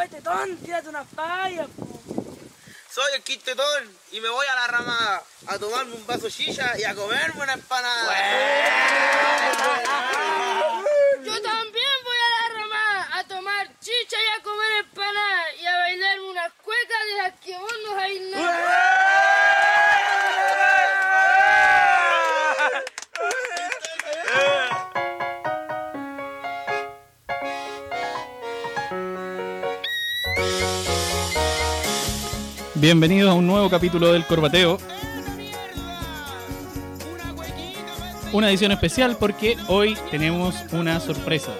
Oye, tetón, tírate una falla, po. Soy el quintetón y me voy a la rama a tomarme un vaso chicha y a comerme una empanada. Yo también voy a la rama a tomar chicha y a comer empanada y a bailar unas cuecas de las que vos no Bienvenidos a un nuevo capítulo del Corbateo. Una edición especial porque hoy tenemos una sorpresa.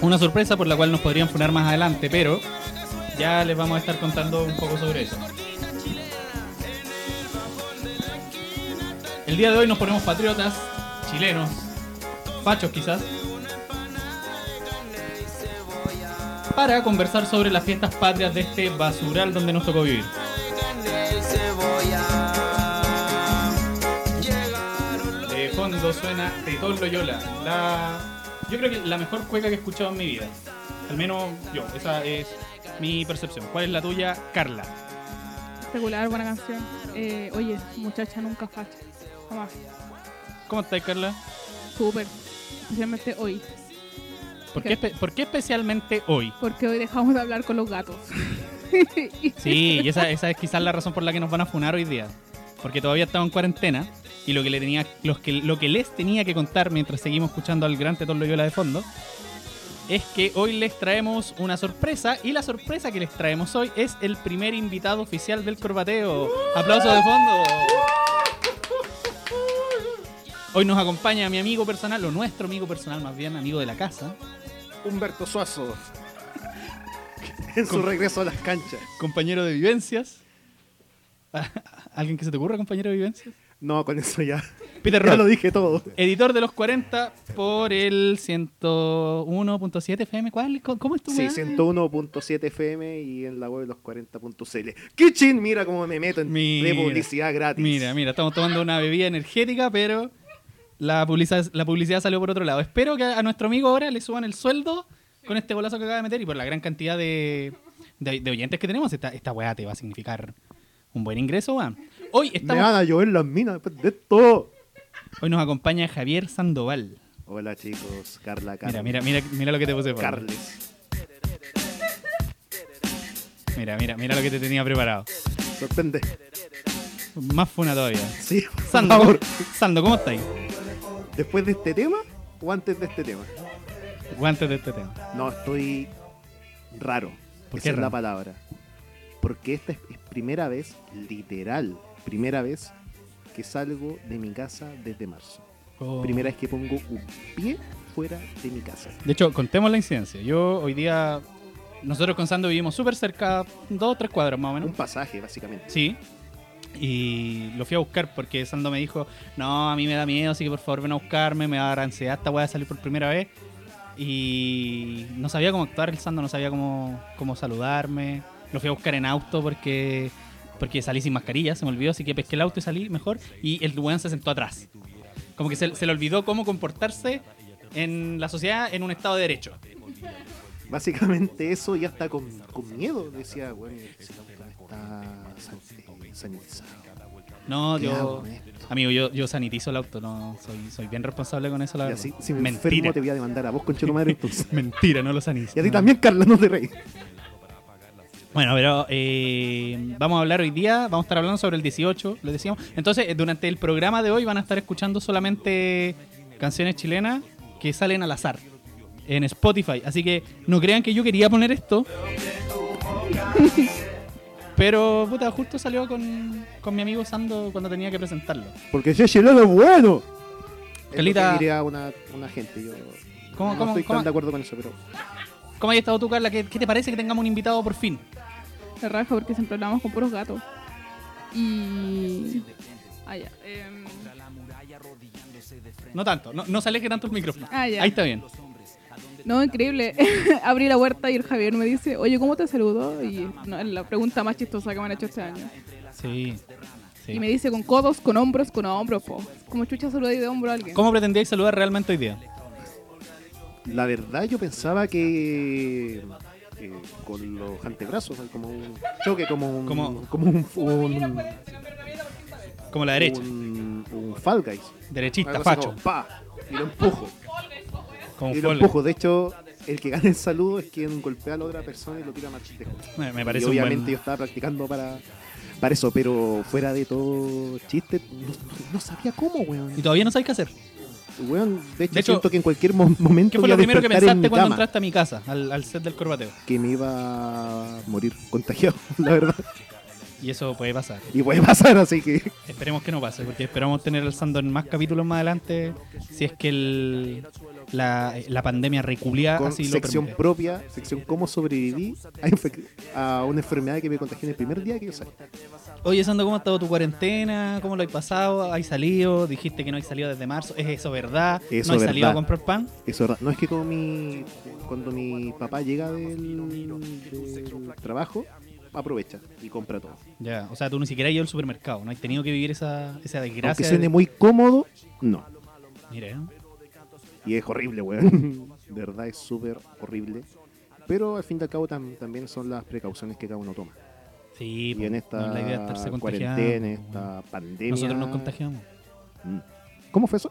Una sorpresa por la cual nos podrían funar más adelante, pero ya les vamos a estar contando un poco sobre eso. El día de hoy nos ponemos patriotas, chilenos, fachos quizás, para conversar sobre las fiestas patrias de este basural donde nos tocó vivir. De fondo suena Tetón Loyola, la, yo creo que la mejor cueca que he escuchado en mi vida. Al menos yo, esa es mi percepción. ¿Cuál es la tuya, Carla? Regular, buena canción. Eh, oye, muchacha nunca facha. Jamás. ¿Cómo estás, Carla? Súper. Especialmente hoy. ¿Por qué, por qué especialmente hoy? Porque hoy dejamos de hablar con los gatos. Sí, y esa, esa es quizás la razón por la que nos van a funar hoy día. Porque todavía estamos en cuarentena y lo que, le tenía, los que, lo que les tenía que contar mientras seguimos escuchando al gran Tetón Loyola de fondo es que hoy les traemos una sorpresa y la sorpresa que les traemos hoy es el primer invitado oficial del Corbateo. Aplausos de fondo. Hoy nos acompaña mi amigo personal, o nuestro amigo personal más bien, amigo de la casa, Humberto Suazo. En su regreso a las canchas. compañero de vivencias. ¿Alguien que se te ocurra, compañero de vivencias? No, con eso ya. Peter Ya Roth. lo dije todo. Editor de los 40 por el 101.7 FM. ¿Cuál? ¿Cómo- ¿Cómo es tu Sí, weá? 101.7 FM y en la web los 40.cl. ¡Kitchen! Mira cómo me meto en Mira. de publicidad gratis. Mira, mira, estamos tomando una bebida energética, pero la publicidad, la publicidad salió por otro lado. Espero que a nuestro amigo ahora le suban el sueldo con este golazo que acaba de meter y por la gran cantidad de, de, de oyentes que tenemos. Esta, esta weá te va a significar un buen ingreso, weón. Hoy, Me estamos, van a llover las minas después de esto. hoy nos acompaña Javier Sandoval. Hola chicos, Carla, Mira, Carla. mira, mira, mira lo que te puse. Pablo. Carles. Mira, mira, mira lo que te tenía preparado. Sorprende. Más funa todavía. Sí, por Sando, favor. ¿cómo, Sando, ¿cómo estáis? ¿Después de este tema o antes de este tema? Guantes de este tema. No, estoy raro. ¿Por Esa qué es la palabra. Porque esta es, es primera vez, literal, primera vez que salgo de mi casa desde marzo. Oh. Primera vez que pongo un pie fuera de mi casa. De hecho, contemos la incidencia. Yo hoy día, nosotros con Sando vivimos súper cerca, dos o tres cuadras más o menos. Un pasaje, básicamente. Sí. Y lo fui a buscar porque Sando me dijo, no, a mí me da miedo, así que por favor ven a buscarme, me va a dar ansiedad esta voy a salir por primera vez. Y no sabía cómo actuar el Sando, no sabía cómo, cómo saludarme. Lo fui a buscar en auto porque porque salí sin mascarilla, se me olvidó, así que pesqué el auto y salí mejor. Y el weón se sentó atrás. Como que se, se le olvidó cómo comportarse en la sociedad en un estado de derecho. Básicamente eso ya está con, con miedo. Decía, bueno, si el auto no está sanitizado. No, ¿Qué yo. con? Amigo, yo, yo sanitizo el auto, no soy, soy bien responsable con eso, la verdad. si me Mentira. enfermo te voy a demandar a vos, tu madre, entonces. Mentira, no lo sanitizo. Y a ti también, Carla, no te reís. Bueno, pero eh, vamos a hablar hoy día, vamos a estar hablando sobre el 18, lo decíamos. Entonces, eh, durante el programa de hoy van a estar escuchando solamente canciones chilenas que salen al azar en Spotify. Así que no crean que yo quería poner esto. Pero, puta, justo salió con, con mi amigo Sando cuando tenía que presentarlo. Porque ese chileno es bueno. Carlita- diría una, una gente. Yo ¿Cómo- no cómo- estoy cómo- tan de acuerdo con eso, pero ¿Cómo has estado tú, Carla? ¿Qué, qué te parece que tengamos un invitado por fin? La raja porque siempre hablamos con puros gatos. Y. Ah, ya. em, No tanto, no, no se aleje tanto el micrófono. Ah, ya. Ahí está bien. No, increíble. Abrí la puerta y el Javier me dice, oye, ¿cómo te saludo? Y no, es la pregunta más chistosa que me han hecho este año. Sí. sí. Y me dice con codos, con hombros, con hombros, po. Como chucha saludé de hombro a alguien. ¿Cómo pretendíais saludar realmente hoy día? La verdad yo pensaba que eh, con los antebrazos, como un choque, como un, Como- como un, un, Como la derecha. un, un Fall Guys. Derechista, facho. como, pa, y lo empujo. Y lo empujo. De hecho, el que gana el saludo es quien golpea a la otra persona y lo tira más lejos. Me, me Y parece un obviamente buen... yo estaba practicando para, para eso, pero fuera de todo chiste, no, sabía cómo, weón. Y todavía no sabes qué hacer. Weón, de hecho, De hecho, siento que en cualquier mo- momento ¿Qué fue lo primero que despertar en pensaste cuando cama, entraste a mi casa, al, al set del corbateo? Que me iba a morir contagiado, la verdad. Y eso puede pasar. Y puede pasar, así que Esperemos que no pase, porque esperamos tener al Sando en más capítulos más adelante, si es que el, la, la pandemia reculia con así lo sección permite. propia, sección cómo sobreviví a, a una enfermedad que me contagié en el primer día que yo salí. Oye, Sando, ¿cómo ha estado tu cuarentena? ¿Cómo lo has pasado? ¿Has salido? Dijiste que no has salido desde marzo. ¿Es eso verdad? Eso ¿No has salido a comprar pan? Eso es verdad. No es que con mi, cuando mi papá llega del, del trabajo, aprovecha y compra todo. Ya, o sea, tú ni siquiera has ido al supermercado, no has tenido que vivir esa, esa Aunque desgracia. suene de- muy cómodo, no. Mira, ¿eh? Y es horrible, weón. De verdad es súper horrible. Pero al fin y al cabo tam- también son las precauciones que cada uno toma. Sí, Y en esta no es la idea de estarse contagiando. cuarentena, en esta pandemia. Nosotros nos contagiamos. Mm. ¿Cómo fue eso?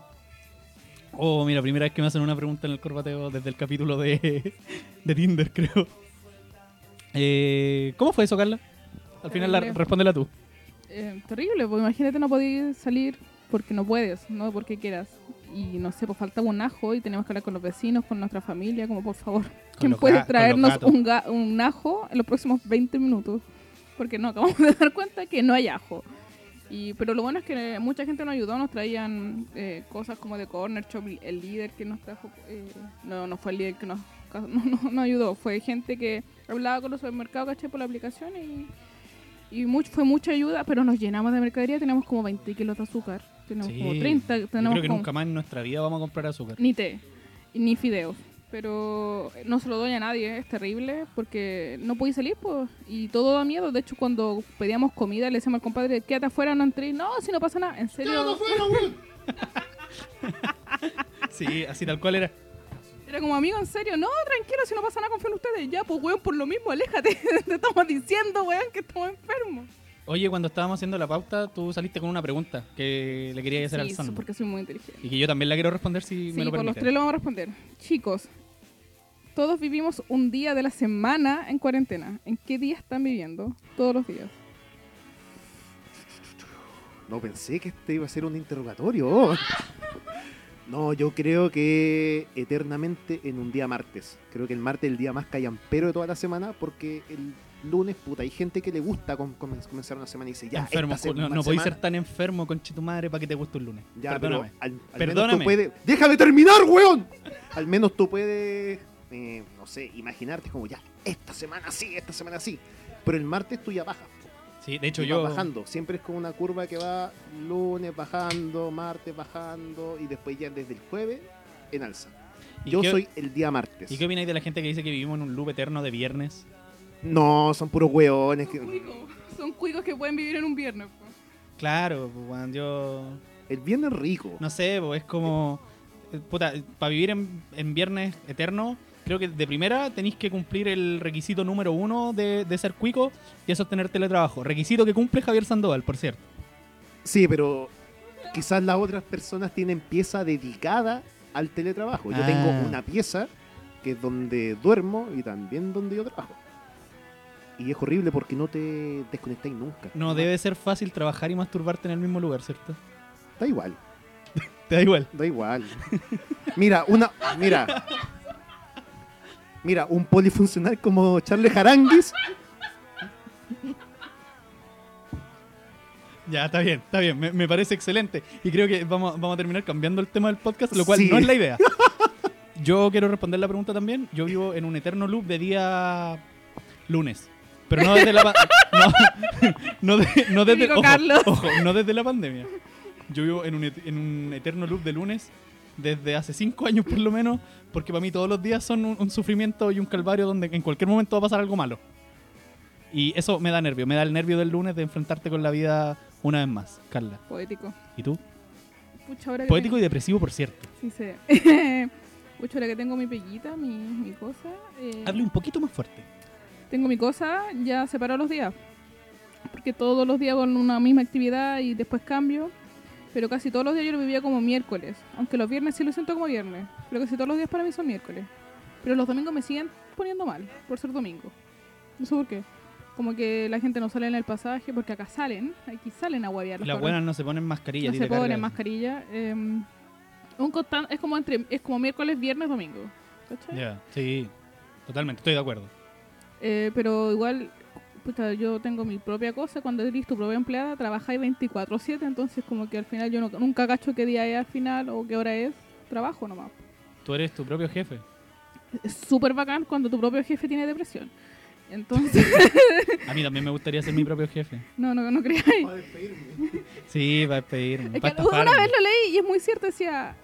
Oh, mira, primera vez que me hacen una pregunta en el corbateo desde el capítulo de, de Tinder, creo. Eh, ¿Cómo fue eso, Carla? Al final la, Terrible. respóndela tú. Eh, terrible, pues imagínate no podías salir porque no puedes, no porque quieras. Y no sé, pues faltaba un ajo y tenemos que hablar con los vecinos, con nuestra familia, como por favor, ¿quién puede traernos un, ga- un ajo en los próximos 20 minutos? Porque no, acabamos de dar cuenta que no hay ajo. Y, pero lo bueno es que mucha gente nos ayudó, nos traían eh, cosas como de Corner Shop, el líder que nos trajo, eh, no, no fue el líder que nos, no, no- nos ayudó, fue gente que hablaba con los supermercados, caché, por la aplicación y, y much- fue mucha ayuda, pero nos llenamos de mercadería, tenemos como 20 kilos de azúcar, tenemos Sí. como 30, Yo tenemos creo que como- nunca más en nuestra vida vamos a comprar azúcar. ni té, ni fideos. Pero no se lo doy a nadie, es terrible porque no podéis salir, pues, y todo da miedo. De hecho, cuando pedíamos comida, le decíamos al compadre, quédate afuera, no entré. No, si no pasa nada, en serio. Sí, así tal cual era. Era como, amigo, en serio, no, tranquilo, si no pasa nada, confío en ustedes. Ya, pues, weón, por lo mismo, aléjate. Te estamos diciendo, weón, que estamos enfermos. Oye, cuando estábamos haciendo la pauta, tú saliste con una pregunta que le quería hacer al Sí, Sando. porque soy muy inteligente. Y que yo también la quiero responder si Sí, me lo por los permite. tres lo vamos a responder. Chicos, todos vivimos un día de la semana en cuarentena. ¿En qué día están viviendo? Todos los días. No pensé que este iba a ser un interrogatorio. No, yo creo que eternamente en un día martes. Creo que el martes es el día más callampero de toda la semana porque el lunes, puta, hay gente que le gusta com- com- comenzar una semana y dice, ya, enfermo, esta no, sema- no podéis ser semana- tan enfermo, conche tu madre, para que te guste un lunes. Ya, Perdóname. pero al, al Perdóname. menos tú puedes... ¡Déjame terminar, weón! Al menos tú puedes, eh, no sé, imaginarte como, ya, esta semana sí, esta semana sí. Pero el martes tú ya bajas. Sí, de hecho yo... bajando. Siempre es como una curva que va lunes bajando, martes bajando y después ya desde el jueves en alza. ¿Y Yo qué- soy el día martes. ¿Y qué opináis de la gente que dice que vivimos en un loop eterno de viernes? No, son puros hueones. Que... Son cuicos que pueden vivir en un viernes. po. Claro, pues, weón, yo... El viernes rico. No sé, pues, es como... eh, Puta, para vivir en, en viernes eterno, creo que de primera tenéis que cumplir el requisito número uno de, de ser cuico y eso es tener teletrabajo. Requisito que cumple Javier Sandoval, por cierto. Sí, pero quizás las otras personas tienen pieza dedicada al teletrabajo. Yo Ah. tengo una pieza que es donde duermo y también donde yo trabajo. Y es horrible porque no te desconectáis nunca. No debe ser fácil trabajar y masturbarte en el mismo lugar, ¿cierto? Da igual. Te da igual. Da igual. Mira, una. Mira. Mira, un polifuncional como Charles Haranguis. Ya, está bien, está bien. Me, me parece excelente. Y creo que vamos, vamos a terminar cambiando el tema del podcast, lo cual Sí. no es la idea. Yo quiero responder la pregunta también. Yo vivo en un eterno loop de día lunes. Pero no desde la pa- no, no, de- no desde ojo, ojo, no desde la pandemia. Yo vivo en un, et- en un eterno loop de lunes desde hace cinco años por lo menos, porque para mí todos los días son un, un sufrimiento y un calvario donde en cualquier momento va a pasar algo malo. Y eso me da nervio, me da el nervio del lunes de enfrentarte con la vida una vez más, Carla. Poético. ¿Y tú? Pucha, ahora que Poético y depresivo, por cierto. Sí, sé. Pucha, ahora que tengo mi peguita, mi, mi cosa. eh, Hable un poquito más fuerte. Tengo mi cosa ya separado los días. Porque todos los días con una misma actividad y después cambio. Pero casi todos los días yo lo vivía como miércoles. Aunque los viernes sí lo siento como viernes. Pero casi todos los días para mí son miércoles. Pero los domingos me siguen poniendo mal por ser domingo. No sé por qué. Como que la gente no sale en el pasaje porque acá salen. Aquí salen a los Las buenas no se ponen mascarilla. no se ponen mascarilla. eh, un es como entre es como miércoles, viernes, domingo. ¿Cachai? Ya, sí. Totalmente, estoy de acuerdo. Eh, pero igual, puta, yo tengo mi propia cosa. Cuando eres tu propia empleada, trabajáis 24-7. Entonces, como que al final yo no- nunca cacho qué día es al final o qué hora es. Trabajo nomás. Tú eres tu propio jefe. Es súper bacán cuando tu propio jefe tiene depresión. Entonces, A mí también me gustaría ser mi propio jefe. no, no, no creáis. Para despedirme. Sí, para despedirme. Es para que una vez lo leí y es muy cierto. Decía,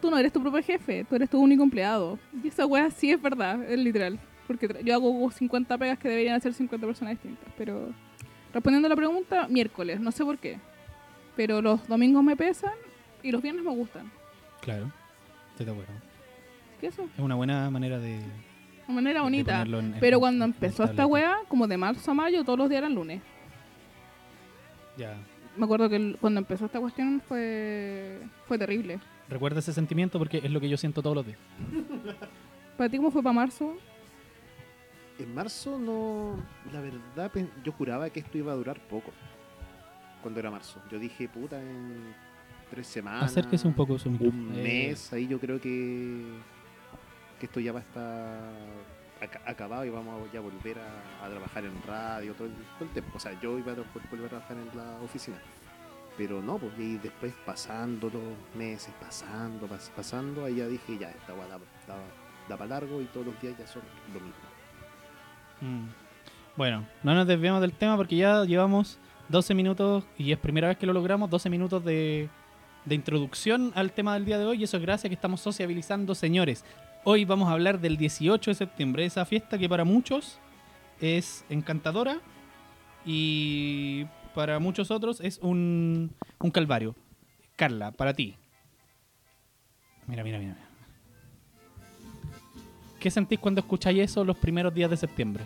tú no eres tu propio jefe, tú eres tu único empleado. Y esa wea sí es verdad, es literal. Porque yo hago 50 pegas que deberían hacer 50 personas distintas. Pero respondiendo a la pregunta, miércoles, no sé por qué. Pero los domingos me pesan y los viernes me gustan. Claro, estoy de acuerdo. ¿Qué eso? Es una buena manera de. De manera de bonita. en- Pero cuando en empezó esta wea, como de marzo a mayo, todos los días eran lunes. Ya. Me acuerdo que el- cuando empezó esta cuestión fue, fue terrible. Recuerda ese sentimiento porque es lo que yo siento todos los días. ¿Para ti cómo fue para marzo? En marzo no. La verdad, yo juraba que esto iba a durar poco. Cuando era marzo. Yo dije, puta, en tres semanas. Acérquese un poco su. Un Eh, mes, ahí yo creo que. Que esto ya va a estar aca- acabado y vamos a ya volver a, a trabajar en radio, todo el, todo el tiempo. O sea, yo iba a volver a trabajar en la oficina. Pero no, pues y después pasando los meses, pasando, pas- pasando, ahí ya dije, ya, esta guada da, da, para largo y todos los días ya son lo mismo. Mm. Bueno, no nos desviamos del tema porque ya llevamos 12 minutos y es primera vez que lo logramos, 12 minutos de, introducción al tema del día de hoy y eso es gracias a que estamos sociabilizando, señores. Hoy vamos a hablar del 18 de septiembre, esa fiesta que para muchos es encantadora y para muchos otros es un, un calvario. Carla, para ti. Mira, mira, mira. ¿Qué sentís cuando escucháis eso los primeros días de septiembre?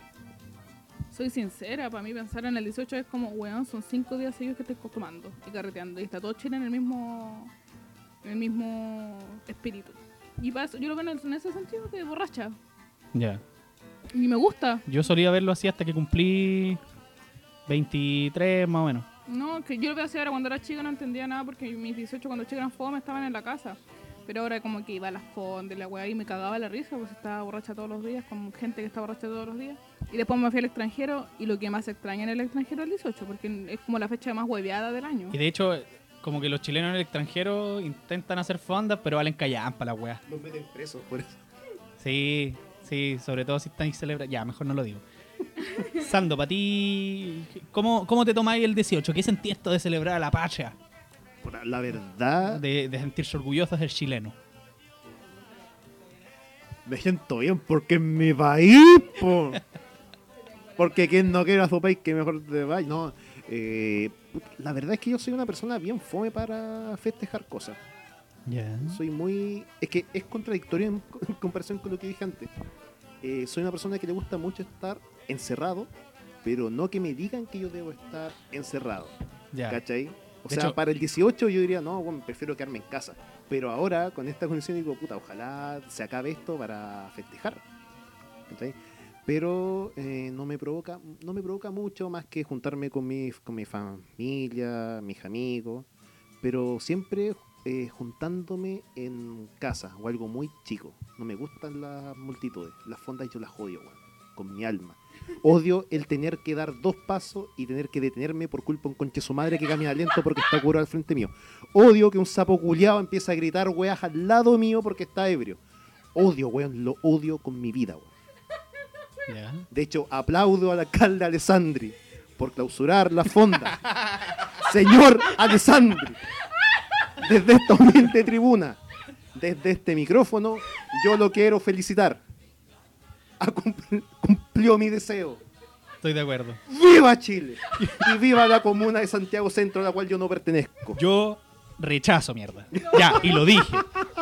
Soy sincera, para mí pensar en el 18 es como, weón, son cinco días seguidos que estoy tomando y carreteando. Y está todo Chile en el mismo en el mismo espíritu. Y para eso, yo lo veo en, ese sentido de borracha. Ya. Y me gusta. Yo solía verlo así hasta que cumplí 23 más o menos. No, que yo lo veo así ahora cuando era chica no entendía nada porque mis 18 cuando chica eran fome estaban en la casa. Pero ahora como que iba a las fondas, la weá, y me cagaba la risa, pues estaba borracha todos los días, con gente que está borracha todos los días. Y después me fui al extranjero, y lo que más extraña en el extranjero es el 18, porque es como la fecha más hueveada del año. Y de hecho, como que los chilenos en el extranjero intentan hacer fondas, pero valen callampa la wea. Los meten presos por eso. Sí, sí, sobre todo si están celebrando. Ya, mejor no lo digo. Sando, para ti, ¿cómo, ¿cómo te tomáis el 18? ¿Qué sentí esto de celebrar a la patria? La verdad, De, de sentirse orgullosos del chileno. me siento bien porque es mi país, po. Porque quien no quiera a su país, que mejor te vaya. No, eh, la verdad es que yo soy una persona bien fome para festejar cosas. Ya. Soy muy. Es que es contradictorio en, en comparación con lo que dije antes. Eh, soy una persona que le gusta mucho estar encerrado, pero no que me digan que yo debo estar encerrado. Ya. ¿Cachai? O De sea, hecho- para el 18 yo diría, no, bueno, prefiero quedarme en casa. Pero ahora, con esta condición, digo, puta, ojalá se acabe esto para festejar. Pero eh, no me provoca no me provoca mucho más que juntarme con mi, con mi familia, mis amigos. Pero siempre eh, juntándome en casa o algo muy chico. No me gustan las multitudes. Las fondas yo las odio, weón, con mi alma. Odio el tener que dar dos pasos y tener que detenerme por culpa de un conche su madre que camina lento porque está curado al frente mío. Odio que un sapo culiado empiece a gritar weas al lado mío porque está ebrio. Odio, weón, lo odio con mi vida, weón. De hecho, aplaudo al alcalde Alessandri por clausurar la fonda. Señor Alessandri, desde esta humilde tribuna, desde este micrófono, yo lo quiero felicitar. Ha cumpl- cumplió mi deseo. Estoy de acuerdo. ¡Viva Chile! Y viva la comuna de Santiago Centro, a la cual yo no pertenezco. Yo rechazo mierda. Ya, y lo dije.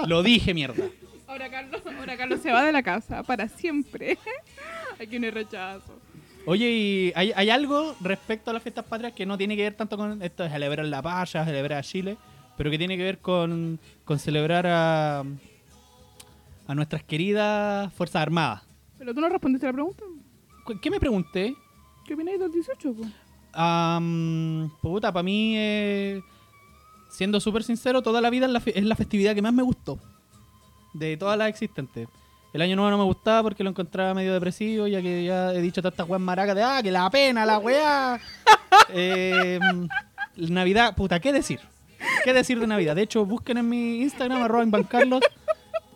Lo dije mierda. Ahora Carlos, ahora Carlos se va de la casa para siempre. Aquí no hay rechazo. Oye, ¿y hay, hay algo respecto a las fiestas patrias que no tiene que ver tanto con esto de celebrar la paya, celebrar a Chile, pero que tiene que ver con, con celebrar a, a nuestras queridas Fuerzas Armadas? Pero tú no respondiste a la pregunta. ¿Qué me pregunté? ¿Qué opináis del 18? po? Am, puta, para mí, eh, siendo súper sincero, toda la vida es la, es la festividad que más me gustó. De todas las existentes. El año nuevo no me gustaba porque lo encontraba medio depresivo, ya que ya he dicho todas estas weas maracas de, ah, que la pena, la weá. Eh, Navidad, puta, ¿qué decir? ¿Qué decir de Navidad? De hecho, busquen en mi Instagram, arroba Carlos,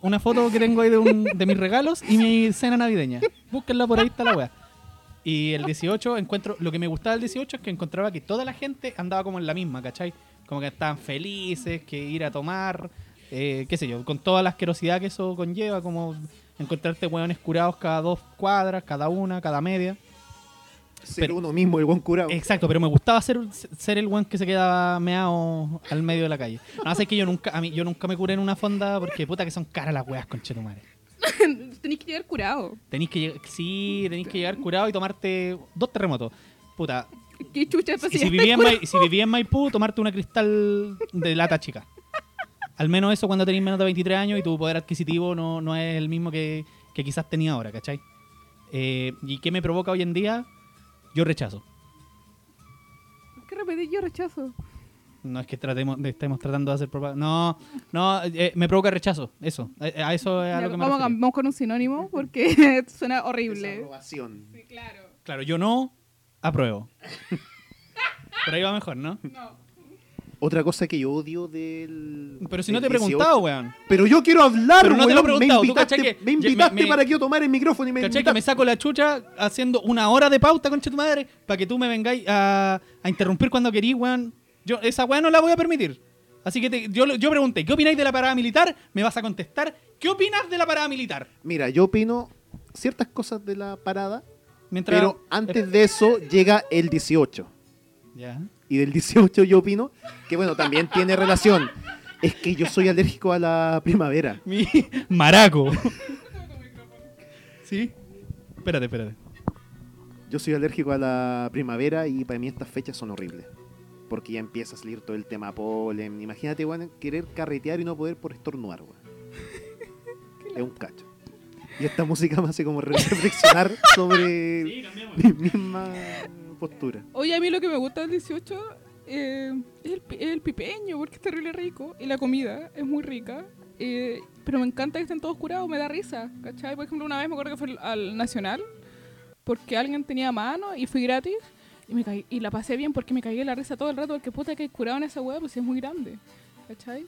una foto que tengo ahí de, un- de mis regalos y mi cena navideña. Búsquenla por ahí, está la weá. Y el 18 encuentro, lo que me gustaba del 18 es que encontraba que toda la gente andaba como en la misma, ¿cachai? Como que estaban felices, que ir a tomar, eh, qué sé yo, con toda la asquerosidad que eso conlleva, como encontrarte hueones curados cada dos cuadras, cada una, cada media. Ser Pero- uno mismo, el buen curado. Exacto, pero me gustaba ser, ser el weón que se quedaba meado al medio de la calle. No, sé que yo nunca, a mí, yo nunca me curé en una fonda porque puta que son caras las weas con chetumare. Tenéis que llegar curado. Tenéis que sí, tenéis que llegar curado y tomarte dos terremotos. Puta, ¿Qué chucha y si vivía, en si vivía en Maipú, tomarte una cristal de lata chica. Al menos eso cuando tenéis menos de 23 años y tu poder adquisitivo no, no es el mismo que, que quizás tenía ahora, ¿cachai? Eh, ¿Y qué me provoca hoy en día? Yo rechazo. ¿Qué repetir? Yo rechazo. No es que tratemos, estemos tratando de hacer propaganda. No, no, eh, me provoca rechazo. Eso. A, a eso es a lo que me vamos, a- refería. vamos con un sinónimo porque suena horrible. Desaprobación. claro. Claro, yo no apruebo. Pero ahí va mejor, ¿no? Otra cosa que yo odio del. Pero si no del te he 18. preguntado, weón. Pero yo quiero hablar, Pero no te lo he weón. preguntado, Me tú invitaste, cachai que- me invitaste me- me- para que yo tomara el micrófono y me ¿Cachai? Que me saco la chucha haciendo una hora de pauta, concha tu madre, para que tú me vengáis a, a interrumpir cuando querís, weón. Yo, esa weá no la voy a permitir. Así que te- yo, yo pregunté, ¿qué opináis de la parada militar? Me vas a contestar, ¿qué opinas de la parada militar? Mira, yo opino ciertas cosas de la parada, Mientras... pero antes de eso llega el 18. Ya. Y del 18 yo opino que, bueno, también tiene relación. Es que yo soy alérgico a la primavera. Mi maraco. ¿Sí? Espérate, espérate. Yo soy alérgico a la primavera y para mí estas fechas son horribles. Porque ya empieza a salir todo el tema polen. Imagínate, weón, querer carretear y no poder por estornudar, weón. Es un cacho. Y esta música me hace como re- reflexionar sobre mi misma postura. Oye, a mí lo que me gusta del 18 eh, es, el, es el pipeño, porque es terrible rico. Y la comida es muy rica. eh, pero me encanta que estén todos curados, me da risa. ¿Cachai? Por ejemplo, una vez me acuerdo que fue al- al Nacional, porque alguien tenía mano y fui gratis. Y, me caí, y la pasé bien porque me caí de la risa todo el rato, porque puta que hay curado en esa hueá, pues es muy grande. ¿Cachai?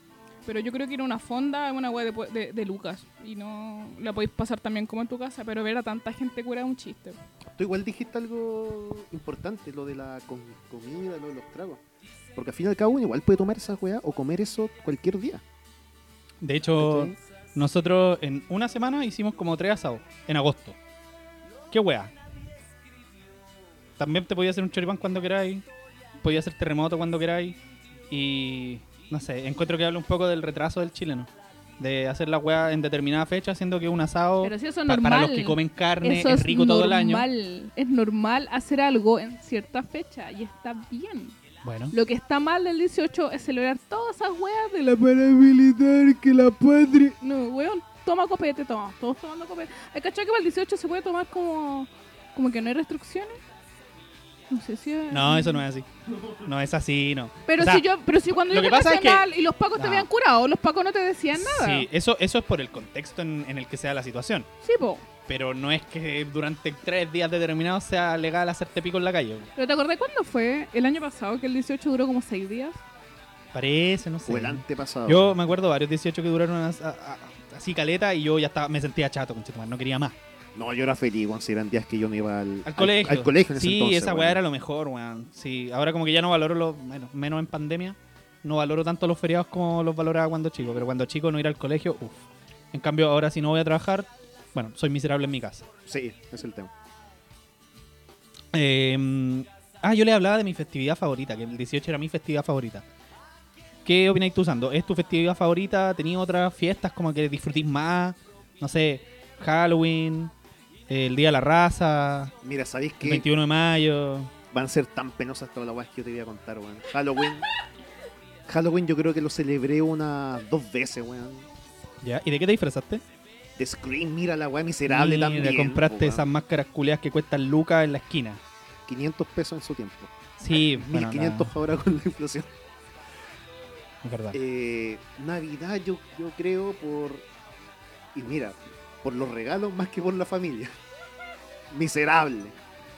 Pero yo creo que ir a una fonda es una hueá de, de, de Lucas. Y no la podéis pasar también como en tu casa, pero ver a tanta gente curada es un chiste. Tú igual dijiste algo importante, lo de la com- comida, lo de los tragos. Porque al fin y al cabo uno igual puede tomar esa weá o comer eso cualquier día. De hecho, ¿Cachai? nosotros en una semana hicimos como tres asados, en agosto. ¿Qué wea? También te podía hacer un choripán cuando queráis, podía hacer terremoto cuando queráis. Y no sé, encuentro que habla un poco del retraso del chileno. De hacer la wea en determinada fecha, siendo que un asado Pero si eso es pa- para normal. los que comen carne Eso es rico todo el año. normal. Es normal hacer algo en cierta fecha y está bien. Bueno, Lo que está mal del 18 es celebrar todas esas weas de la paramilitar, que la patria. No, weón, toma copete, toma. Todos tomando copete. ¿Hay cachado que para el 18 se puede tomar como, como que no hay restricciones? No sé si es... no, eso no es así. No es así, no. Pero O sea, si yo, pero si cuando lo yo que fui pasa es que- nacional y los pacos te habían curado, los pacos no te decían nada. Sí, eso, eso es por el contexto en, en el que sea la situación. Sí, po. Pero no es que durante tres días determinados sea legal hacerte pico en la calle. Pero ¿te acordás cuándo fue? El año pasado, que el 18 duró como 6 días. Parece, no sé. O el antepasado. Yo me acuerdo varios 18 que duraron así caleta y yo ya estaba, me sentía chato, conchetumare, no quería más. No, yo era feliz, weón, si eran días que yo no iba al, Al colegio. Al, colegio en ese sí, entonces. esa weá era lo mejor, weón. Sí, ahora como que ya no valoro los, bueno, menos en pandemia, no valoro tanto los feriados como los valoraba cuando chico, pero cuando chico no ir al colegio, uff. En cambio, ahora si no voy a trabajar, bueno, soy miserable en mi casa. Sí, es el tema. Eh, ah, yo le hablaba de mi festividad favorita, que el 18 era mi festividad favorita. ¿Qué opináis tú usando? ¿Es tu festividad favorita? ¿Tenías otras fiestas como que disfrutís más? No sé, Halloween, el Día de la Raza, Mira, ¿sabéis el que 21 de mayo. van a ser tan penosas todas las weas que yo te voy a contar, weón? Halloween. Halloween yo creo que lo celebré unas dos veces, weón. ¿Ya? ¿Y de qué te disfrazaste? The Scream, mira la wea miserable Mira, también. compraste po, esas máscaras culeadas que cuestan lucas en la esquina. 500 pesos en su tiempo. Sí, bueno, 1500 ahora con la inflación. la- es verdad. Eh, Navidad yo, yo creo por... Y mira, por los regalos más que por la familia. Miserable.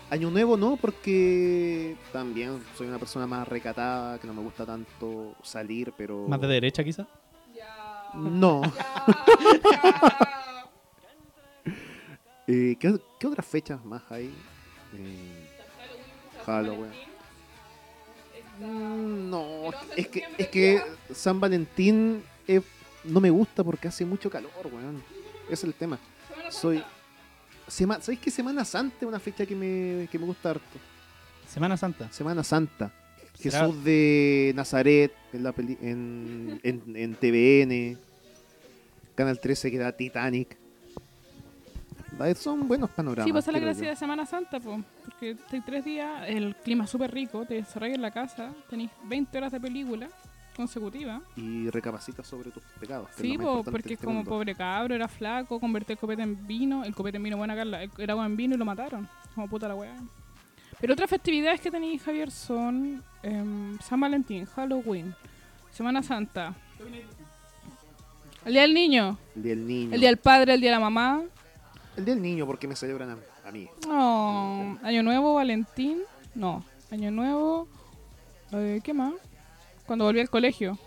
Año Nuevo no, porque también soy una persona más recatada, que no me gusta tanto salir, pero... Más de derecha quizá. No. Eh, ¿qué, qué otras fechas más hay? Eh, Halloween. No, es que, es que San Valentín eh, no me gusta porque hace mucho calor, weón. Ese es el tema. Soy. Sema, ¿Sabéis que Semana Santa es una fecha que me, que me gusta harto? Semana Santa. Semana Santa. ¿Será? Jesús de Nazaret en, la peli- en, en, en TVN. Canal 13 que da Titanic. Son buenos panoramas. Sí, pasa la creo gracia yo. de Semana Santa, po, porque estáis tres días, el clima es súper rico, te encerráis en la casa, tenéis 20 horas de película consecutiva. Y recapacita sobre tus pecados. Sí, po, porque es este como mundo. pobre cabro, era flaco, convertí el copete en vino, el copete en vino, buena Carla, era agua en vino y lo mataron. Como puta la weá. Pero otras festividades que tenéis, Javier, son em, San Valentín, Halloween, Semana Santa. El Día del Niño, El día del niño. el Día del Padre, el Día de la Mamá. El día del niño, porque me celebran a, a mí. No, Año Nuevo, Valentín. No, Año Nuevo. eh, ¿Qué más? Cuando volví al colegio.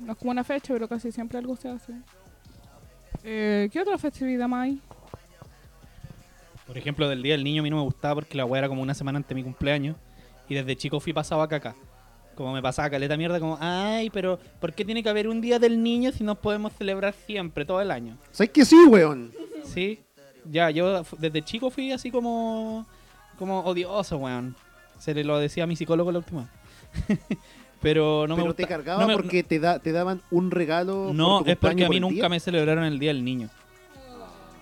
No es como una fecha, pero casi siempre algo se hace. Eh, ¿Qué otra festividad más hay? Por ejemplo, del Día del Niño a mí no me gustaba porque la weá era como una semana antes de mi cumpleaños. Y desde chico fui pasado a caca. Como me pasaba caleta mierda, como, ay, pero ¿por qué tiene que haber un Día del Niño si nos podemos celebrar siempre, todo el año? ¿Sabes que sí, weón? Sí, ya, yo desde chico fui así como, como odioso, weón. Se le lo decía a mi psicólogo la última. pero no me Pero gusta. te cargaba no me- porque te, da, te daban un regalo. No, por tu es porque a mí por nunca día. me celebraron el Día del Niño.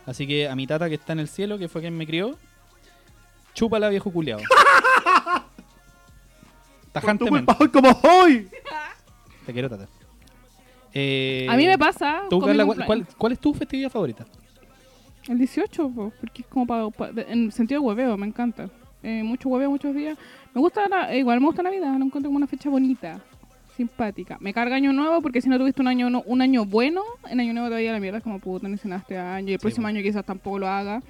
Así que a mi tata que está en el cielo, que fue quien me crió, chúpala viejo culiao. Tajantemente. hoy como hoy. Te quiero, tata. Eh, A mí me pasa. tú, con mi Carla, ¿cuál, cuál- cuál es tu festividad favorita? El 18, po, porque es como para. en sentido de hueveo, me encanta. Eh, mucho hueveo, muchos días. Me gusta, la- igual me gusta Navidad, lo encuentro como una fecha bonita, simpática. Me carga Año Nuevo porque si no tuviste un año no- un año bueno, en Año Nuevo todavía la mierda es como puta, no hiciste este año y el próximo año quizás tampoco lo haga.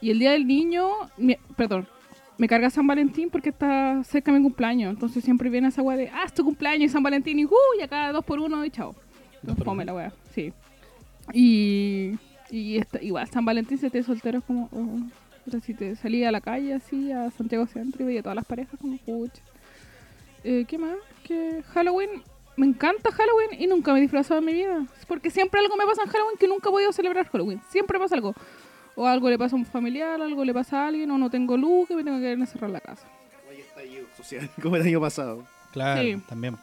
Y el Día del Niño, mi- perdón, me carga San Valentín porque está cerca de mi cumpleaños. Entonces siempre viene esa weá de, ah, es tu cumpleaños y San Valentín y, uh, y acá dos por uno y chao. Por Fome la weá, sí. Y, y esta- igual San Valentín se te soltero es como, oh, pero si te salí a la calle así, a Santiago Centro y veía todas las parejas como, pucha. Eh, ¿Qué más? Que Halloween, me encanta Halloween y nunca me he disfrazado en mi vida. Porque siempre algo me pasa en Halloween que nunca he podido celebrar Halloween. Siempre pasa algo. O algo le pasa a un familiar, algo le pasa a alguien, o no tengo luz, que me tengo que ir a encerrar la casa. Oye, estallido social, como el año pasado. Claro, Sí. también.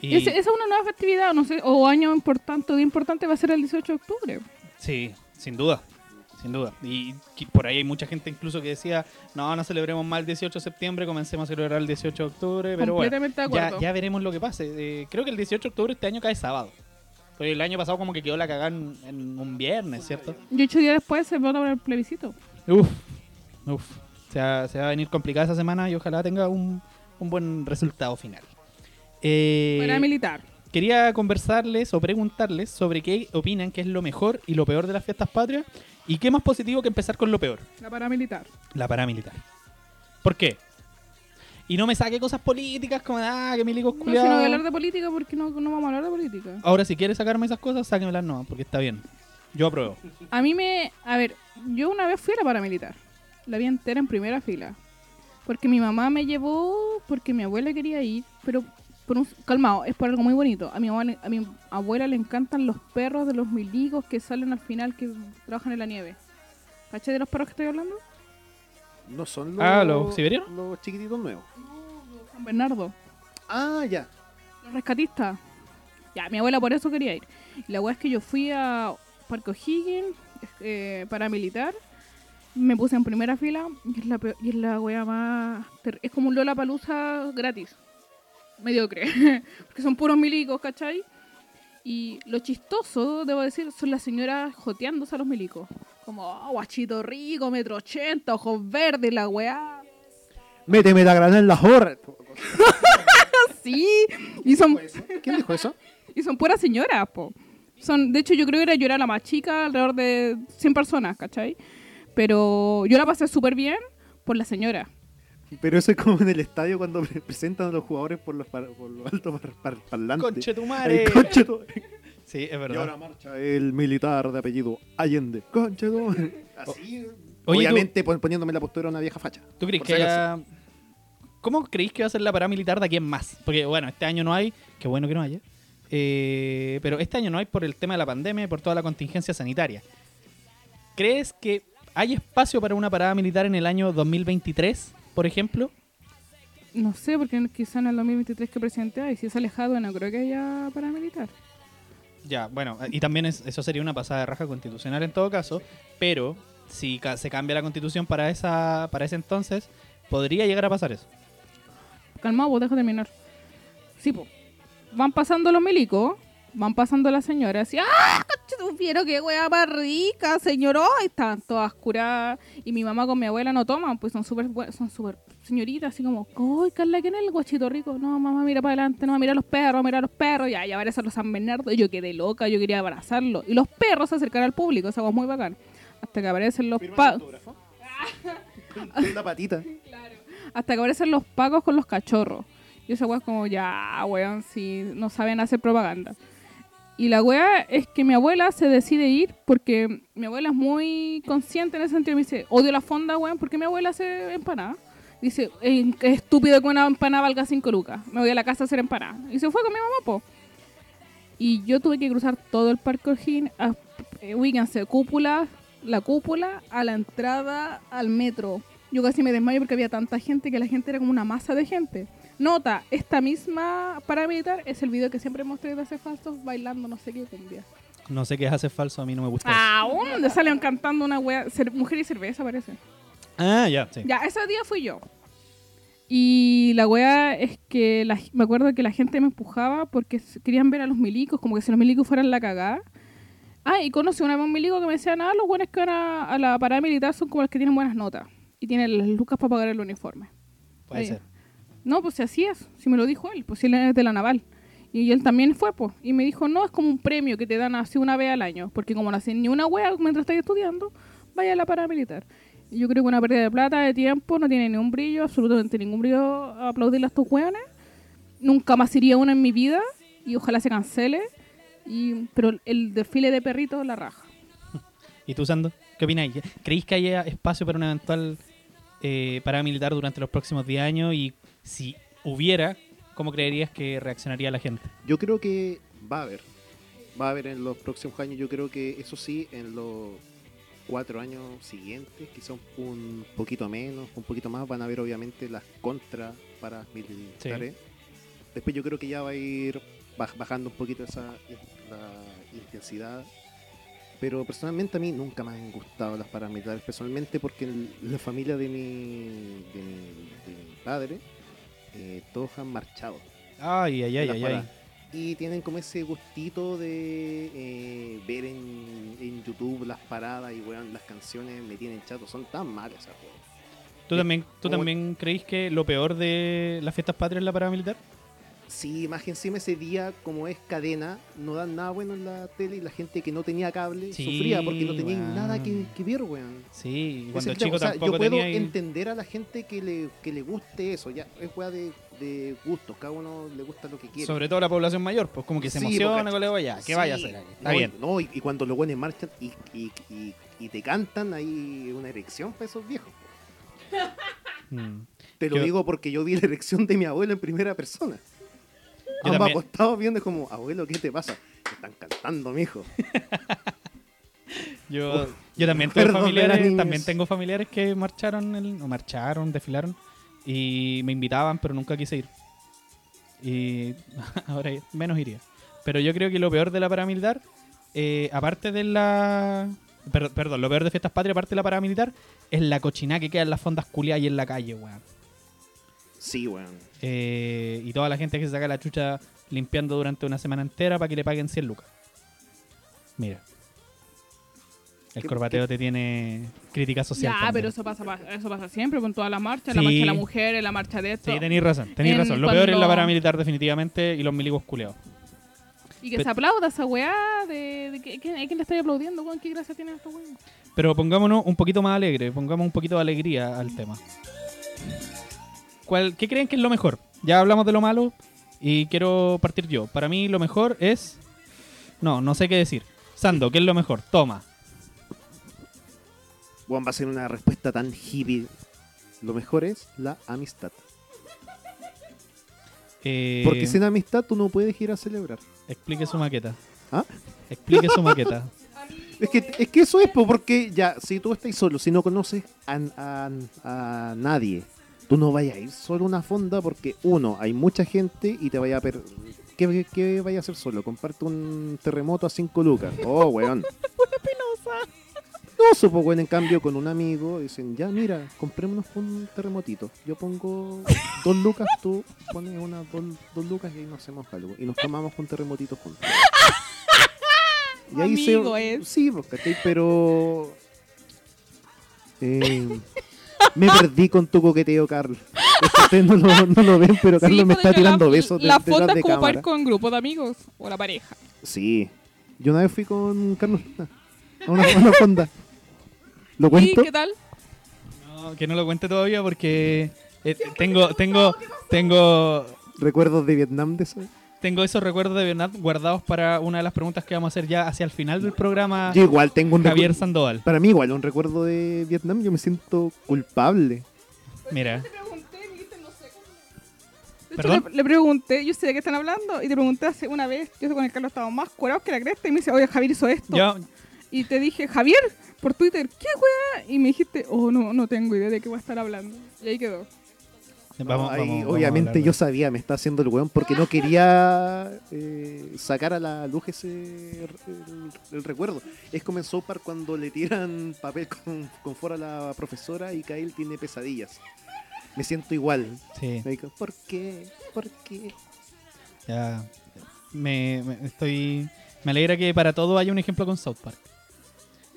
Y, esa es una nueva festividad, no sé, o año importante, o día importante va a ser el 18 de octubre. Sí, sin duda. Sin duda. Y por ahí hay mucha gente incluso que decía, no, no celebremos más el 18 de septiembre, comencemos a celebrar el 18 de octubre, pero bueno, ya, ya veremos lo que pase. Eh, creo que el 18 de octubre este año cae sábado. Porque el año pasado como que quedó la cagada en, en un viernes, ¿cierto? Y ocho días después se va a tomar el plebiscito. Uf, uf. Se va, se va a venir complicada esa semana y ojalá tenga un, un buen resultado final. Eh, Para militar. Quería conversarles o preguntarles sobre qué opinan que es lo mejor y lo peor de las fiestas patrias y qué más positivo que empezar con lo peor, La paramilitar. la paramilitar. ¿Por qué? Y no me saque cosas políticas como, ah, que milicos No, si no voy a culiados. hablar de política porque no, no vamos a hablar de política. Ahora, si quieres sacarme esas cosas, sáquemelas no, porque está bien. Yo apruebo. A mí me... A ver, yo una vez fui a la paramilitar. La vi entera en primera fila. Porque mi mamá me llevó, porque mi abuela quería ir, pero por un, calmado, es por algo muy bonito. A mi, abuela, a mi abuela le encantan los perros de los milicos que salen al final que trabajan en la nieve. ¿Cachai de los perros que estoy hablando? No son los, Ah, ¿los siberianos? Los chiquititos nuevos. San Bernardo. Ah, ya. Los rescatistas. Ya, mi abuela por eso quería ir. Y la weá es que yo fui a Parque O'Higgins, eh, paramilitar. Me puse en primera fila y es la, peor- y es la weá más... Es como un Lola Palusa gratis. Mediocre. Porque son puros milicos, ¿cachai? Y lo chistoso, debo decir, son las señoras joteándose a los milicos. Como, oh, guachito rico, metro ochenta, ojos verdes, la weá. Méteme la granada en la jorra. Sí, y son, ¿Quién dijo eso? y son puras señoras, po. Son, de hecho, yo creo que era yo era la más chica, alrededor de 100 personas, ¿cachai? Pero yo la pasé súper bien por la señora. Pero eso es como en el estadio cuando pre- presentan a los jugadores por los, par- por los altos par- par- parlantes. Conchetumare. Ay, conchetumare. Sí, es Y ahora verdad. marcha el militar de apellido Allende. Conchetumare. Así, Oye, obviamente pon- poniéndome la postura de una vieja facha. ¿Tú crees que haya... ¿Cómo creéis que va a ser la paramilitar de aquí en más? Porque, bueno, este año no hay, qué bueno que no haya. Eh, pero este año no hay por el tema de la pandemia y por toda la contingencia sanitaria. ¿Crees que hay espacio para una parada militar en el año 2023, por ejemplo? No sé, porque quizá en el 2023 que presidente hay, si es alejado, no creo que haya paramilitar. Ya, bueno, y también es- eso sería una pasada de raja constitucional en todo caso, pero si ca- se cambia la constitución para esa para ese entonces, podría llegar a pasar eso. Calmado, vos deja terminar. Sí, po. Van pasando los milicos, van pasando las señoras y ¡ah! Vieron qué wea más rica, señor. ¡Ay! Están todas curadas. Y mi mamá con mi abuela no toman, pues son súper son súper señoritas, así como, ¡ay, Carla, quién es el guachito rico! No, mamá, mira para adelante, no, mira a los perros, mira a los perros. Ya, ya aparecen los San Bernardo. Y yo quedé loca, yo quería abrazarlo. Y los perros se al público, esa cosa muy bacán. Hasta que aparecen los pagos. La patita. Hasta que aparecen los pagos con los cachorros. Y esa weá es como, ya, weón, si no saben hacer propaganda. Y la weá es que mi abuela se decide ir porque mi abuela es muy consciente en ese sentido. Me dice, odio la fonda, weón, porque mi abuela hace empanada. Dice, "Eh, qué estúpido que una empanada valga 5 lucas. Me voy a la casa a hacer empanada. Y se fue con mi mamá, po. Y yo tuve que cruzar todo el parque O'Higgins, eh, cúpula, la cúpula, a la entrada al metro. Yo casi me desmayo porque había tanta gente que la gente era como una masa de gente. Nota, esta misma paramilitar es el video que siempre mostré de hace falsos bailando no sé qué cumbia. No sé qué es hacer falso, a mí no me gusta. eso. Ah, donde salen cantando una wea, mujer y cerveza parece. Ah, ya, sí. Ya, ese día fui yo. Y la wea es que la- me acuerdo que la gente me empujaba porque querían ver a los milicos, como que si los milicos fueran la cagada. Ah, y conocí una vez un milico que me decía, nada, los buenos que van a, a la parada militar son como los que tienen buenas notas y tienen las lucas para pagar el uniforme. Puede ser. No, pues si así es, si me lo dijo él, pues si él es de la naval. Y él también fue, pues. Y me dijo, no, es como un premio que te dan así una vez al año. Porque como no hacen ni una wea mientras estás estudiando, vaya a la paramilitar. Y yo creo que una pérdida de plata, de tiempo, no tiene ni un brillo, absolutamente ningún brillo aplaudirle a estos weones. Nunca más iría una en mi vida y ojalá se cancele. Y, pero el desfile de perritos la raja. ¿Y tú, Sando? ¿Qué opináis? ¿Creéis que haya espacio para un eventual eh, paramilitar durante los próximos 10 años? Si hubiera, ¿cómo creerías que reaccionaría la gente? Yo creo que va a haber. Va a haber en los próximos años. Yo creo que eso sí, en los cuatro años siguientes, quizá un, un poquito menos, un poquito más, van a haber obviamente las contras paramilitares. Después yo creo que ya va a ir baj- bajando un poquito esa la intensidad. Pero personalmente a mí nunca me han gustado las paramilitares, personalmente porque en la familia de mi, de mi, de mi padre, eh, todos han marchado. Ay, ay, ay, ay, ay. Y tienen como ese gustito de eh, ver en, en YouTube las paradas y weón, las canciones me tienen chato. Son tan malas esas weón. ¿Tú también, ¿tú también creéis que lo peor de las fiestas patrias es la paramilitar? Sí, más que encima ese día, como es cadena, no dan nada bueno en la tele y la gente que no tenía cable Sí, sufría porque no tenía weón. nada que, que ver, weón. Sí, cuando es el chico O sea, tampoco yo puedo tenía... ahí- entender a la gente que le, que le guste eso, ya es weá de, de gustos, cada uno le gusta lo que quiere. Sobre todo la población mayor, pues como que se Sí, emociona porque- con la ya, ¿qué vaya a hacer ahí? Está no, bien. No, y, y cuando los buenos marchan y, y, y, y te cantan, hay una erección para esos viejos. Mm. Te lo Yo- digo porque yo vi la erección de mi abuelo en primera persona. Yo Ambos acostados viendo como, abuelo, ¿qué te pasa? Están cantando, mijo. Yo, yo también Perdón, familiares, también tengo familiares que marcharon, el- o marcharon, desfilaron y me invitaban, pero nunca quise ir. Y ahora menos iría. Pero yo creo que lo peor de la paramilitar, eh, aparte de la... per- perdón, lo peor de Fiestas Patrias, aparte de la paramilitar, es la cochina que queda en las fondas culiadas y en la calle, weón. Sí, weón. Eh, y toda la gente que se saca la chucha limpiando durante una semana entera para que le paguen 100 lucas. Mira. El ¿Qué- corbateo te tiene crítica social. Ya, también. pero eso pasa, pa- eso pasa siempre con todas las marchas, la marcha de la mujer, la marcha de esto. Sí, tenéis razón, tenéis En razón. Lo peor es la paramilitar definitivamente y los milicos culeados. Y que Pe- se aplauda esa weá de, de que, que- ¿a quién le estáis aplaudiendo, weón? ¿Qué gracia tiene esta weá? Pero pongámonos un poquito más alegre, pongamos un poquito de alegría al tema. ¿Cuál, ¿Qué creen que es lo mejor? Ya hablamos de lo malo y quiero partir yo. Para mí lo mejor es... No, no sé qué decir. Sando, ¿qué es lo mejor? Toma. Weón, va a ser una respuesta tan hippie. Lo mejor es la amistad. Eh, Porque sin amistad tú no puedes ir a celebrar. Explique su maqueta. ¿Ah? Explique su maqueta. Es que, es que eso es, po, porque ya, si tú estás solo, si no conoces a, a- a nadie, tú no vayas a ir solo a una fonda porque, uno, hay mucha gente y te vaya a per... ¿Qué, qué vaya a hacer solo? Comparte un terremoto a 5 lucas. Oh, weón. No, supo, weón, en cambio, con un amigo dicen, ya, mira, comprémonos un terremotito. Yo pongo dos lucas, tú pones una dos, dos lucas y ahí nos hacemos algo. Y nos tomamos un terremotito juntos. Y ahí Amigo se... es. Sí, pues, ¿cachai? Pero... eh, me perdí con tu coqueteo, Carlos. Es que ustedes no lo, no lo ven, pero Carlos Sí, me está tirando la, besos de, La de es como para ir cámara. con grupo de amigos o la pareja. Sí. Yo una vez fui con Carlos Luna a una, a una fonda. ¿Lo ¿Y cuento? qué tal? No, que no lo cuente todavía porque eh, tengo, tengo, tengo, Recuerdos de Vietnam de eso. Tengo esos recuerdos de Bernat guardados para una de las preguntas que vamos a hacer ya hacia el final del programa. Yo igual tengo un Javier. Sandoval. Para mí igual un recuerdo de Vietnam, yo me siento culpable. Mira, De le, le pregunté, yo sé de qué están hablando, y te pregunté hace una vez, yo sé con el Carlos estaba más curados que la cresta, y me dice, oye, Javier hizo esto. yo, Y te dije, Javier, por Twitter, ¿qué weá? Y me dijiste, oh, no, no tengo idea de qué voy a estar hablando. Y ahí quedó. Vamos, Ahí, vamos- obviamente yo sabía, me está haciendo el weón porque no quería eh, sacar a la luz ese el, el recuerdo. Es como en South Park cuando le tiran papel con, con fuera a la profesora y Kyle tiene pesadillas. Me siento igual. Sí, Me digo, ¿por qué? ¿Por qué? ya. Me, me- estoy. Me alegra que para todo haya un ejemplo con South Park.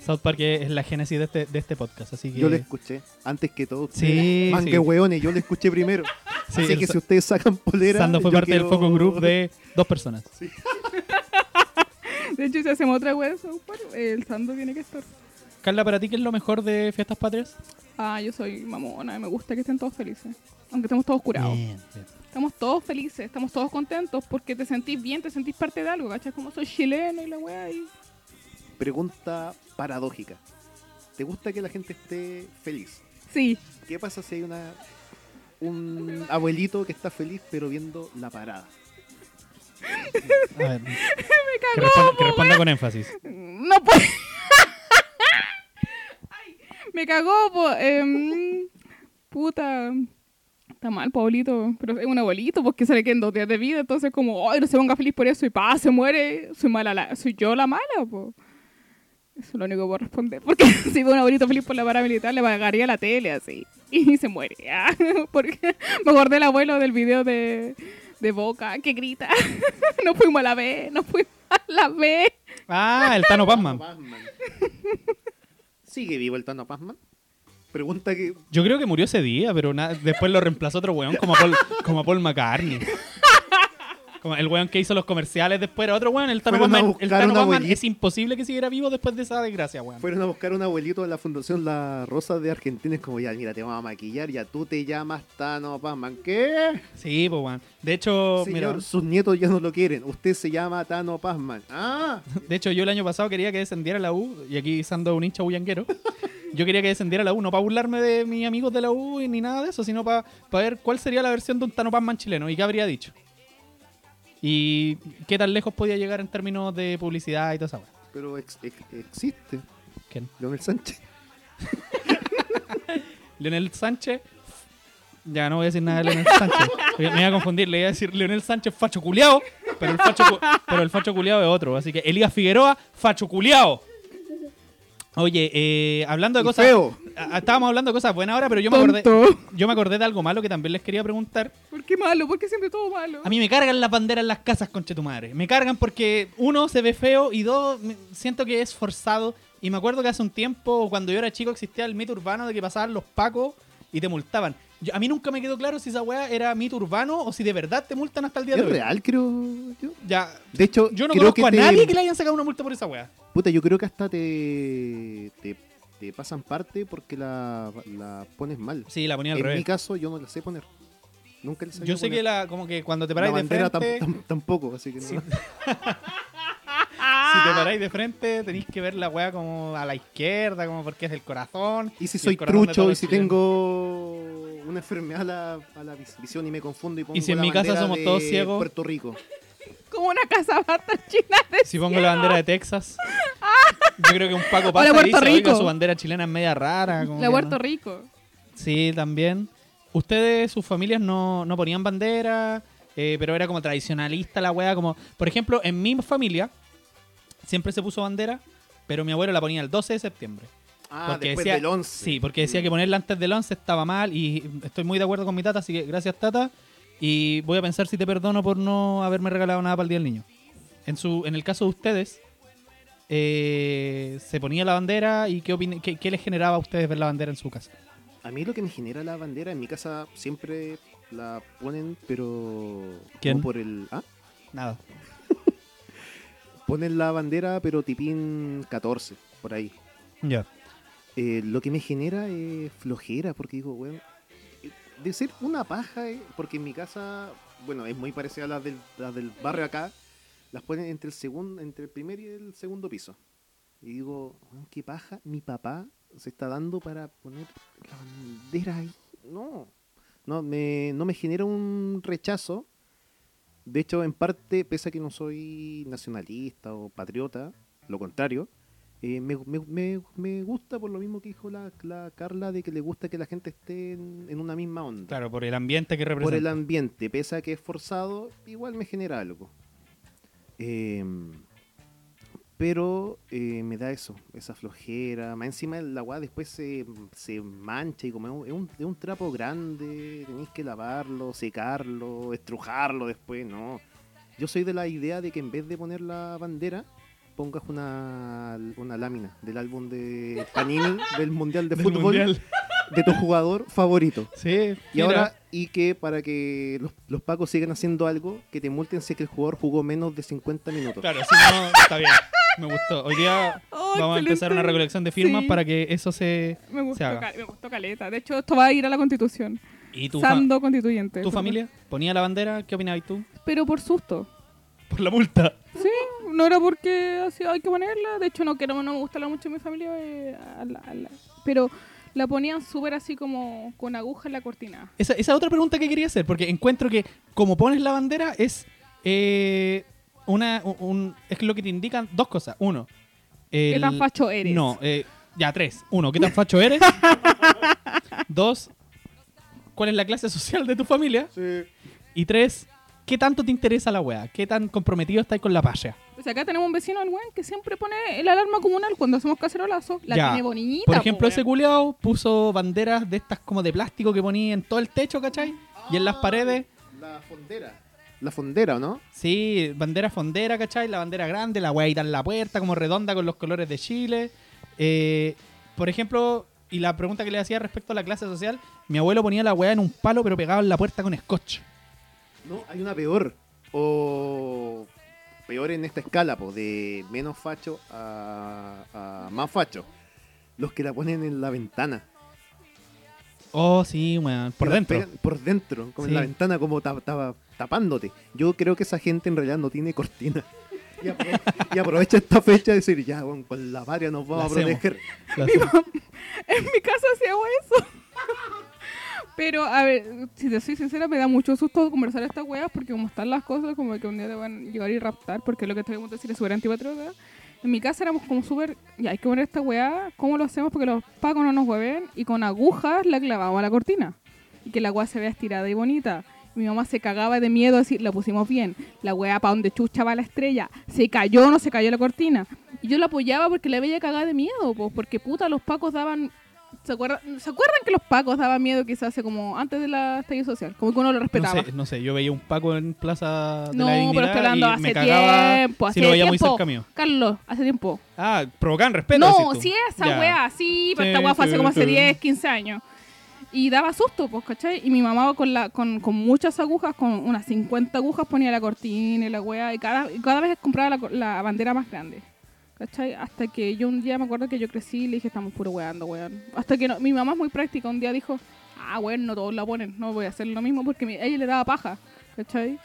South Park es la génesis de este, de este podcast, así que. Yo le escuché, antes que todo. Sí, Man, sí. que weones, yo le escuché primero. Sí, Así que si ustedes sacan polera. Sando fue parte del focus group de dos personas. De hecho, si hacemos otra weá de South Park, el Sando tiene que estar. Carla, ¿para ti qué es lo mejor de Fiestas Patrias? Ah, yo soy mamona, y me gusta que estén todos felices. Aunque estemos todos curados. Bien, bien. Estamos todos felices, estamos todos contentos porque te sentís bien, te sentís parte de algo, ¿cachai? Como soy chileno y la weá y... Pregunta paradójica. ¿Te gusta que la gente esté feliz? Sí, ¿Qué pasa si hay una un abuelito que está feliz pero viendo la parada? A ver, que, responda, que responda con énfasis. no puedo... Me cagó, po. em, puta... Está mal, Pablito, pero es un abuelito porque se le quedan dos días de vida, entonces como, ay, no se ponga feliz por eso y pa, se muere, soy mala, la- soy yo la mala, po. Eso es lo único que puedo responder, porque si veo un abuelito feliz por la paramilitar, le pagaría la tele así, y se muere, ah, porque me acordé del abuelo del video de, de Boca, que grita, no fuimos a la B, no fuimos a la B. Ah, el Tano Pazman. ¿Sigue vivo el Tano Pazman? Pregunta que. Yo creo que murió ese día, pero después lo reemplazó otro weón como a Paul, como a Paul McCartney. Como el weón que hizo los comerciales después era otro weón. El Tano Fueron a Pazman, el buscar Tano es imposible que siguiera vivo después de esa desgracia, weón. Fueron a buscar un abuelito de la Fundación La Rosa de Argentina. Es como, ya, mira, te vamos a maquillar. Ya tú te llamas Tano Pazman. ¿Qué? Sí, pues weón. De hecho, Señor, mira, sus nietos ya no lo quieren. Usted se llama Tano Pazman. Ah, de hecho yo el año pasado quería que descendiera la U, y aquí Sando un hincha bullanguero. Yo quería que descendiera la U, no para burlarme de mis amigos de la U ni nada de eso, sino para ver cuál sería la versión de un Tano Pazman chileno y qué habría dicho. Y qué tan lejos podía llegar en términos de publicidad y toda esa weá. pero ex- ex- existe. ¿Quién? Leonel Sánchez. Leonel Sánchez Ya no voy a decir nada de Leonel Sánchez. Me iba a confundir, le iba a decir Leonel Sánchez facho culiao, pero el facho, pero el facho culiao es otro. Así que Elías Figueroa, facho culiao. Oye, eh, hablando de Y cosas. feo. Estábamos hablando de cosas buenas ahora, pero yo me acordé. Yo me acordé de algo malo que también les quería preguntar. ¿Por qué malo? ¿Por qué siempre todo malo? A mí me cargan las banderas en las casas, conche tu madre. Me cargan porque, uno, se ve feo y dos, siento que es forzado. Y me acuerdo que hace un tiempo, cuando yo era chico, existía el mito urbano de que pasaban los pacos y te multaban. Yo- a mí nunca me quedó claro si esa weá era mito urbano o si de verdad te multan hasta el día Es de hoy. real, creo yo. Ya, De hecho, yo no creo conozco que a te- nadie que le hayan sacado una multa por esa weá. Puta, yo creo que hasta te, te, te pasan parte porque la, la pones mal. Sí, la ponía al en mi revés. caso, yo no la sé poner. Nunca la sé Yo sé poner. que la, como que cuando te la paráis de bandera tam- frente, tam- tampoco, así que no. Sí. si te paráis de frente, tenéis que ver la weá como a la izquierda, como porque es del corazón. Y si soy todos trucho y si chilenos. tengo una enfermedad a la, a la vis- visión y me confundo y pongo si en la mi casa somos todos ciegos? Puerto Rico. Como una casa bata china de Si pongo la bandera de Texas, yo creo que un Paco pasa Hola, y dice, Puerto "Oiga, Rico". su bandera chilena es media rara. como La que Puerto no". Rico. Sí, también. Ustedes, sus familias no, no ponían bandera, eh, pero era como tradicionalista la wea. Como, por ejemplo, en mi familia siempre se puso bandera, pero mi abuelo la ponía el 12 de septiembre. Ah, Porque después decía- del 11. Sí, porque decía que ponerla antes del 11 estaba mal y estoy muy de acuerdo con mi tata, así que gracias tata. Y voy a pensar si te perdono por no haberme regalado nada para el Día del Niño. En, su, en el caso de ustedes, eh, ¿se ponía la bandera y qué, qué, qué les generaba a ustedes ver la bandera en su casa? A mí lo que me genera la bandera, en mi casa siempre la ponen, pero... ¿Quién? por el... ¿Ah? Nada. Ponen la bandera, pero tipín 14, por ahí. Ya. Eh, lo que me genera es flojera, porque digo, eh, de ser una paja, eh, porque en mi casa, bueno, es muy parecida a la del, la del barrio acá, las ponen entre el segundo, entre el primer y el segundo piso. Y digo, "Weón, qué paja, mi papá se está dando para poner la bandera ahí. No, no me, no me genera un rechazo. De hecho, en parte, pese a que no soy nacionalista o patriota, lo contrario, eh, me, me- me- me gusta por lo mismo que dijo la, la Carla, de que le gusta que la gente esté en, en una misma onda. Claro, por el ambiente que representa. por el ambiente, pese a que es forzado, igual me genera algo. Eh, pero eh, me da eso, esa flojera. Más encima el agua después se, se mancha y como es un, es un- es un trapo grande, tenéis que lavarlo, secarlo, estrujarlo después, no. Yo soy de la idea de que en vez de poner la bandera, pongas una, una lámina del álbum de Panini del Mundial de Del Fútbol mundial. de tu jugador favorito. Sí, Y mira. ahora, y que para que los, los pacos sigan haciendo algo, que te multen si es que el jugador jugó menos de 50 minutos. Claro, si no, está bien. Me gustó. Hoy día Oh, vamos a empezar una recolección de firmas Sí. para que eso se, Me se gustó, haga. cal- me gustó caleta. De hecho, esto va a ir a la constitución. ¿Y tu, fa- Sando constituyente. tu familia ponía la bandera? ¿Qué opinabas tú? Pero por susto. Por la multa. Sí, no era porque así hay que ponerla. De hecho, no quiero, no me gusta mucho mi familia. eh, a la- a la- pero la ponían súper así como con aguja en la cortina. Esa, esa otra pregunta que quería hacer, porque encuentro que como pones la bandera es eh, una un, un- es lo que te indican dos cosas. Uno, ¿Qué tan facho eres? No, eh, ya tres. Uno, ¿qué tan facho eres? Dos, ¿cuál es la clase social de tu familia? Y tres, ¿qué tanto te interesa la wea? ¿Qué tan comprometido estás con la paya? O sea, acá tenemos un vecino, el weón, que siempre pone el alarma comunal cuando hacemos cacerolazo. La Ya. tiene bonita. Por po, ejemplo, ese weón. culiao puso banderas de estas como de plástico que ponía en todo el techo, ¿cachai? Y en las paredes. La fondera. La fondera, ¿o ¿no? Sí, bandera fondera, ¿cachai? La bandera grande, la weá en la puerta, como redonda con los colores de Chile. Eh, por ejemplo, y la pregunta que le hacía respecto a la clase social, mi abuelo ponía la weá en un palo pero pegado en la puerta con scotch. No, hay una peor. O peor en esta escala, po, de menos facho a, a más facho. Los que la ponen en la ventana. Oh, sí, weón, por Que dentro. Por dentro, como Sí. en la ventana, como ta- ta- tapándote. Yo creo que esa gente en realidad no tiene cortina. Y, apro- y aprovecha esta fecha de decir, ya, bueno, con la varia nos vamos La a proteger. En mi casa hacíamos eso. Pero, a ver, si te soy sincera, me da mucho susto conversar estas weas porque como están las cosas, como que un día te van a llegar y raptar, porque lo que te voy a decir es súper antipatriota. En mi casa éramos como súper, ya hay que poner esta weá, ¿cómo lo hacemos? Porque los pacos no nos hueven y con agujas la clavamos a la cortina. y que la weá se vea estirada y bonita. Mi mamá se cagaba de miedo, así, la pusimos bien. La weá para donde chucha va la estrella. Se cayó no se cayó la cortina. Y yo la apoyaba porque la veía cagada de miedo, pues, porque puta, los pacos daban. ¿Se acuerdan, ¿Se acuerdan que los pacos daban miedo quizás hace como antes de la estallido social? Como que uno lo No respetaba. sé, no sé, yo veía un Paco en Plaza de No, la pero estoy hablando y hace me cagaba tiempo. si Hace lo veía muy tiempo. cerca mío. Carlos, hace tiempo. Ah, provocan respeto. No, sí, esa Ya. weá, sí, pero Sí, esta weá fue hace sí, como hace sí. 10, 15 años. Y daba susto, pues, ¿cachai? Y mi mamá con, la, con, con muchas agujas, con unas 50 agujas, ponía la cortina y la weá, y cada, y cada vez compraba la, la bandera más grande. ¿Cachai? Hasta que yo un día me acuerdo que yo crecí y le dije, estamos puro weando, weón. Hasta que no- mi mamá es muy práctica, un día dijo, ah, weón, no todos la ponen, no voy a hacer lo mismo porque mi- a ella le daba paja, ¿cachai?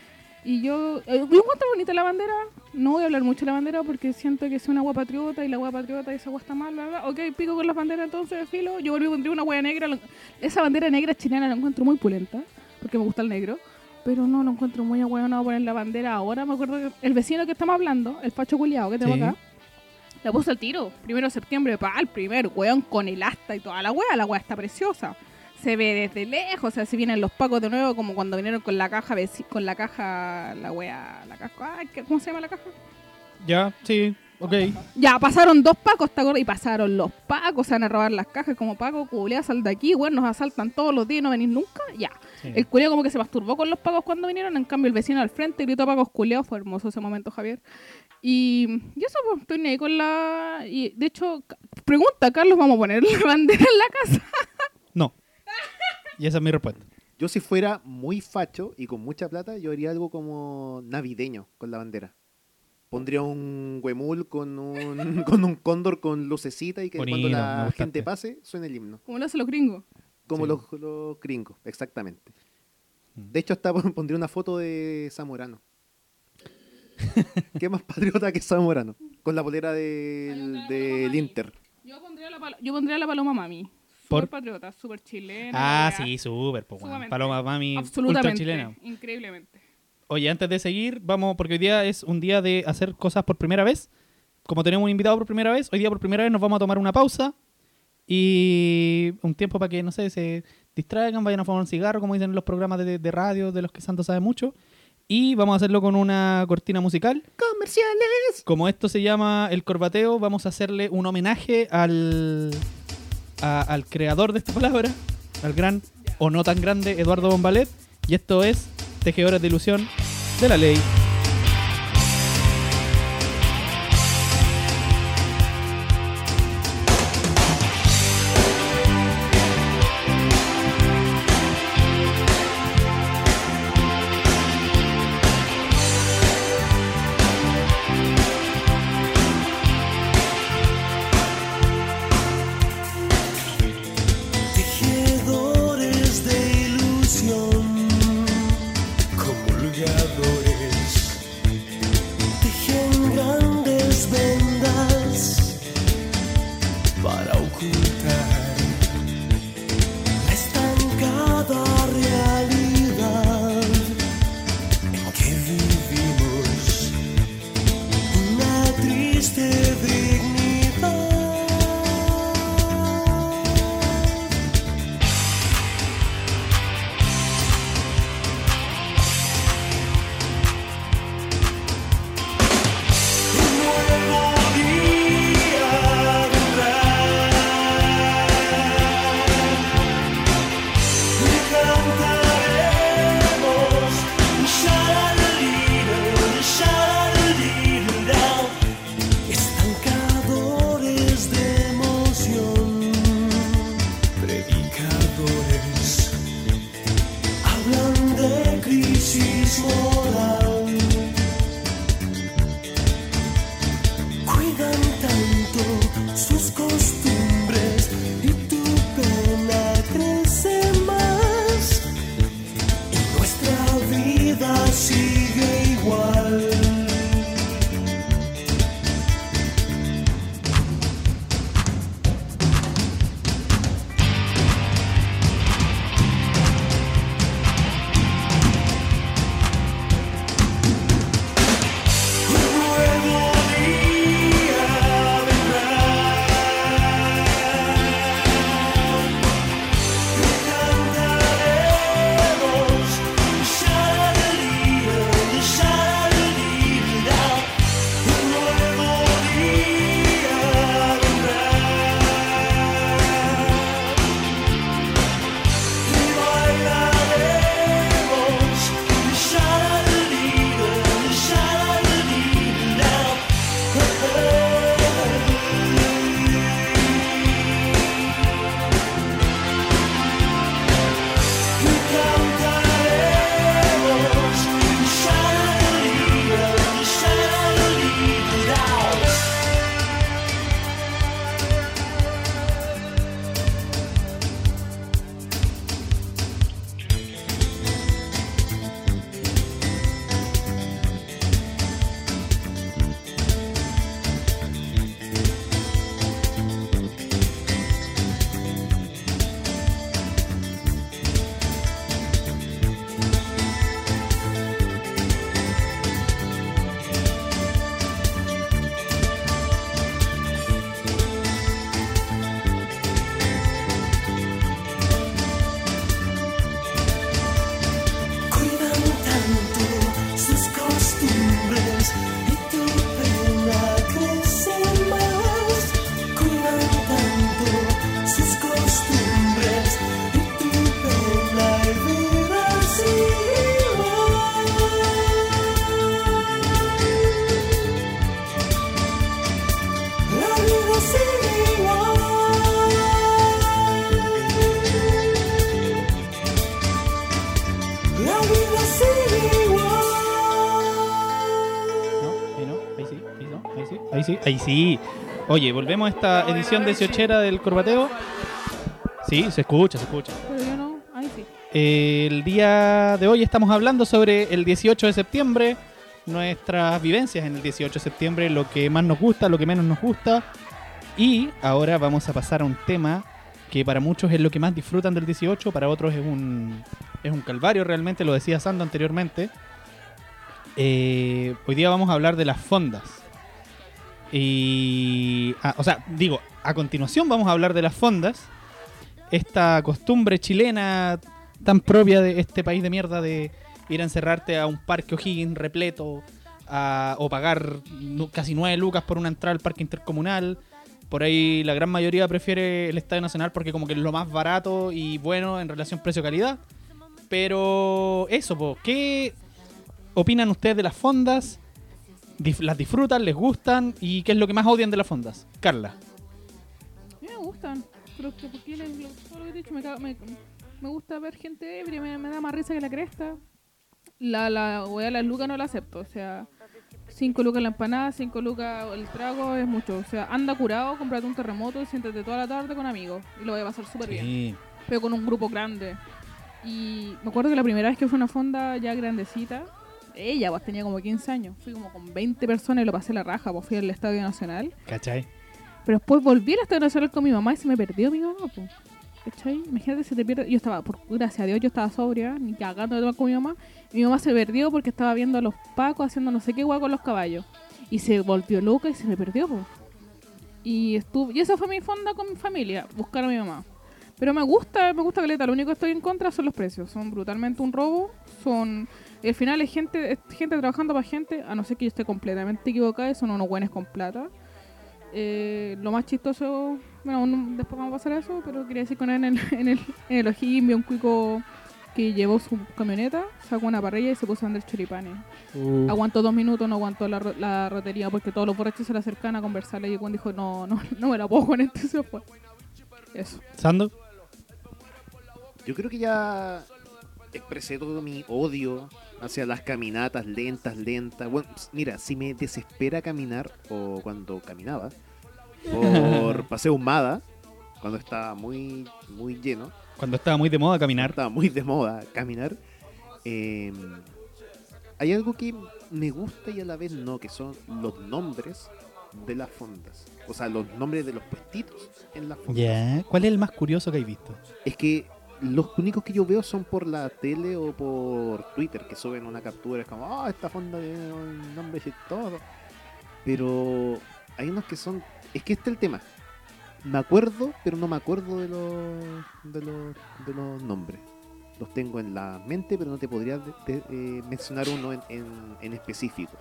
Y yo, eh, yo encuentro bonita la bandera, no voy a hablar mucho de la bandera porque siento que es una agua patriota y la agua patriota y esa agua está mal, bla, bla. Ok, pico con las banderas entonces, filo. Yo volví a pondría una hueá negra. lo- Esa bandera negra chilena la encuentro muy pulenta porque me gusta el negro. Pero no lo encuentro muy ahueonado poner la bandera ahora. Me acuerdo que el vecino que estamos hablando, el Pacho Culiao que tengo Sí. acá, la puso al tiro. Primero de septiembre, para el primer weón con el asta y toda la hueá. La hueá está preciosa. Se ve desde lejos, o sea, si vienen los pacos de nuevo, como cuando vinieron con la caja, con la caja, la wea, la caja, ay, ¿qué- ¿cómo se llama la caja? Ya, sí, ok. Ya, pasaron dos pacos, ¿te acuerdas? Y pasaron los pacos, se van a robar las cajas como Paco, culea, sal de aquí, bueno, nos asaltan todos los días y no venís nunca, ya. Sí. El culeo como que se masturbó con los pacos cuando vinieron, en cambio el vecino al frente gritó pacos culeados, fue hermoso ese momento, Javier. Y, y eso, pues, estoy ahí con la... Y de hecho, pregunta, Carlos, ¿vamos a poner la bandera en la casa? No. Y esa es mi respuesta. Yo si fuera muy facho y con mucha plata, yo haría algo como navideño con la bandera. Pondría un huemul con un, con un cóndor con lucecita y que Bonito, cuando la gente pase suene el himno. Como lo hacen los gringos. Como Sí. los, los gringos, exactamente. Mm. De hecho, hasta pondría una foto de Zamorano. ¿Qué más patriota que Zamorano? Con la polera del, del Inter. Yo pondría la, pal- yo pondría la paloma mami. ¿Por? Súper patriota, súper chilena. Ah, sí, súper, pues, weón. Sumamente. Paloma Mami, ultra Absolutamente. chilena. Increíblemente. Oye, antes de seguir, vamos, porque hoy día es un día de hacer cosas por primera vez. Como tenemos un invitado por primera vez, hoy día por primera vez nos vamos a tomar una pausa y un tiempo para que, no sé, se distraigan, vayan a fumar un cigarro, como dicen en los programas de, de radio de los que Santo sabe mucho. Y vamos a hacerlo con una cortina musical. ¡Comerciales! Como esto se llama El Corbateo, vamos a hacerle un homenaje al, a- al creador de esta palabra, al gran o no tan grande Eduardo Bombalet. Y esto es Tejedores de Ilusión de la Ley. Ahí sí. Oye, volvemos a esta edición 18 del Corbateo. Sí, se escucha, se escucha. Pero yo no. Ahí sí. El día de hoy estamos hablando sobre el 18 de septiembre, nuestras vivencias en el 18 de septiembre, lo que más nos gusta, lo que menos nos gusta. Y ahora vamos a pasar a un tema que para muchos es lo que más disfrutan del 18, para otros es un, es un calvario realmente, lo decía Sando anteriormente. Eh, hoy día vamos a hablar de las fondas. Y. ah, o sea, digo, a continuación vamos a hablar de las fondas. Esta costumbre chilena tan propia de este país de mierda de ir a encerrarte a un parque O'Higgins repleto a- o pagar casi 9 lucas por una entrada al parque intercomunal. Por ahí la gran mayoría prefiere el Estadio Nacional porque como que es lo más barato y bueno en relación precio-calidad. Pero eso, po, ¿qué opinan ustedes de las fondas? Dif- ¿Las disfrutan? ¿Les gustan? ¿Y qué es lo que más odian de las fondas? Carla. Me gustan. Pero que porque les- todo lo que he dicho me, me, me gusta ver gente ebria, me, me da más risa que la cresta. La, la wea, la lucas no la acepto. O sea, 5 lucas la empanada, 5 lucas el trago es mucho. O sea, anda curado, cómprate un terremoto y siéntate toda la tarde con amigos. Y lo voy a pasar súper bien. Pero con un grupo grande. Y me acuerdo que la primera vez que fue una fonda ya grandecita, ella pues tenía como 15 años. Fui como con 20 personas y lo pasé la raja, pues fui al Estadio Nacional. ¿Cachai? Pero después volví al Estadio Nacional con mi mamá y se me perdió mi mamá, pues. ¿Cachai? Imagínate, se te pierde. Yo estaba, por gracias a Dios, yo estaba sobria, ni cagando de tomar con mi mamá. Mi mamá se perdió porque estaba viendo a los pacos haciendo no sé qué guay con los caballos. Y se volvió loca y se me perdió, pues. Y estuve, y esa fue mi fonda con mi familia, buscar a mi mamá. Pero me gusta, me gusta Caleta. Lo único que estoy en contra son los precios. Son brutalmente un robo. Son. Al final es gente, es gente trabajando para gente, a no ser que yo esté completamente equivocada, y son unos buenos con plata. Eh, lo más chistoso, bueno, no- después vamos a pasar a eso, pero quería decir con él en el, en el, en el O'Higgins vi un cuico que llevó su camioneta, sacó una parrilla y se puso a vender choripanes. Uh, Aguantó dos minutos, no aguantó la, ro- la rotería porque todos los borrachos se le acercan a conversarle y cuando dijo, no, no, no me la puedo con esto y se fue. Eso. ¿Sando? Yo creo que ya expresé todo mi odio hacia las caminatas lentas, lentas. Bueno, mira, si me desespera caminar, o cuando caminaba, por Paseo Humada, cuando estaba muy, muy lleno, Cuando estaba muy de moda caminar. estaba muy de moda caminar, eh, hay algo que me gusta y a la vez no, que son los nombres de las fondas. O sea, los nombres de los puestitos en las fondas. Ya. ¿Cuál es el más curioso que hay visto? Es que los únicos que yo veo son por la tele o por Twitter, que suben una captura, es como, ah, esta fonda tiene un nombre y todo. Pero hay unos que son, es que este es el tema. Me acuerdo, pero no me acuerdo de los, de los, de los nombres. Los tengo en la mente, pero no te podría eh, mencionar uno en, en- en específico.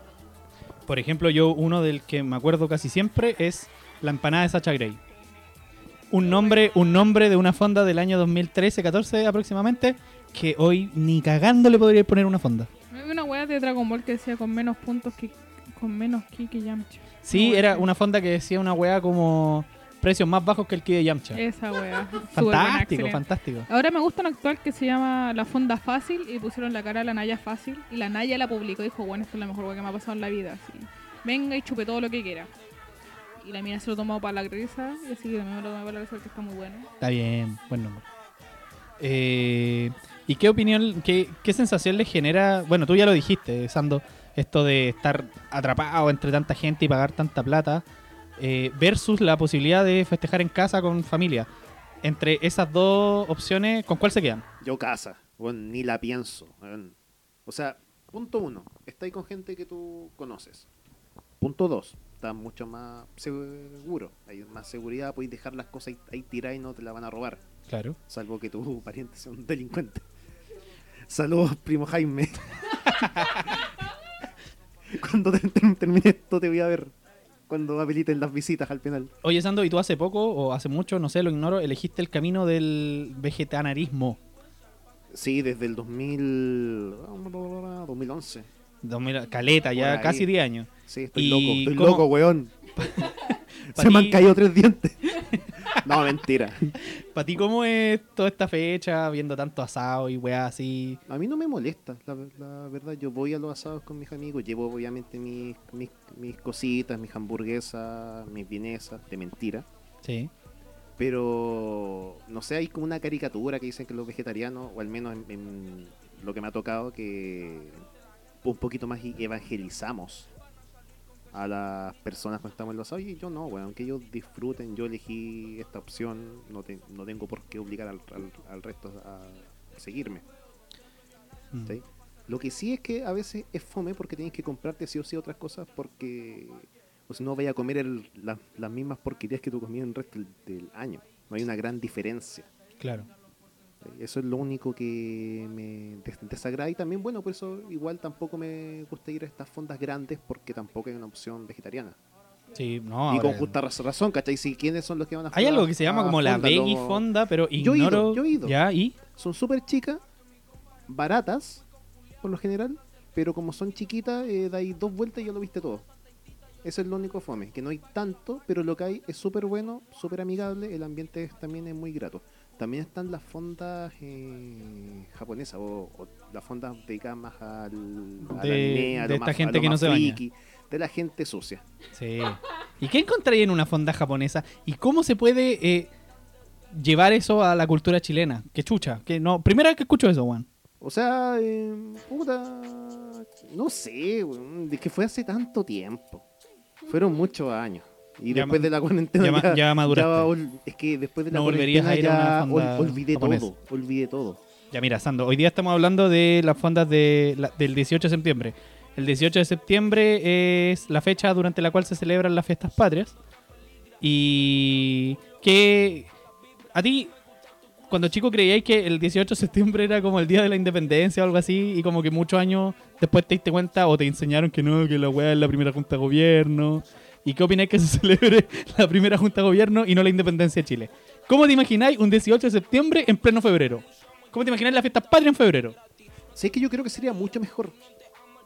Por ejemplo, yo uno del que me acuerdo casi siempre es la empanada de Sacha Grey. Un nombre, un nombre de una fonda del año 2013-14 aproximadamente, que hoy ni cagándole podría poner una fonda. Una wea de Dragon Ball que decía con menos puntos que con menos ki que Yamcha. Sí, No, era una fonda que decía una weá como precios más bajos que el que de Yamcha. Esa buena, fantástico, fantástico. Ahora me gusta una actual que se llama La Fonda Fácil y pusieron la cara a la Naya Fácil y la Naya la publicó y dijo, bueno, esto es la mejor wea que me ha pasado en la vida. así. Venga y chupe todo lo que quiera. Y la mina se lo tomó para la risa y así que también me lo tomé para la risa porque está muy bueno. Está bien, buen nombre. Eh, ¿Y qué opinión, qué, qué sensación le genera? Bueno, tú ya lo dijiste, Sando, esto de estar atrapado entre tanta gente y pagar tanta plata, eh, versus la posibilidad de festejar en casa con familia. Entre esas dos opciones, ¿con cuál se quedan? Yo casa, bueno, ni la pienso. O sea, punto uno, está ahí con gente que tú conoces. Punto dos, está mucho más seguro. Hay más seguridad, puedes dejar las cosas ahí, ahí tiradas y no te la van a robar. Claro. Salvo que tu pariente sea un delincuente. Saludos, primo Jaime. Cuando te- te- termine esto te voy a ver. Cuando habiliten las visitas al penal. Oye, Sando, ¿y tú hace poco, o hace mucho, no sé, lo ignoro, elegiste el camino del vegetarianismo? Sí, desde el 2000... 2011. 2000 Caleta, ya casi 10 años. Sí, estoy ¿Y loco, estoy cómo- loco, weón. Se me han caído tres dientes. No, mentira. ¿Para ti cómo es toda esta fecha, viendo tanto asado y weá así? A mí no me molesta, la, la verdad. Yo voy a los asados con mis amigos, llevo obviamente mis, mis, mis cositas, mis hamburguesas, mis vienesas, de mentira. Sí. Pero, no sé, hay como una caricatura que dicen que los vegetarianos, o al menos en, en lo que me ha tocado, que un poquito más evangelizamos a las personas cuando estamos en los asados. Y yo no, bueno, aunque ellos disfruten, yo elegí esta opción, no, te- no tengo por qué obligar al, al- al resto a seguirme. Mm. ¿sí? Lo que sí es que a veces es fome porque tienes que comprarte sí o sí otras cosas porque o si no vaya a comer el- la- las mismas porquerías que tú comías el resto del, del año. No hay una gran diferencia. Claro. Eso es lo único que me des- desagrada y también, bueno, por eso igual tampoco me gusta ir a estas fondas grandes porque tampoco hay una opción vegetariana. Sí, no. y con justa raz- razón, ¿cachai? Si quiénes son los que van a Hay algo que se llama como la veggie fonda, pero Yo he ido, ignoro. yo he ido. Ya, y. son súper chicas, baratas, por lo general, pero como son chiquitas, eh, dais dos vueltas y ya lo viste todo. Eso es lo único fome, que no hay tanto, pero lo que hay es súper bueno, súper amigable, el ambiente es- también es muy grato. También están las fondas eh, japonesas, o, o las fondas dedicadas más al, al De- anime, a de lo esta más- a gente lo que no se baña. friki, de la gente sucia. Sí. ¿Y qué encontraría en una fonda japonesa? ¿Y cómo se puede eh, llevar eso a la cultura chilena? Qué chucha. Que no, primera vez que escucho eso, Juan. O sea, eh, puta, no sé, de que fue hace tanto tiempo. Fueron muchos años. Y Ya después de la cuarentena ya ya maduraste. ol- es que después de la No volverías a cuarentena ir a ya una fonda ol- olvidé japonesa. todo, olvidé todo. Ya mira, Sando, hoy día estamos hablando de las fondas de la- del 18 de septiembre. El 18 de septiembre es la fecha durante la cual se celebran las fiestas patrias. Y que a ti, cuando chico creíais que el 18 de septiembre era como el día de la independencia o algo así, y como que muchos años después te diste cuenta o te enseñaron que no, que la weá es la primera junta de gobierno. ¿Y qué opináis que se celebre la primera junta de gobierno y no la independencia de Chile? ¿Cómo te imagináis un 18 de septiembre en pleno febrero? ¿Cómo te imagináis las fiestas patrias en febrero? Sé que yo creo que sería mucho mejor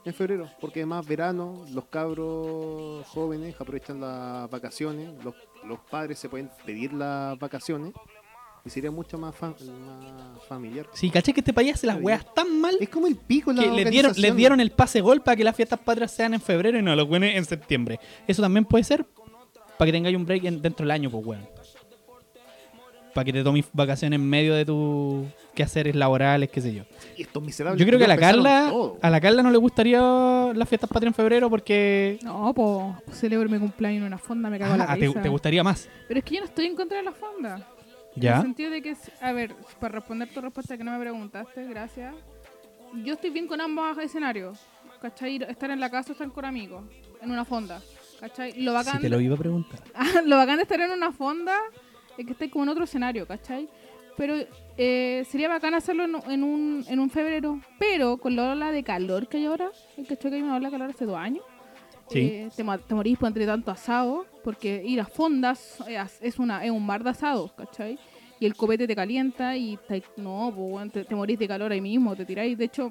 en febrero, porque además verano, los cabros jóvenes aprovechan las vacaciones, los, los padres se pueden pedir las vacaciones y sería mucho más, fa- más familiar. Sí, caché que este país hace las weas tan mal Es como el pico la que les dieron, les organización. dieron el pase gol para que las fiestas patrias sean en febrero y no los buenos en septiembre. Eso también puede ser para que tengáis un break en- dentro del año, pues weón. Para que te tomes vacaciones en medio de tus quehaceres laborales, qué sé yo. Y estos miserables Yo creo que a la Carla, todo. a la Carla no le gustaría las fiestas patrias en febrero porque No, pues celebro mi cumpleaños en una fonda, me cago en la Ah, te, te gustaría más. Pero es que yo no estoy en contra de la fonda. En el sentido de que, a ver, para responder tu respuesta que no me preguntaste, gracias. Yo estoy bien con ambos escenarios. ¿Cachai? Estar en la casa o estar con amigos. En una fonda. ¿Cachai? Lo bacán, Si te lo iba a preguntar. lo bacán de estar en una fonda es que estés como en otro escenario, ¿cachai? Pero eh, sería bacán hacerlo en, en un, en un febrero. Pero con la ola de calor que hay ahora, ¿cachai? Que hay una ola de calor hace dos años. Sí. eh, te, morís por entre tanto asado, porque ir a fondas es, una, es un mar de asados, ¿cachai? Y el copete te calienta y te- no, pues, te, te morís de calor ahí mismo, te tiráis. De hecho,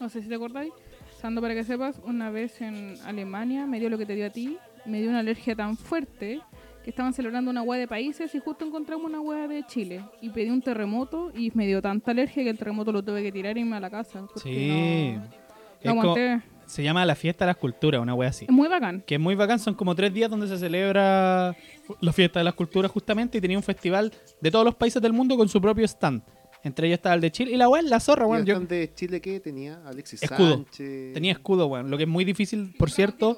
no sé si te acordáis, Sando, para que sepas, una vez en Alemania me dio lo que te dio a ti, me dio una alergia tan fuerte que estaban celebrando una hueá de países y justo encontramos una hueá de Chile. Y pedí un terremoto y me dio tanta alergia que el terremoto lo tuve que tirar y irme a la casa. Sí. no- aguanté. Se llama la fiesta de las culturas, una wea así. Es muy bacán. que es muy bacán, son como tres días donde se celebra la fiesta de las culturas justamente y tenía un festival de todos los países del mundo con su propio stand. Entre ellos estaba el de Chile y la weá es la zorra, ¿Y weón. el Yo- de Chile que tenía Alexis Escudo. Sánchez. tenía escudo, weón. Lo que es muy difícil, por cierto,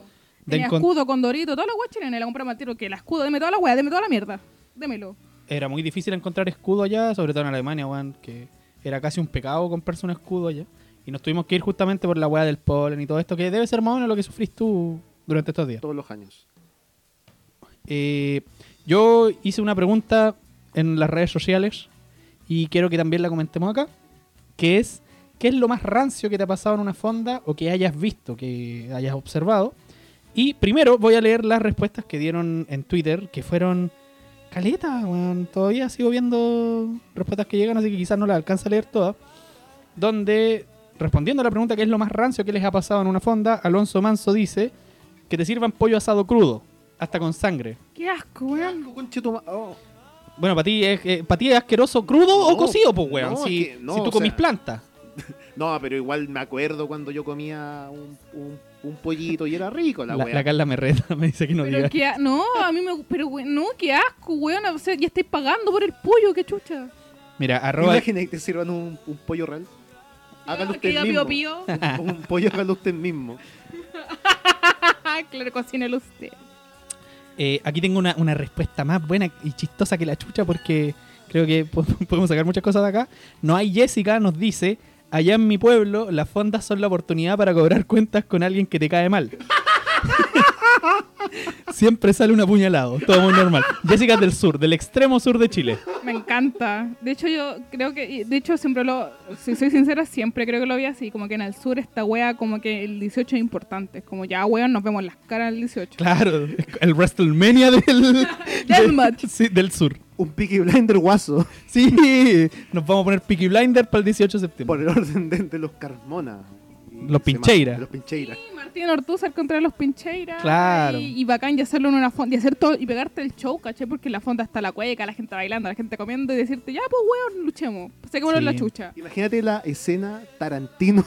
de Tenía escudo con dorito, toda la hueá chilena, la compramos al tiro, que el escudo, deme toda la hueá, deme toda la mierda. Démelo. Era muy difícil encontrar escudo allá, sobre todo en Alemania, weón, que era casi un pecado comprarse un escudo allá. Y nos tuvimos que ir justamente por la weá del polen y todo esto, que debe ser más o menos lo que sufrís tú durante estos días. Todos los años. Eh, yo hice una pregunta en las redes sociales y quiero que también la comentemos acá, que es, ¿qué es lo más rancio que te ha pasado en una fonda o que hayas visto, que hayas observado? Y primero voy a leer las respuestas que dieron en Twitter, que fueron caleta, weón. Todavía sigo viendo respuestas que llegan, así que quizás no las alcanza a leer todas. Donde, respondiendo a la pregunta, ¿qué es lo más rancio que les ha pasado en una fonda? Alonso Manso dice que te sirvan pollo asado crudo, hasta con sangre. Qué asco, weón. Oh. Bueno, para ti, es, eh, pa' ti es asqueroso crudo o cocido, pues, weón. no, si, es que- no, si tú comís sea- planta. No, pero igual me acuerdo cuando yo comía un, un- un pollito y era rico la La, weá. la Carla me reta, me dice que no Pero diga. que, a- no, a mí me. Pero, we- no, qué asco, weón. O sea, ya estáis pagando por el pollo, qué chucha. Mira, arroba. Imagina que te sirvan un, un pollo real. Hágalo usted diga mismo. pío, pío. Un, un pollo hágalo usted mismo. claro, cocínelo usted. Eh, aquí tengo una, una respuesta más buena y chistosa que la chucha porque creo que po- podemos sacar muchas cosas de acá. No hay Jessica, nos dice, allá en mi pueblo las fondas son la oportunidad para cobrar cuentas con alguien que te cae mal. Siempre sale un apuñalado, todo muy normal. Jessica es del sur, del extremo sur de Chile. Me encanta. De hecho, yo creo que. De hecho, siempre lo. Si soy sincera, siempre creo que lo vi así. Como que en el sur, esta wea, como que el 18 es importante. Como ya, weón, nos vemos las caras el 18. Claro, el WrestleMania del, sí, del sur. Un Peaky Blinder guaso. Sí, nos vamos a poner Peaky Blinder para el 18 de septiembre. Por el orden de, de los Carmona. Los Pincheira. Los Pincheira. Sí, Martín Ortúzar contra los Pincheiras. Claro. Y, y bacán y hacerlo en una fonda. Y hacer todo. Y pegarte el show, ¿caché? Porque en la fonda está la cueca, la gente bailando, la gente comiendo. Y decirte, ya, pues weón, luchemos. Saquémonos Sí. la chucha. Imagínate la escena Tarantino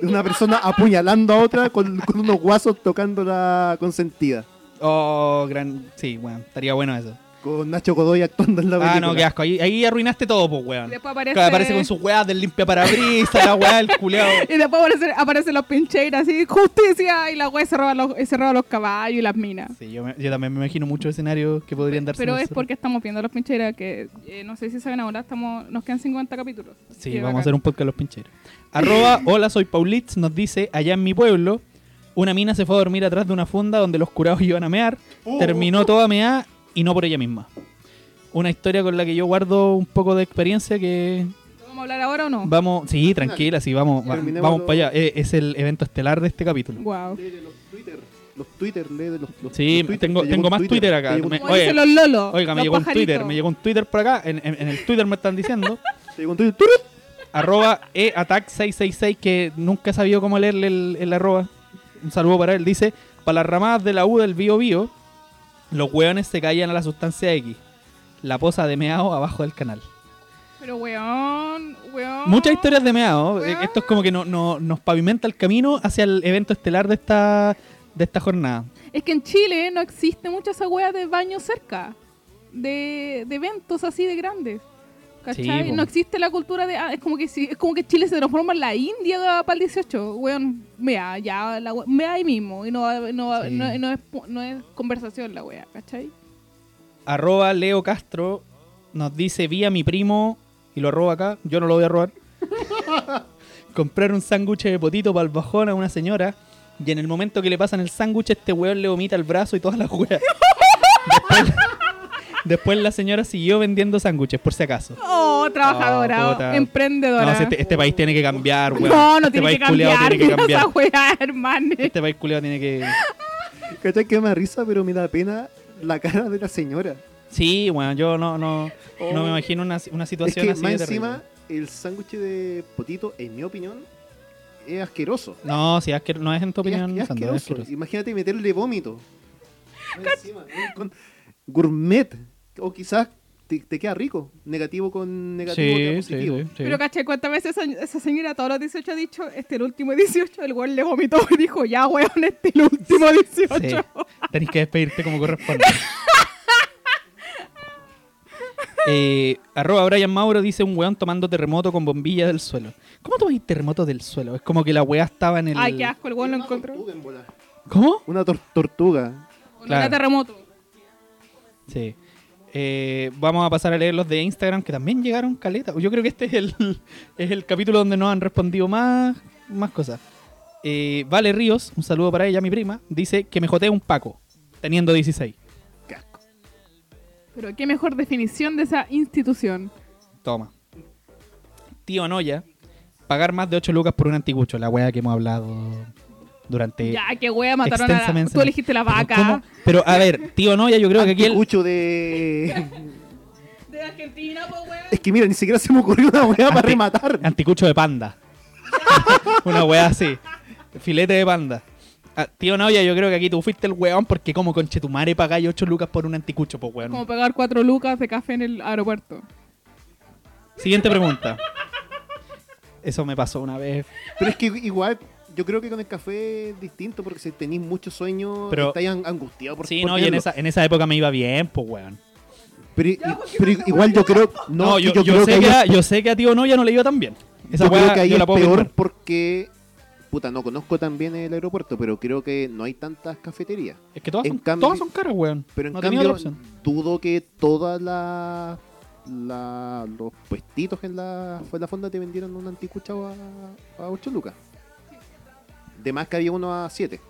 de una persona apuñalando a otra con, con unos guasos tocando la consentida. Oh, gran. Sí, bueno, estaría bueno eso. Con Nacho Godoy actuando en la película. Ah, no, qué asco. Ahí, ahí arruinaste todo, pues, Y weón. después aparece. Claro, aparece con sus weas del limpia parabrisas, la wea del culeado. Y después aparecen aparece los pincheiras así, justicia, y la wea se roba los, se roba los caballos y las minas. Sí, yo, me- yo también me imagino muchos escenarios que podrían darse. Pero es porque estamos viendo los pincheiras que eh, no sé si saben ahora, estamos, nos quedan 50 capítulos. Sí, vamos a hacer un podcast de los pincheros. Arroba, hola, soy Paulitz, nos dice, allá en mi pueblo, una mina se fue a dormir atrás de una funda donde los curados iban a mear, terminó toda meada y no por ella misma. Una historia con la que yo guardo un poco de experiencia que ¿Vamos a hablar ahora o no? vamos, sí, tranquila, sí, vamos, va- vamos para allá. Eh, Es el evento estelar de este capítulo. Wow. Los Twitter. Los Twitter, lee de los, los- Sí, los Twitter. tengo- tengo más Twitter acá. Me- Oye, dicen los lolos. Oiga, me llegó un. Twitter, me llegó un Twitter por acá, en, en- en el Twitter me están diciendo, te llegó un Twitter. ¡Turut! arroba eatac666, que nunca he sabido cómo leerle el, el arroba. Un saludo para él. Dice, para las ramadas de la U del Bio Bio, los hueones se caían a la sustancia X. La posa de meao abajo del canal. Pero weón, weón. Muchas historias de meao. Eh, Weón. Esto es como que no, no- nos pavimenta el camino hacia el evento estelar de esta, de esta jornada. Es que en Chile no existe mucha esa wea de baño cerca. De, de eventos así de grandes. ¿Cachai? Sí, no existe la cultura de. ah, es, como que si, es como que Chile se transforma en la India para el 18. Weón, mea, ya, la mea ahí mismo. Y no, no, Sí. no, no es, no es conversación la wea, ¿cachai? Arroba Leo Castro nos dice, vi a mi primo, y lo arroba acá, yo no lo voy a robar, comprar un sándwich de potito para el bajón a una señora, y en el momento que le pasan el sándwich, este weón le vomita el brazo y todas las weas. Después, después la señora siguió vendiendo sándwiches, por si acaso. Oh, trabajadora, Oh, emprendedora. No, este, este país tiene que cambiar, weón. No, no este tiene que cambiar. tiene que cambiar. esa hermano. Este país culiao tiene que... ¿Cachai que me da risa, pero me da pena la cara de la señora? Sí, bueno, yo no, no, no Oh. me imagino una, una Es situación que así más de encima, el sándwich de potito, en mi opinión, es asqueroso. No, si es que no es en tu Es opinión, asque- es es asqueroso. asqueroso. Imagínate meterle vómito. Más encima, con gourmet. O quizás te, te queda rico. Negativo con negativo Sí, positivo. sí, sí. Pero caché, ¿cuántas veces esa, esa señora todos los 18 ha dicho, este es el último 18? El weón le vomitó y dijo, ya weón, este es el último 18. Sí. Tenés que despedirte como corresponde. eh, arroba Brian Mauro dice un weón tomando terremoto con bombilla del suelo. ¿Cómo tomáis terremoto del suelo? Es como que la weá estaba en el... Ay, qué asco, el weón lo Una encontró. tortuga en. ¿Cómo? Una tor- tortuga. Claro. Una terremoto. Sí. Eh, vamos a pasar a leer los de Instagram que también llegaron caleta. Yo creo que este es el, es el capítulo donde nos han respondido más, más cosas. Eh, vale Ríos, un saludo para ella, mi prima, dice que me jotea un Paco, teniendo 16. Qué asco. Pero qué mejor definición de esa institución. Toma. Tío Noya, pagar más de 8 lucas por un anticucho, la wea que hemos hablado durante... ya, qué wea, mataron a la... extensamente. Tú elegiste la Pero vaca. ¿cómo? Pero a ver, tío Noya, yo creo que aquí él... Anticucho de... De Argentina, wea. Es que mira, ni siquiera se me ocurrió una weá para rematar. Anticucho de panda. una wea así. Filete de panda. Ah, tío Novia, yo creo que aquí tú fuiste el weón porque como conchetumare pagáis 8 lucas por un anticucho, pues weón. Como pagar cuatro lucas de café en el aeropuerto. Siguiente pregunta. Eso me pasó una vez. Pero es que igual, yo creo que con el café es distinto porque si tenéis mucho sueño, Pero- estáis an- angustiados por Sí, por no, y en tenerlo. esa, en esa época me iba bien, pues weón. Pero, igual yo creo. No, No, que yo, yo, yo creo sé que, ahí a, yo sé que a tío Novia no le iba tan bien. Esa yo creo weá que ahí yo la es puedo peor porque. Puta, no conozco tan bien el aeropuerto, pero creo que no hay tantas cafeterías. Es que todas, en son, cambio- todas son caras, weón. Pero en no tenía otra cambio, opción. dudo que todas las la, los puestitos en la, en la fonda te vendieron un anticuchao a, a 8 lucas. De más que había uno a 7.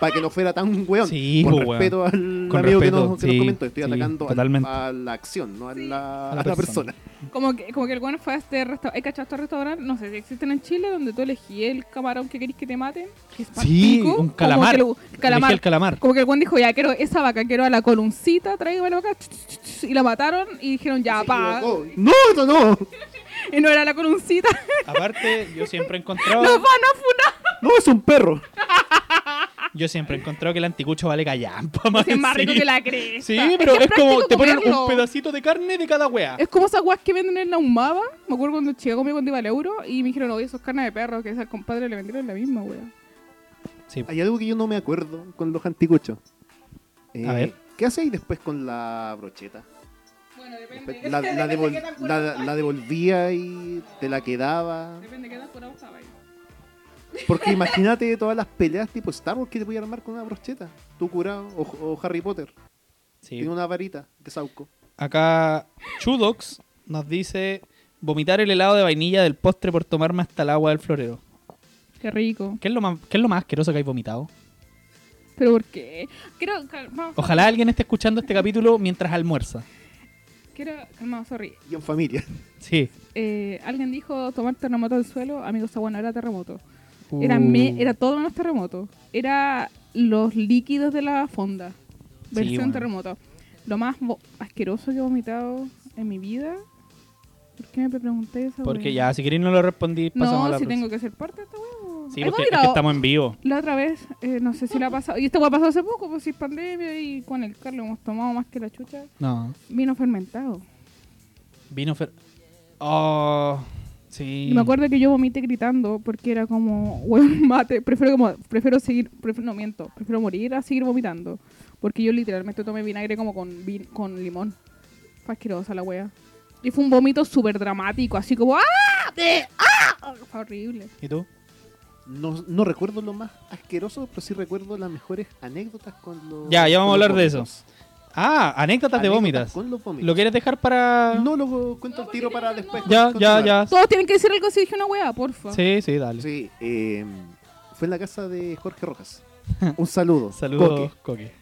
Para que no fuera tan weón. Sí, Con po, weón. respeto al Con amigo respeto, que, nos, que sí, nos comentó. Estoy sí, atacando al- totalmente. a la acción, no a la, A la a la persona. persona. Como que, como que el bueno fue a este restaurante. ¿Hay cachado este restaurante? No sé si existen en Chile, donde tú elegí el camarón que querís que te maten. Que es Sí, un como calamar. que lo- Elegí calamar. el calamar. Como que el buen dijo, ya quiero esa vaca, quiero a la coluncita, tráigamela acá. Y la mataron y dijeron, ya, pa. No, eso no. Y no era la coluncita. Aparte, yo siempre he encontrado, Nos van a funar. No, es un perro. yo siempre he encontrado que el anticucho vale callampa, más Es más rico sí. que la cresta. Sí, pero que es, como te ponen comerlo. un pedacito de carne de cada wea. Es como esas guas que venden en la humada. Me acuerdo cuando chica comí cuando iba al euro y me dijeron, oye, esos carnes de perro que ese compadre le vendieron la misma, wea. Sí. Hay algo que yo no me acuerdo con los anticuchos. Eh, A ver. ¿Qué hacéis después con la brocheta? Bueno, Después La, la, devol- la- la devolvía y te la quedaba. Depende de qué tan curado estaba. Porque imagínate todas las peleas tipo Star Wars que te voy a armar con una brocheta. Tú curado. O, o Harry Potter. Sí. Tiene una varita de Sauco. Acá Chudox nos dice vomitar el helado de vainilla del postre por tomarme hasta el agua del florero. Qué rico. ¿Qué es lo más, qué es lo más asqueroso que hay vomitado? ¿Pero por qué? Ojalá alguien esté escuchando este capítulo mientras almuerza. Quiero, calmado, sorry. Y en familia. Sí. Eh, alguien dijo tomar terremoto del suelo. Amigos, esa bueno era terremoto. Era, me- Uh. era todo menos terremoto. Era los líquidos de la fonda. Sí, Versión bueno. terremoto. Lo más asqueroso que he vomitado en mi vida. ¿Por qué me pregunté eso? Porque ya, si queréis no lo respondí, pasamos a No, la si próxima. tengo que ser parte de esta. Sí, porque es que estamos en vivo. La otra vez, eh, no sé si la ha pasado. Y esta hueá pasó hace poco, pues si es pandemia y con el Carlos hemos tomado más que la chucha. No. Vino fermentado. Vino Fer... Oh, sí. Y me acuerdo que yo vomité gritando porque era como, weón, mate, prefiero como, prefiero seguir, prefiero, no miento, prefiero morir a seguir vomitando. Porque yo literalmente tomé vinagre como con, vin- con limón. Fue asquerosa la wea. Y fue un vómito súper dramático, así como, ¡ah! ¡De- ¡ah! Fue horrible. ¿Y tú? No, no recuerdo lo más asqueroso, pero sí recuerdo las mejores anécdotas con los. Ya, ya vamos a hablar de eso. Ah, anécdotas de vómitas. Con los vómitos. ¿Lo quieres dejar para...? No lo cuento al tiro para después. Ya, ya, ya. Todos tienen que decir algo si dije una wea, porfa. Sí, sí, dale. Sí, eh, fue en la casa de Jorge Rojas. Un saludo. Saludos. Coque.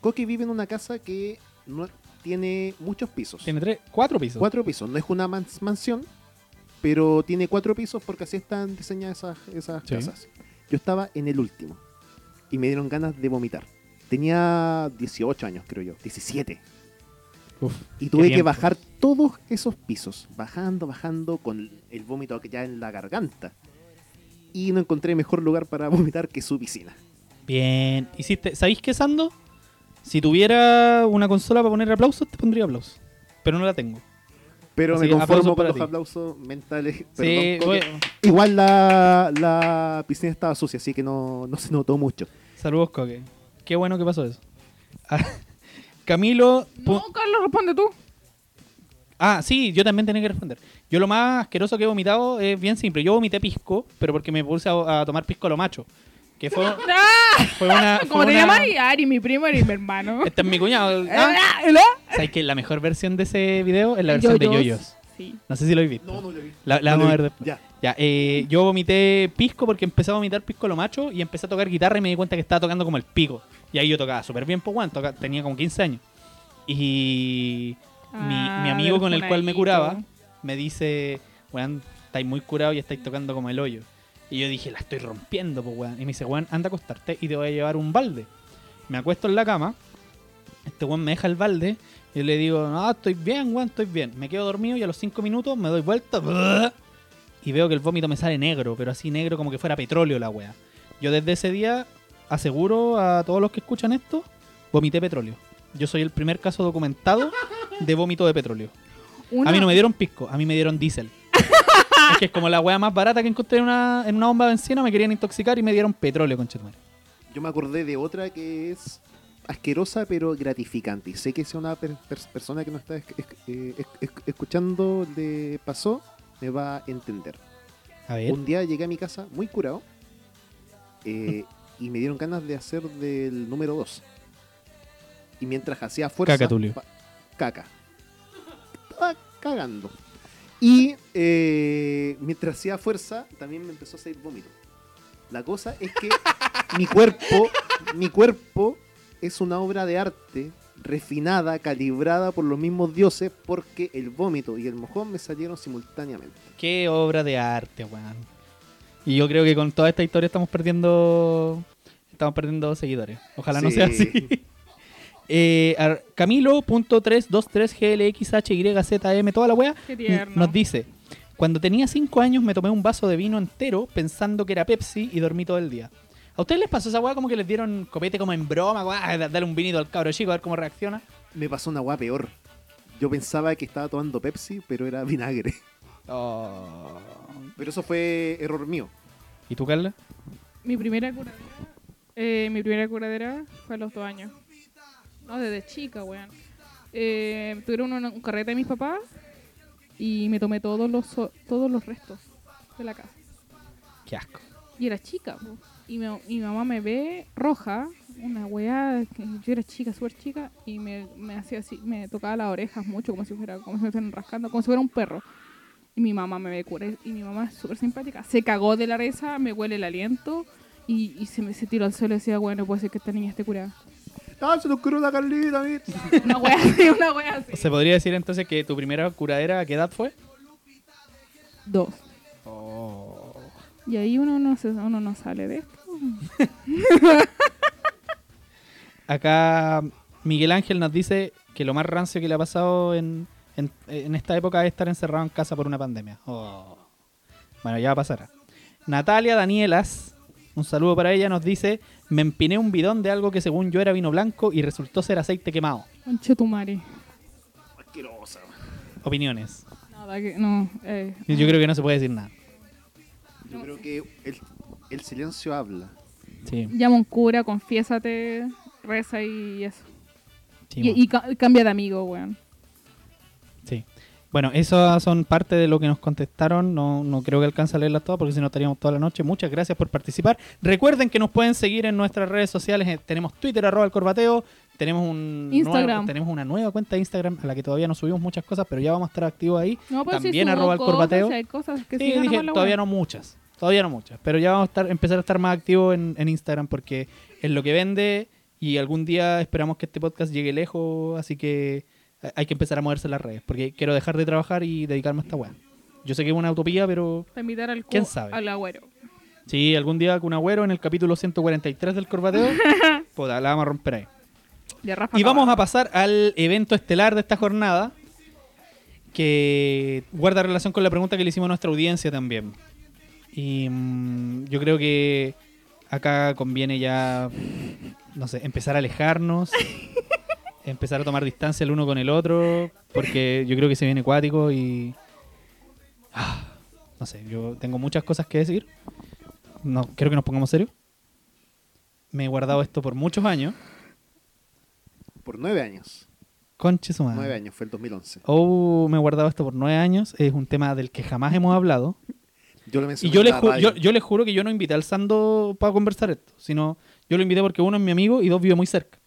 Coque vive en una casa que no tiene muchos pisos. Tiene tres, cuatro pisos. Cuatro pisos. No es una mans- mansión, pero tiene cuatro pisos porque así están diseñadas esas, esas Sí. casas. Yo estaba en el último y me dieron ganas de vomitar. Tenía 18 años, creo yo. 17. Uf, Y tuve que bajar todos esos pisos, bajando, bajando, con el vómito ya en la garganta. Y no encontré mejor lugar para vomitar que su piscina. Bien. Hiciste, ¿Sabéis qué, Sando? Si tuviera una consola para poner aplausos, te pondría aplausos. Pero no la tengo. Pero Así, me conformo con para los ti. aplausos mentales. Sí, Perdón, bueno. Igual la, la piscina estaba sucia, así que no, no se notó mucho. Saludos, Coque. Qué bueno que pasó eso. Ah, Camilo... No, Carlos, responde tú. Ah, sí, yo también tenía que responder. Yo lo más asqueroso que he vomitado es bien simple. Yo vomité pisco, pero porque me puse a, a tomar pisco a lo macho. Que fue, fue una... fue ¿Cómo te una- llamas? Ari, mi primo y mi hermano. Este es mi cuñado. Ah, ¿Hola? ¿Sabes que la mejor versión de ese video es la versión de Yoyos. Sí. No sé si lo habéis visto. No, no lo vi. La, la No vamos a ver después. Ya. Ya, eh, yo vomité pisco porque empecé a vomitar pisco lo macho y empecé a tocar guitarra y me di cuenta que estaba tocando como el pico. Y ahí yo tocaba súper bien, pues bueno, toca- tenía como 15 años. Y mi, Ah, mi amigo con el cual me curaba me dice, weón, estáis muy curado y estáis tocando como el hoyo. Y yo dije, la estoy rompiendo, pues weón. Y me dice, weón, anda a acostarte y te voy a llevar un balde. Me acuesto en la cama, este weón me deja el balde yo le digo, no, estoy bien, weón, estoy bien. Me quedo dormido y a los 5 minutos me doy vuelta y veo que el vómito me sale negro, pero así negro como que fuera petróleo la weá. Yo desde ese día aseguro a todos los que escuchan esto, vomité petróleo. Yo soy el primer caso documentado de vómito de petróleo. Una- A mí no me dieron pisco, a mí me dieron diésel. es que es como la wea más barata que encontré en una, en una bomba de benzina, me querían intoxicar y me dieron petróleo, conchetumare. Yo me acordé de otra que es asquerosa pero gratificante. Y sé que si una per- per- persona que nos está eh, esc- escuchando le pasó, me va a entender. A ver. Un día llegué a mi casa muy curado eh, y me dieron ganas de hacer del número 2. Y mientras hacía fuerza... Caca, Tulio. caca. Estaba cagando. Y eh, mientras hacía fuerza, también me empezó a salir vómito. La cosa es que mi cuerpo, mi cuerpo es una obra de arte refinada, calibrada por los mismos dioses, porque el vómito y el mojón me salieron simultáneamente. Qué obra de arte, weón. Y yo creo que con toda esta historia estamos perdiendo. Estamos perdiendo seguidores. Ojalá no sea así. Eh, ar- Camilo.323GLXHYZM, toda la wea, nos dice: Cuando tenía 5 años me tomé un vaso de vino entero pensando que era Pepsi y dormí todo el día. ¿A ustedes les pasó esa weá como que les dieron copete como en broma? weá, Dale un vinito al cabro chico a ver cómo reacciona. Me pasó una guapa peor. Yo pensaba que estaba tomando Pepsi, pero era vinagre. Oh. Pero eso fue error mío. ¿Y tú, Carla? Mi primera curadera, eh, mi primera curadera fue a los dos años. No, desde chica, weón. Eh, tuvieron una- un carrete de mis papás y me tomé todos los so- todos los restos de la casa. Qué asco. Y era chica, po. Y mi, mi mamá me ve roja, una weá, que yo era chica, súper chica, y me, me hacía así, me tocaba las orejas mucho, como si fuera, como si me estuvieran rascando, como si fuera un perro. Y mi mamá me ve cura, y mi mamá es súper simpática. Se cagó de la risa, me huele el aliento, y, y se me se tiró al suelo y decía, bueno, puede ser que esta niña esté curada. ¡Ah, se nos curó la Carlita! mira! Una weá así, una weá así. ¿Se podría decir entonces que tu primera curadera a qué edad fue? Dos. Y ahí uno no, se, uno no sale de esto. Acá Miguel Ángel nos dice que lo más rancio que le ha pasado en, en- en esta época es estar encerrado en casa por una pandemia. Oh. Bueno, ya pasará. Natalia Danielas, un saludo para ella, nos dice, me empiné un bidón de algo que según yo era vino blanco y resultó ser aceite quemado. Conche tu madre. Asquerosa. Opiniones. Nada que, no. Eh, Yo creo que no se puede decir nada. Yo creo que el, el silencio habla. Sí, Llama un cura, confiésate, reza y eso. sí, y, bueno. y ca- cambia de amigo, weón. Sí. Bueno, esas son parte de lo que nos contestaron. No, no creo que alcance a leerlas todas porque si no estaríamos toda la noche. Muchas gracias por participar. Recuerden que nos pueden seguir en nuestras redes sociales. Eh, Tenemos Twitter, arroba el corbateo. Tenemos un Instagram. nuevo- tenemos una nueva cuenta de Instagram a la que todavía no subimos muchas cosas, pero ya vamos a estar activos ahí. No, pues También sí, subo arroba el cosas, corbateo. si hay cosas que Sí, dije, todavía no muchas. Todavía no muchas. Pero ya vamos a estar, empezar a estar más activos en, en Instagram porque es lo que vende y algún día esperamos que este podcast llegue lejos. Así que hay que empezar a moverse en las redes porque quiero dejar de trabajar y dedicarme a esta weá. Yo sé que es una utopía, pero Para invitar al, ¿Quién sabe? al agüero. sí, algún día con Agüero en el capítulo 143 del Corbateo, puta, la vamos a romper ahí. Y vamos a pasar al evento estelar de esta jornada, que guarda relación con la pregunta que le hicimos a nuestra audiencia también. Y mm, yo creo que acá conviene ya, no sé, empezar a alejarnos, empezar a tomar distancia el uno con el otro, porque yo creo que se viene acuático y... ah, no sé, yo tengo muchas cosas que decir. No, quiero que nos pongamos serios. Me he guardado esto por muchos años. Por nueve años. Conche su madre. Nueve años, fue el 2011. Oh, me he guardado esto por nueve años. Es un tema del que jamás hemos hablado. Yo lo Y yo le, yo, yo le juro que yo no invité al Sando para conversar esto, sino yo lo invité porque uno es mi amigo y dos vive muy cerca.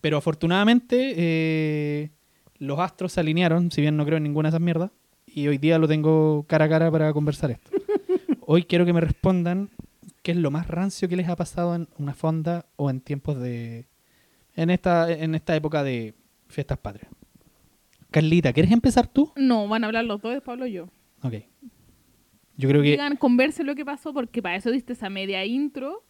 Pero afortunadamente eh, los astros se alinearon, si bien no creo en ninguna de esas mierdas, y hoy día lo tengo cara a cara para conversar esto. Hoy quiero que me respondan qué es lo más rancio que les ha pasado en una fonda o en tiempos de... en esta, en esta época de fiestas patrias. Carlita, ¿quieres empezar tú? No, van a hablar los dos, después hablo yo. Ok. Yo creo que... Digan, conversen lo que pasó, porque para eso diste esa media intro.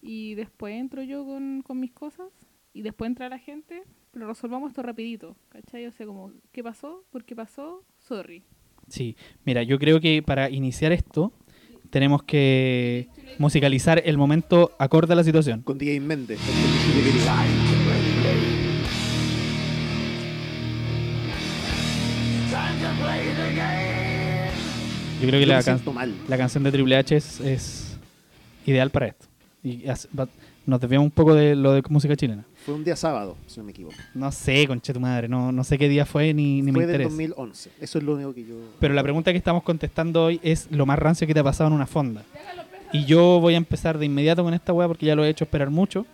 Y después entro yo con, con mis cosas. Y después entra la gente. Pero resolvamos esto rapidito. ¿Cachai? O sea, como, ¿qué pasó? ¿Por qué pasó? Sorry. Sí, mira, yo creo que para iniciar esto, tenemos que musicalizar el momento acorde a la situación. Con DJ Méndez. con Yo creo que Yo la, me can- siento mal. la canción de Triple H es, es ideal para esto. Y hace- va- nos desviamos un poco de lo de música chilena. Fue un día sábado, si no me equivoco. No sé, conche tu madre, no, no sé qué día fue ni, ni me Fue del interesa. 2011. Eso es lo único que yo... Pero la pregunta que estamos contestando hoy es lo más rancio que te ha pasado en una fonda. Y yo voy a empezar de inmediato con esta weá porque ya lo he hecho esperar mucho.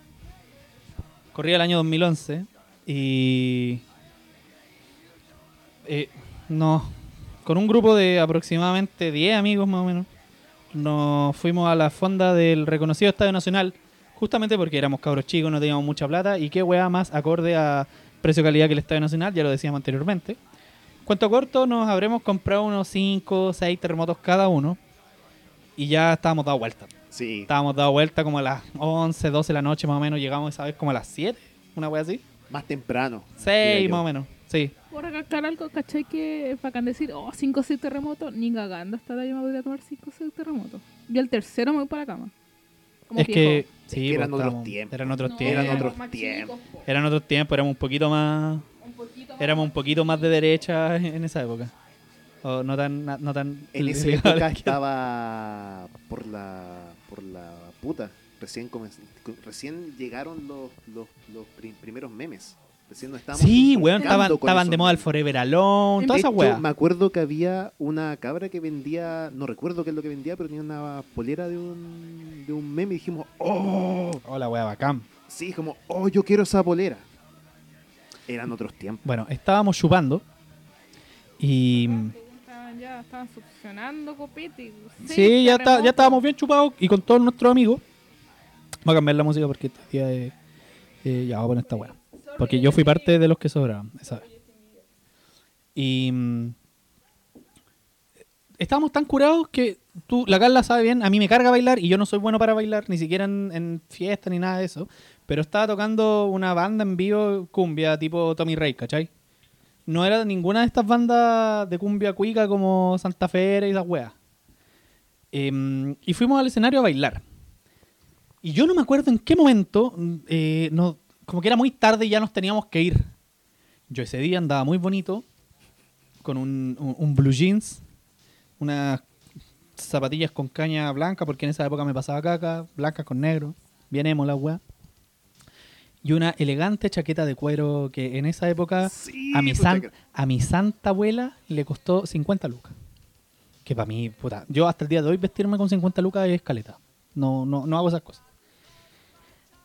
Corría el año 2011 y... eh, no, con un grupo de aproximadamente 10 amigos más o menos, nos fuimos a la fonda del reconocido Estadio Nacional justamente porque éramos cabros chicos, no teníamos mucha plata y qué weá más acorde a precio-calidad que el Estadio Nacional, ya lo decíamos anteriormente. Cuento corto, nos habremos comprado unos 5 o 6 terremotos cada uno y ya estábamos dado vuelta. Sí. Estábamos dado vuelta como a las 11, 12 de la noche más o menos, llegamos esa vez como a las 7, una wea así. Más temprano. 6 diría yo. más o menos, sí. Por recalcar algo, ¿cachai? Que es bacán decir, oh, 5 o 6 terremotos, ni cagando hasta ahora yo me podría tomar 5 o 6 terremotos. Yo al tercero me voy para la cama. Como es viejo. que, sí, que eran otros tiempos. Eran otros No, tiempos. eran otros tiempos. Eran otros tiempos, éramos un poquito más Un poquito más. éramos un poquito más de derecha en esa época. O no tan no tan En esa la época estaba por la por la puta. Recién recién llegaron los, los, los pri- primeros memes. Recién nos estábamos Sí, weón, estaban, de moda el. Forever Alone, toda esa weá. me acuerdo que había una cabra que vendía, no recuerdo qué es lo que vendía, pero tenía una polera de un, de un meme y dijimos, oh, Hola, weá, bacán. sí, como, oh, yo quiero esa polera. Eran otros tiempos. Bueno, estábamos chupando y Estaban ya, estaban succionando copete. y sí, ya, está, ya estábamos bien chupados y con todos nuestros amigos. Voy a cambiar la música porque este día es- eh, ya voy a poner esta weá. Porque yo fui parte de los que sobraban, esa vez. Y mm, estábamos tan curados que tú, la Carla sabe bien, a mí me carga bailar y yo no soy bueno para bailar, ni siquiera en, en fiesta ni nada de eso. Pero estaba tocando una banda en vivo cumbia tipo Tommy Rey, ¿cachai? No era ninguna de estas bandas de cumbia cuica como Santa Fe y esas weas. Em, y fuimos al escenario a bailar. Y yo no me acuerdo en qué momento, mm, eh, no- como que era muy tarde y ya nos teníamos que ir. Yo ese día andaba muy bonito, con un, un- un blue jeans, unas zapatillas con caña blanca, porque en esa época me pasaba caca, blancas con negro, bien emo la weá. Y una elegante chaqueta de cuero que en esa época Sí, a, mi pues, san- a mi santa abuela le costó 50 lucas. Que para mí, puta, yo hasta el día de hoy vestirme con 50 lucas es caleta. No, no, no hago esas cosas.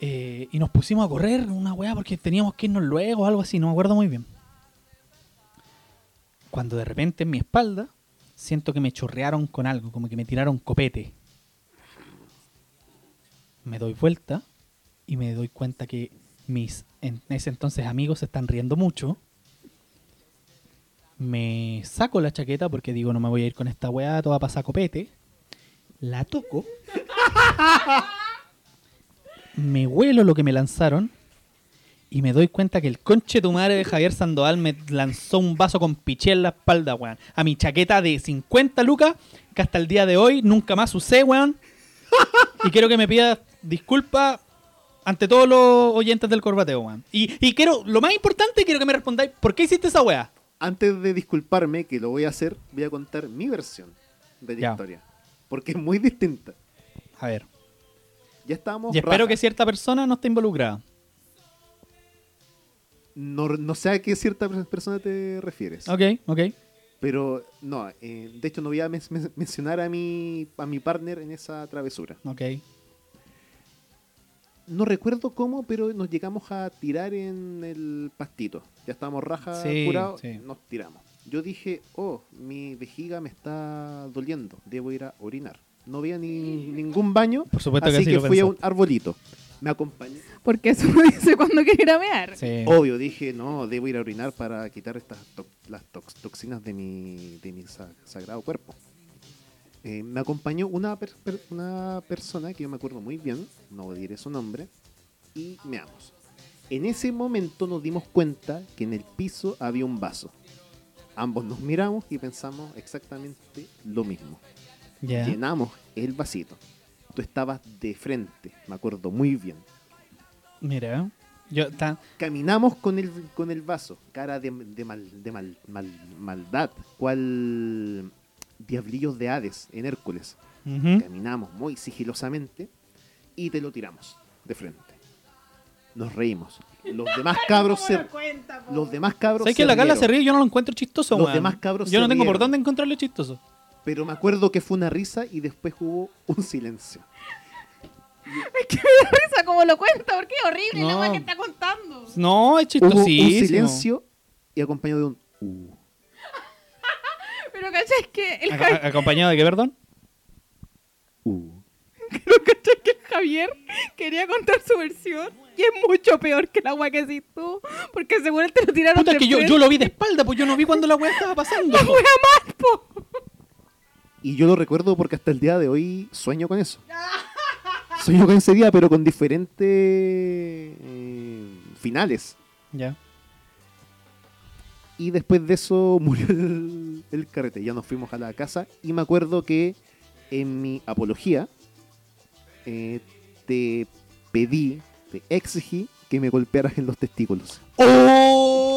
Eh, y nos pusimos a correr una weá porque teníamos que irnos luego o algo así, no me acuerdo muy bien. Cuando de repente en mi espalda siento que me chorrearon con algo, como que me tiraron copete. Me doy vuelta y me doy cuenta que mis en ese entonces amigos se están riendo mucho. Me saco la chaqueta porque digo no me voy a ir con esta weá, toda pasa copete. La toco. me huelo lo que me lanzaron y me doy cuenta que el conche tu madre de Javier Sandoval me lanzó un vaso con piché en la espalda, weón. A mi chaqueta de 50 lucas, que hasta el día de hoy nunca más usé, weón. Y quiero que me pidas disculpas ante todos los oyentes del corbateo, weón. Y, y quiero, lo más importante, quiero que me respondáis, ¿por qué hiciste esa weá? Antes de disculparme, que lo voy a hacer, voy a contar mi versión de la Ya. historia. Porque es muy distinta. A ver. Ya estábamos. Y espero raja. que cierta persona no esté involucrada. No, no sé a qué cierta per- persona te refieres. Ok, ok. Pero no, eh, de hecho no voy a men- men- mencionar a mi, a mi partner en esa travesura. Ok. No recuerdo cómo, pero nos llegamos a tirar en el pastito. Ya estábamos raja Sí, curados, sí. nos tiramos. Yo dije, oh, mi vejiga me está doliendo, debo ir a orinar. No había ni, ningún baño, Por supuesto que así que lo fui a un arbolito. Me acompañé. Porque eso lo dice cuando quiere ir a mear. Sí. Obvio, dije, no, debo ir a orinar para quitar estas to- las tox- toxinas de mi, de mi sa- sagrado cuerpo. Eh, me acompañó una, per- per- una persona que yo me acuerdo muy bien, no diré su nombre, y meamos. En ese momento nos dimos cuenta que en el piso había un vaso. Ambos nos miramos y pensamos exactamente lo mismo. Llenamos el vasito. Tú estabas de frente, me acuerdo muy bien. Mira, yo ta- Caminamos con el, con el vaso, cara de, de mal, de mal, mal- maldad, cual diablillos de Hades en Hércules. Caminamos muy sigilosamente y te lo tiramos de frente. Nos reímos. Los demás cabros se, los demás cabros ¿Sabes se que la Carla se ríe? Yo no lo encuentro chistoso, Los demás cabros Yo se no tengo por dónde encontrarlo chistoso. Pero me acuerdo que fue una risa y después hubo un silencio. Es que me da risa como lo cuenta, porque es horrible la No. weá que está contando. No, es Hubo un chistosísimo. silencio y acompañado de un uh. Pero ¿cachai? que el Ac- Javier, a- ¿Acompañado de qué, perdón? uh. pero ¿cachai que el Javier quería contar su versión y es mucho peor que la weá que hiciste tú, porque seguro te lo tiraron Puta, de es que yo, yo lo vi de espalda, pues yo no vi cuando la weá estaba pasando. La weá mal, po. Y yo lo recuerdo porque hasta el día de hoy sueño con eso. Sueño con ese día, pero con diferentes eh, finales. Ya. Y después de eso murió el, el carrete. Ya nos fuimos a la casa. Y me acuerdo que en mi apología eh, te pedí, te exigí que me golpearas en los testículos.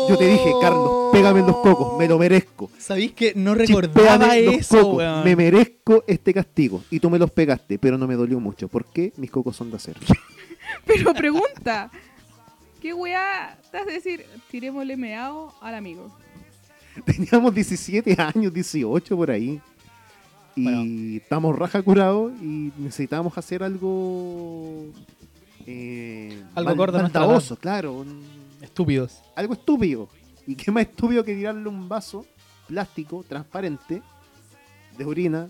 Yo te dije, Carlos, pégame en los cocos, me lo merezco. ¿Sabéis que no Chispéame recordaba los eso, cocos, weón? me merezco este castigo. Y tú me los pegaste, pero no me dolió mucho. ¿Por qué? Mis cocos son de acero. Pero pregunta, ¿qué weá te hace decir, tirémosle meado al amigo? Teníamos 17 años, 18 por ahí. Y Bueno. estamos raja curados y necesitábamos hacer algo. eh, Algo a maldadoso, claro. un- Estúpidos. algo estúpido. Y qué más estúpido que tirarle un vaso plástico, transparente, de orina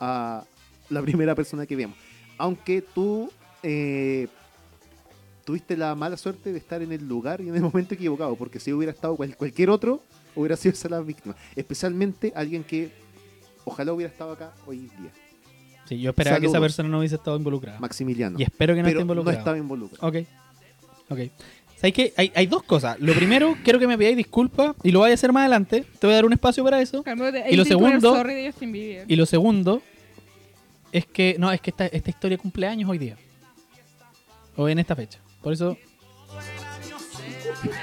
a la primera persona que vemos. Aunque tú eh, tuviste la mala suerte de estar en el lugar y en el momento equivocado, porque si hubiera estado cual- cualquier otro, hubiera sido esa la víctima. Especialmente alguien que ojalá hubiera estado acá hoy día. Sí, yo esperaba que esa persona no hubiese estado involucrada. Maximiliano. Y espero que no pero esté involucrado. no estaba involucrado. Ok. Ok. ¿Sabes qué? Hay, hay dos cosas. Lo primero, quiero que me pidáis disculpas y lo voy a hacer más adelante. Te voy a dar un espacio para eso. Y lo segundo-. Y lo segundo es que, no, es que esta, esta historia cumple años hoy día. O en esta fecha. Por eso.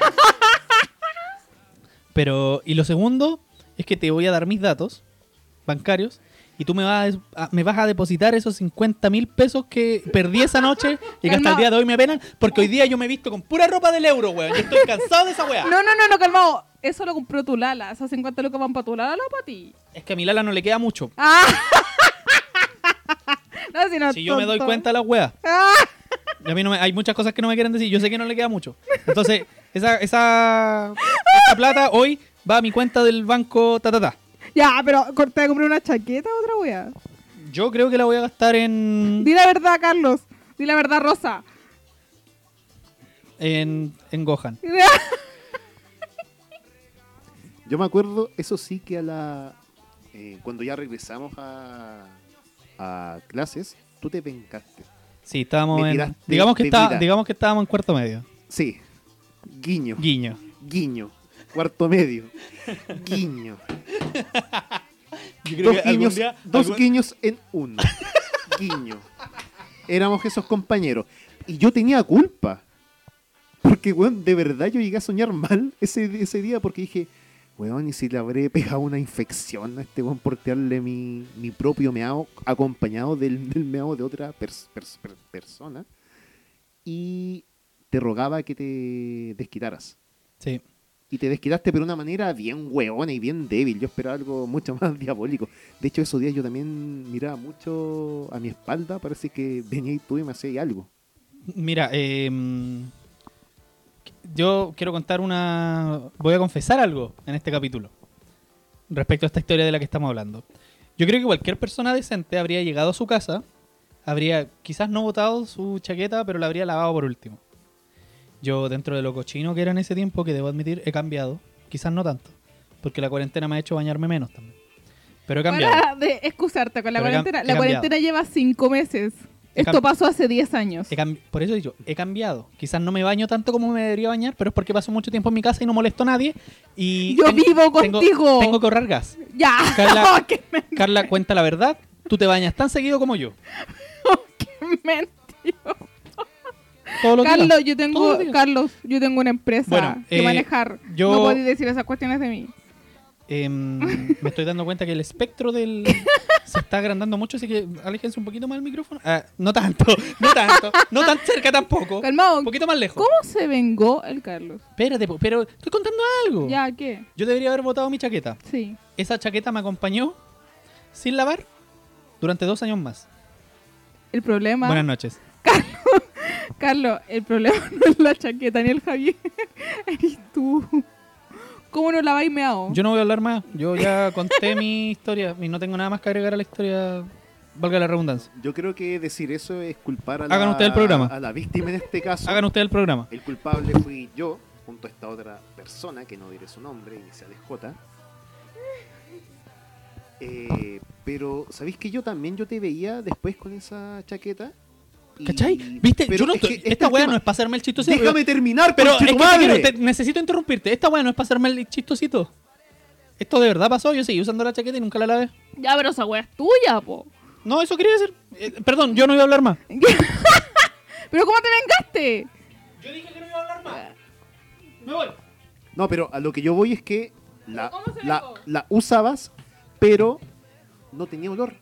Pero, y lo segundo es que te voy a dar mis datos bancarios y tú me vas a, me vas a depositar esos 50 mil pesos que perdí esa noche y que hasta el día de hoy me apenan porque hoy día yo me he visto con pura ropa del euro, weón. Yo estoy cansado de esa weá. No, no, no, no, calmado. Eso lo compró tu Lala. Esas 50 lucas van para tu Lala o para ti. Es que a mi Lala no le queda mucho. ¡Ah! no, si no, Si yo me doy cuenta de las weas. ¡Ah! Y a mí no me- hay muchas cosas que no me quieren decir. Yo sé que no le queda mucho. Entonces, esa, esa, esa plata hoy va a mi cuenta del banco ta, ta, ta. Ya, pero cor- te voy a comprar una chaqueta o otra wea. Yo creo que la voy a gastar en, Di la verdad, Carlos. Di la verdad, Rosa. en, en Gohan. Yo me acuerdo, eso sí, que a la. eh, cuando ya regresamos a, a clases, tú te vengaste. Sí, estábamos Me en. tiraste Digamos que, está, bebida. digamos que estábamos en cuarto medio. Sí. Guiño. Guiño. Guiño. Cuarto medio. Guiño. Yo Dos, guiños, dos guiños en uno. Guiño. Éramos esos compañeros. Y yo tenía culpa. Porque, weón, de verdad yo llegué a soñar mal ese, ese día porque dije, weón, y si le habré pegado una infección a este weón por tirarle mi, mi propio meao acompañado del, del meao de otra pers- pers- per- persona. Y te rogaba que te desquitaras. Sí. Y te desquitaste pero de una manera bien hueona y bien débil. Yo esperaba algo mucho más diabólico. De hecho, esos días yo también miraba mucho a mi espalda. Parece que venía tú y me hacías algo. Mira, eh, yo quiero contar una... Voy a confesar algo en este capítulo. Respecto a esta historia de la que estamos hablando. Yo creo que cualquier persona decente habría llegado a su casa, habría quizás no botado su chaqueta, pero la habría lavado por último. Yo, dentro de lo cochino que era en ese tiempo, que debo admitir, he cambiado. Quizás no tanto, porque la cuarentena me ha hecho bañarme menos también. Pero he cambiado. Para de excusarte con la Pero cuarentena. La cuarentena lleva cinco meses. He Esto pasó hace 10 años. Por eso he dicho, he cambiado. Quizás no me baño tanto como me debería bañar, pero es porque paso mucho tiempo en mi casa y no molesto a nadie. Y Yo tengo- vivo tengo- contigo. Tengo que ahorrar gas. Ya. Carla- Que me- Carla cuenta la verdad. tú te bañas tan seguido como yo. Mentira. Todos los días. Carlos, yo tengo. Carlos, yo tengo una empresa Bueno, que eh, manejar. yo- No podéis decir esas cuestiones de mí. Em, me estoy dando cuenta que el espectro del se está agrandando mucho, así que aléjense un poquito más del micrófono. Ah, no tanto, no tanto, no tan cerca tampoco. Calmado. Un poquito más lejos. ¿Cómo se vengó el Carlos? Espérate, pero estoy contando algo. ¿Ya qué? Yo debería haber botado mi chaqueta. Sí. Esa chaqueta me acompañó sin lavar durante dos años más. El problema, Buenas noches. Carlos, el problema no es la chaqueta ni el Javier. Eres tú. ¿Cómo no laváis meado? Yo no voy a hablar más. Yo ya conté mi historia y no tengo nada más que agregar a la historia. Valga la redundancia. Yo creo que decir eso es culpar a la, Hagan ustedes el programa. a la víctima en este caso. Hagan ustedes el programa. El culpable fui yo, junto a esta otra persona, que no diré su nombre, inicial es J. Eh, pero, ¿sabéis que yo también yo te veía después con esa chaqueta? ¿Cachai? ¿Viste? pero Yo no es estoy- que este esta es weá tema. no es para hacerme el chistosito. Déjame terminar, Pero es que te madre. quiero- te- necesito interrumpirte. Esta weá no es para hacerme el chistosito. Esto de verdad pasó. Yo seguí usando la chaqueta y nunca la lavé. Ya, pero esa wea es tuya, po. No, eso quería decir. Eh, perdón, yo no iba a hablar más. ¿Pero cómo te vengaste? Yo dije que no iba a hablar más. Me voy. No, pero a lo que yo voy es que la, ¿Cómo se la, la usabas, pero no tenía olor.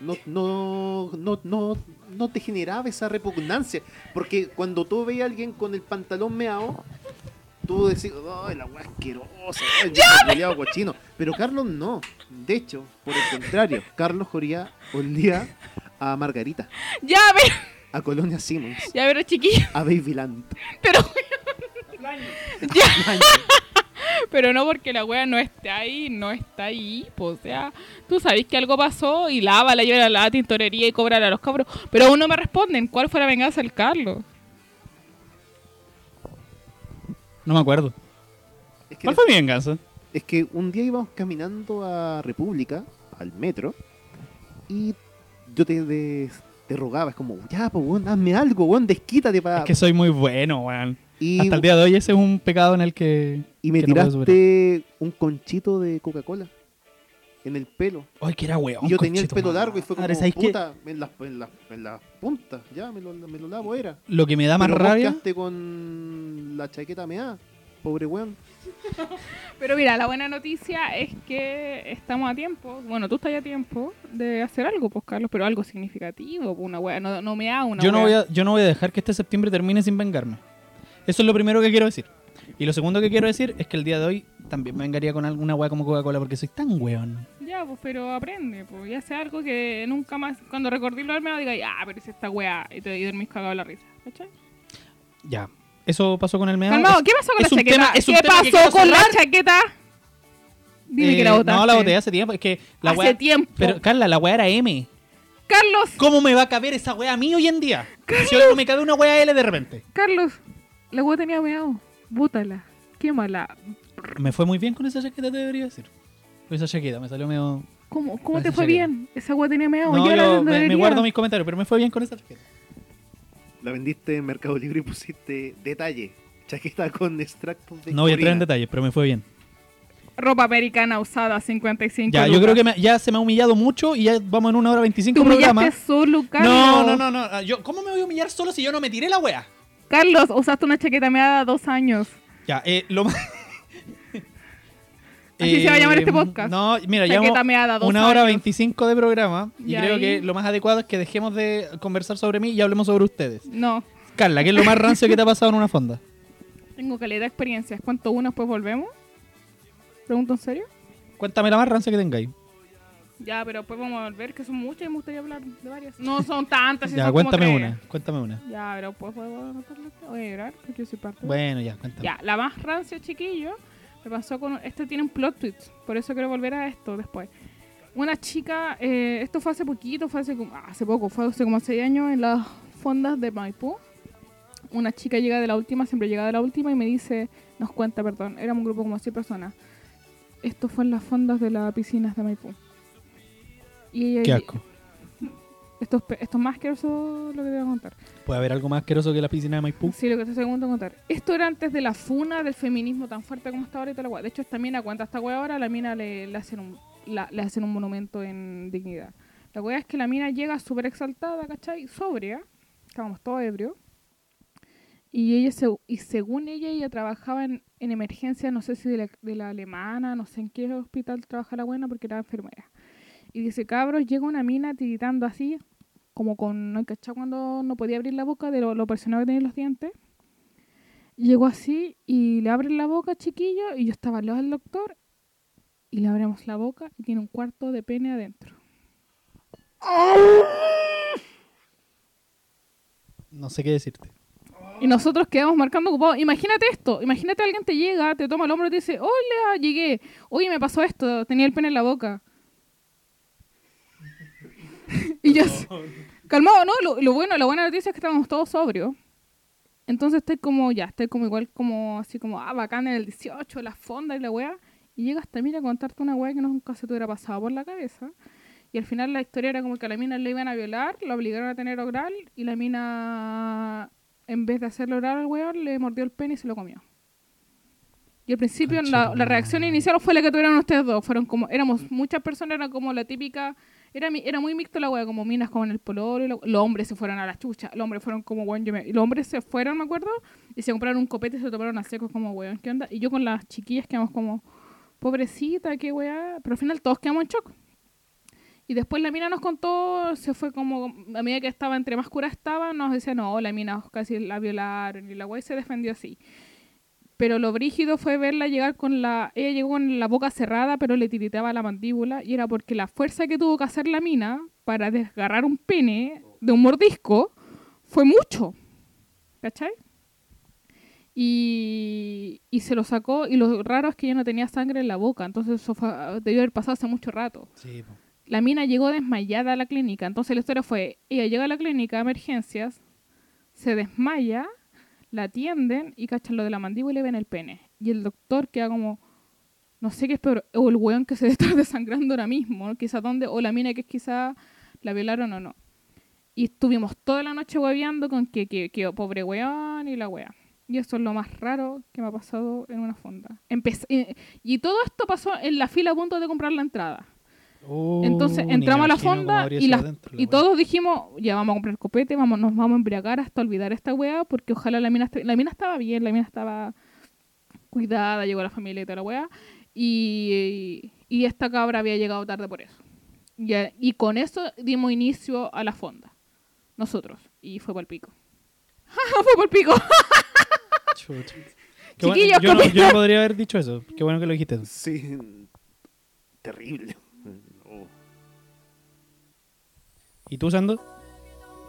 No, no, no, no, no te generaba esa repugnancia. Porque cuando tú veías a alguien con el pantalón meado, tú decís, ¡ay, la weá asquerosa! ¡Ay, culiao cochino! Pero Carlos no. De hecho, por el contrario, Carlos olía, olía a Margarita, Ya, pero, a Colonia Simmons, ya, pero chiquillo. a Babyland. Pero. ya. Pero no porque la wea no esté ahí, no está ahí. Pues, o sea, tú sabes que algo pasó y lávala, lleva a la tintorería y cobrar a los cabros. Pero aún no me responden. ¿Cuál fue la venganza del Carlos? No me acuerdo. Es que ¿Cuál fue mi venganza? Es que un día íbamos caminando a República, al metro, y yo te, de- te rogaba, es como, ya, pues, weón, hazme algo, weón, desquítate para... Es que soy muy bueno, weón. Y, Hasta el día de hoy ese es un pecado en el que... y me que no tiraste un conchito de Coca-Cola en el pelo. Ay, que era weón. Y yo tenía el pelo largo y fue como, ¿sabes qué? puta, en las en las- en las puntas, ya, me lo, me lo lavo, era. Lo que me da más Pero rabia... con la chaqueta mea, pobre weón. Pero mira, la buena noticia es que estamos a tiempo. Bueno, tú estás a tiempo de hacer algo, pues, Carlos, pero algo significativo. Una wea, no, no me haga una Yo no, voy a, yo no voy a dejar que este septiembre termine sin vengarme. Eso es lo primero que quiero decir. Y lo segundo que quiero decir es que el día de hoy también me vengaría con alguna weá como Coca-Cola porque soy tan weón. Ya, pues, pero aprende, pues, y hace algo que nunca más, cuando recordé lo me diga, ya, pero es esta wea, y te y dormís cagado la risa, ¿cachai? Ya. Eso pasó con el meado. Calmado, ¿qué pasó con es la chaqueta? tema- es ¿Qué pasó con la cerrar. chaqueta? Dime Eh, que la botaste. No, la boté hace tiempo. Es que la Hace weá- tiempo. Pero, Carla, la weá era M. Carlos, ¿Cómo me va a caber esa weá a mí hoy en día? Si hoy no me cabe una weá L de repente. Carlos, la wea tenía meado. Bútala, quémala. Me fue muy bien con esa chaqueta, te debería decir. Con esa chaqueta, me salió medio... ¿Cómo, cómo te fue chaqueta. bien? Esa wea tenía meado. No, yo la yo me, guardo mis comentarios, pero me fue bien con esa chaqueta. La vendiste en Mercado Libre y pusiste detalle, chaqueta con extractos de No voy a entrar en detalles, pero me fue bien. Ropa americana usada, 55 Ya, yo creo que me- ya se me ha humillado mucho y ya vamos en una hora 25 Tú programa. humillaste solo, Carlos. No, no, no, no. ah, Yo, ¿Cómo me voy a humillar solo si yo no me tiré la wea? Carlos, usaste una chaqueta meada dos años. Ya, eh, lo más. Así se va a llamar este podcast. No, mira, Chaqueta llevamos una hora. 25 de programa y Y creo ahí- que lo más adecuado es que dejemos de conversar sobre mí y hablemos sobre ustedes. No, Carla, ¿qué es lo más rancio que te ha pasado en una fonda? tengo calidad de experiencias. ¿Cuánto uno después volvemos? ¿Pregunto en serio? Cuéntame la más rancia que tengáis. Ya, pero después vamos a volver, que son muchas y me gustaría hablar de varias. No son tantas, si Ya, son como cuéntame tres. una, cuéntame una. Ya, pero después puedo anotarlo. Voy a llorar porque yo soy parte. de- Bueno, ya, cuéntame. Ya, la más rancia, chiquillo, me pasó con... Este tiene un plot twist, por eso quiero volver a esto después. Una chica, eh, esto fue hace poquito, fue hace, como- hace poco, fue hace como 6 años en las fondas de Maipú. Una chica llega de la última, siempre llega de la última y me dice, nos cuenta, perdón, éramos un grupo como 6 personas. Esto fue en las fondas de las piscinas de Maipú. Y Qué asco. Esto, es pe- esto es más lo que te voy a contar. ¿Puede haber algo más asqueroso que la piscina de Maipú? Sí, lo que te estoy a contar. Esto era antes de la funa del feminismo tan fuerte como está ahora y toda la weá. De hecho, esta mina, cuenta esta weá ahora, la mina le, le hacen un, la- le hacen un monumento en dignidad. La weá es que la mina llega súper exaltada, ¿cachai? Sobria. Estábamos todos ebrios. Y ella, se, y según ella, ella trabajaba en, en emergencia, no sé si de la, de la alemana, no sé en qué hospital trabaja la buena, porque era enfermera. Y dice, cabros, llega una mina tiritando así, como con, ¿no? ¿cachai? Cuando no podía abrir la boca de lo, lo presionado que tenía los dientes. Llegó así y le abren la boca, chiquillo, y yo estaba al lado del doctor, y le abrimos la boca y tiene un cuarto de pene adentro. No sé qué decirte. Y nosotros quedamos marcando ocupados. Imagínate esto, imagínate alguien te llega, te toma el hombro y te dice, hola, llegué, oye, me pasó esto, tenía el pene en la boca. y yo, calmado, ¿no? Lo, lo bueno, la buena noticia es que estábamos todos sobrios. Entonces estoy como, ya, estoy como igual, como así como, ah, bacán en el 18, la fonda y la weá. Y llega hasta mí a contarte una weá que nunca se te hubiera pasado por la cabeza. Y al final la historia era como que a la mina le iban a violar, la obligaron a tener oral y la mina, en vez de hacerle oral al weón, le mordió el pene y se lo comió. Y al principio la, la reacción inicial fue la que tuvieron ustedes dos. Fueron como, éramos muchas personas, era como la típica, era, era muy mixto la wea, como minas como en el la- los hombres se fueron a la chucha, los hombres fueron como weón, yo me- los hombres se fueron, me acuerdo, y se compraron un copete y se tomaron a secos como weón, ¿qué onda? Y yo con las chiquillas quedamos como, pobrecita, qué weá, pero al final todos quedamos en shock. Y después la mina nos contó, se fue como, a medida que estaba entre más cura estaba, nos decía, no, la mina casi la violaron y la wey se defendió así. Pero lo brígido fue verla llegar con la, ella llegó con la boca cerrada, pero le tiritaba la mandíbula y era porque la fuerza que tuvo que hacer la mina para desgarrar un pene de un mordisco fue mucho. ¿Cachai? Y, y se lo sacó y lo raro es que ella no tenía sangre en la boca, entonces eso fue- debió haber pasado hace mucho rato Sí, la mina llegó desmayada a la clínica. Entonces la historia fue, ella llega a la clínica de emergencias, se desmaya, la atienden y cachan lo de la mandíbula y le ven el pene. Y el doctor queda como, no sé qué es peor, o el weón que se está desangrando ahora mismo, ¿no? quizá dónde, o la mina que quizá la violaron o no. Y estuvimos toda la noche hueveando con que, que, que pobre weón y la wea. Y eso es lo más raro que me ha pasado en una fonda. Eh, y todo esto pasó en la fila a punto de comprar la entrada. Uh, Entonces entramos a la fonda y, la todos dijimos, ya vamos a comprar copete, vamos, nos vamos a embriagar hasta olvidar esta weá, porque ojalá la mina, la mina estaba bien, la mina estaba cuidada, llegó la familia y toda la weá, y, y esta cabra había llegado tarde por eso. Y, y con eso dimos inicio a la fonda, nosotros, y fue por el pico. fue por el pico. Bueno- Chiquillos, yo, no, copia. yo no podría haber dicho eso. Qué bueno que lo dijiste. Sí, terrible. ¿Y tú, Sando?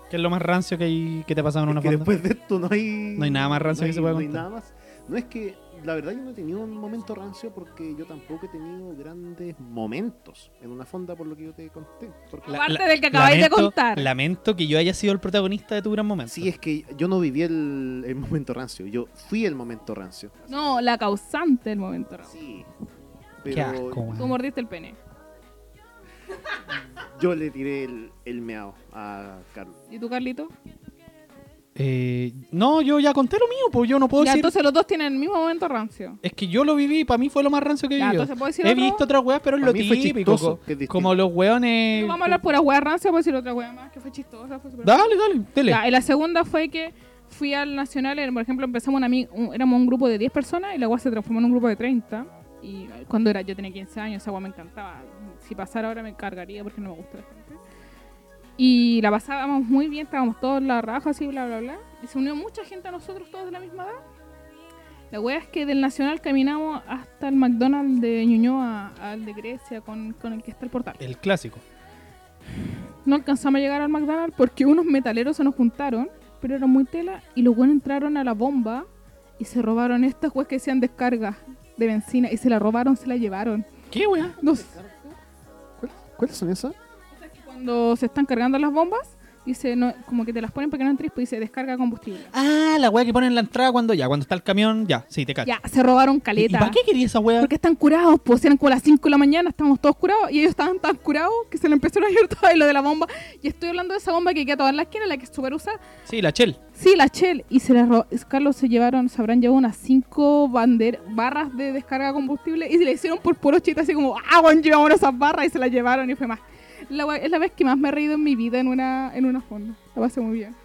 ¿Qué es lo más rancio que, hay, que te ha pasado en Es una que fonda? después de esto no hay. No hay nada más rancio no que se pueda no hay contar. nada más. No es que, la verdad, yo no he tenido un momento rancio porque yo tampoco he tenido grandes momentos en una fonda, por lo que yo te conté. Porque Aparte del que acabáis de contar. Lamento que yo haya sido el protagonista de tu gran momento. sí, es que yo no viví el, el momento rancio, yo fui el momento rancio. No, la causante del momento. Raúl. Sí. Qué Pero asco, weón. Tú mordiste el pene. Yo le tiré el, el meao a Carlos. ¿Y tú, Carlito? Eh, no, yo ya conté lo mío, pues yo no puedo Ya, decir. entonces los dos tienen el mismo momento rancio. Es que yo lo viví, para mí fue lo más rancio que Ya, entonces, ¿puedo decir He otro? visto otras weas, pero es Pa' lo mí fue típico. chistoso, co- que es distinto. como los weones. Vamos a hablar pura hueá rancia, a decir otra hueá más que fue chistosa. Fue Dale, dale, dale. Ya, y la segunda fue que fui al Nacional, eh, por ejemplo, empezamos una, ami- un- éramos un grupo de 10 personas y la hueá se transformó en un grupo de 30. Y cuando era, yo tenía 15 años, esa hueá me encantaba. Si pasara ahora me cargaría porque no me gusta la gente. Y la pasábamos muy bien, estábamos todos la raja, así, bla, bla, bla. Y se unió mucha gente a nosotros, todos de la misma edad. La wea es que del Nacional caminamos hasta el McDonald's de Ñuñoa, al de Grecia, con, con el que está el portal. El clásico. No alcanzamos a llegar al McDonald's porque unos metaleros se nos juntaron, pero era muy tela, y los buenos entraron a la bomba y se robaron estas weas que decían descarga de benzina, y se la robaron, se la llevaron. ¿Qué wea? No sé, ¿Cuál- ¿Cuáles son esas? cuando se están cargando las bombas, dice, no, como que te las ponen para que no entres, pues dice descarga combustible. Ah, la wea que ponen en la entrada cuando ya, cuando está el camión, ya, sí, te cacho. Ya, se robaron ¿Y, y caleta. para qué quería esa wea? Porque están curados, pues eran como las 5 de la mañana, estábamos todos curados y ellos estaban tan curados que se le empezaron a ir todo y lo de la bomba. Y estoy hablando de esa bomba que queda toda en la esquina, la que es súper usada. Sí, la Chel. Sí, la Shell. Y se la Carlos se llevaron, se habrán llevado unas 5 barras de descarga de combustible y se le hicieron por puro chiste así como, ah, bueno, llevamos esas barras y se las llevaron y fue más. La es la vez que más me he reído en mi vida en una, en una fonda. La pasé muy bien.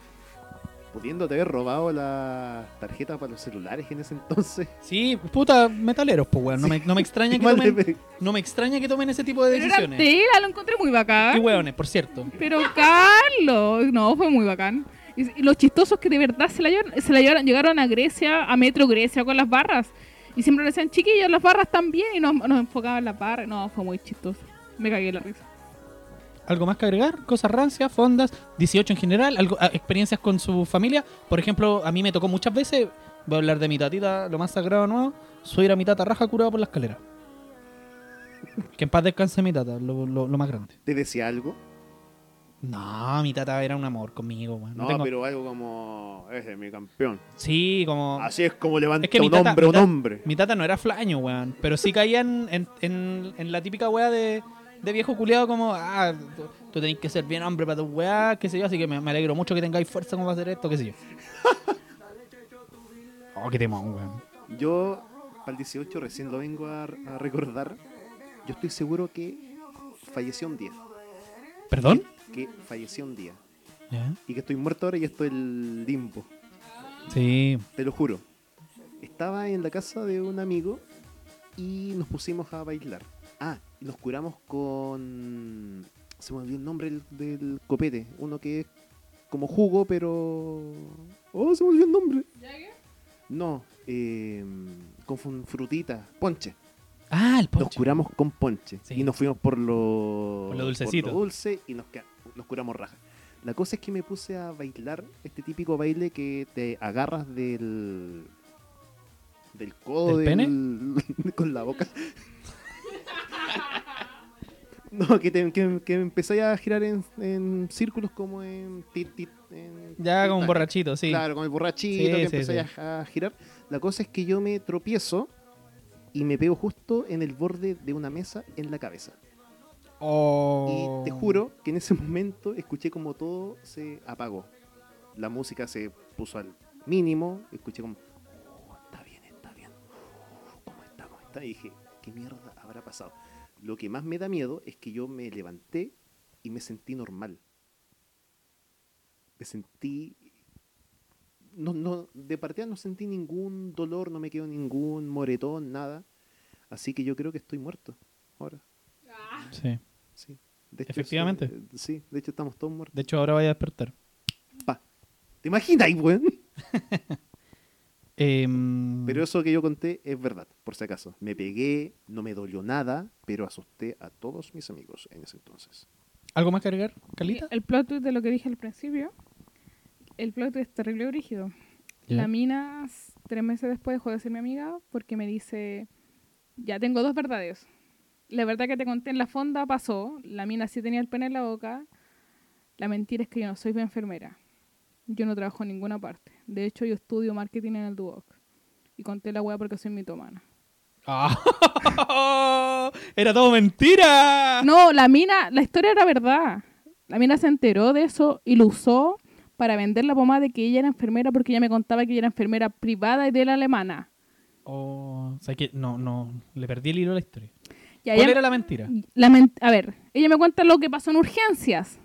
Pudiéndote haber robado las tarjetas para los celulares en ese entonces. Sí, puta, metaleros, pues, weón. No me, no me extraña que tomen, no me extraña que tomen ese tipo de Pero era decisiones. tela, lo encontré muy Qué bacán. hueones, por cierto. Pero Carlos, no, fue muy bacán. Y, y los chistosos que de verdad se la, llevaron, se la llevaron, llegaron a Grecia, a Metro Grecia con las barras. Y siempre le decían, chiquillos, las barras también. Y nos, nos enfocaban en las barras. No, fue muy chistoso. Me cagué la risa. ¿Algo más que agregar? Cosas rancias, fondas, 18 en general, algo, ah, experiencias con su familia. Por ejemplo, a mí me tocó muchas veces, voy a hablar de mi tatita, lo más sagrado nuevo, subir a mi tata raja curado por la escalera. Que en paz descanse mi tata, lo, lo- lo más grande. ¿Te decía algo? No, mi tata era un amor conmigo, weón. No No, tengo- pero algo como. Ese es mi campeón. Sí, como... Así es como levanta Es que un tata- hombre mi un tata- hombre. Mi tata no era flaño, weón. Pero sí caía en, en, en- en la típica weá de, de viejo culiado como, ah, tú, tú tenés que ser bien hombre para tu weá, qué sé yo. Así que me, me alegro mucho que tengáis fuerza como para hacer esto, qué sé yo. oh, qué temón, weón. Yo, para el 18, recién lo vengo a, a recordar. Yo estoy seguro que falleció un día. ¿Perdón? Que falleció un día. Ya. Y que estoy muerto ahora y esto es el limbo. Sí. Te lo juro. Estaba en la casa de un amigo y nos pusimos a bailar. Ah, y nos curamos con. Se me olvidó el nombre del, del copete. Uno que es como jugo, pero. Oh, se me olvidó el nombre. No, eh, con fun- frutita, ponche. Ah, el Nos ponche. curamos con ponche. Sí. Y nos fuimos por lo, Por lo dulcecito. dulce y nos, queda- nos curamos raja. La cosa es que me puse a bailar este típico baile que te agarras del. del codo ¿Del del- con la boca. No, que, te, que, que empezáis a girar en, en círculos como en tit, tit, en Ya como un borrachito, sí. Claro, con el borrachito Sí, que empezáis sí. A, a girar. La cosa es que yo me tropiezo y me pego justo en el borde de una mesa en la cabeza. Oh. Y te juro que en ese momento escuché como todo se apagó. La música se puso al mínimo, escuché como, "Oh, está bien, está bien, Oh, ¿cómo está, cómo está? Y dije, ¿qué mierda habrá pasado? Lo que más me da miedo es que yo me levanté y me sentí normal. Me sentí... No, no, de partida no sentí ningún dolor, no me quedó ningún moretón, nada. Así que yo creo que estoy muerto ahora. Sí. Sí. De hecho, Efectivamente. eso- eh, sí, de hecho estamos todos muertos. De hecho, ahora vaya a despertar. Pa. ¿Te imaginas, weón? Em, Pero eso que yo conté es verdad, por si acaso. Me pegué, no me dolió nada, pero asusté a todos mis amigos en ese entonces. ¿Algo más que agregar, Carlita? El plot twist de lo que dije al principio. El plot twist es terrible brígido. Ya. La mina, tres meses después, dejó de ser mi amiga porque me dice: Ya tengo dos verdades. La verdad que te conté en la fonda pasó. La mina sí tenía el pene en la boca. La mentira es que yo no soy enfermera. Yo no trabajo en ninguna parte. De hecho, yo estudio marketing en el Duoc. Y conté la weá porque soy mitomana. Ah, ¡Era todo mentira! No, la mina, la historia era verdad. La mina se enteró de eso y lo usó para vender la pomada de que ella era enfermera porque ella me contaba que ella era enfermera privada y de la alemana. Oh, o sea que no, no, le perdí el hilo a la historia. ¿Cuál era la mentira? la men- a ver, ella me cuenta lo que pasó en urgencias.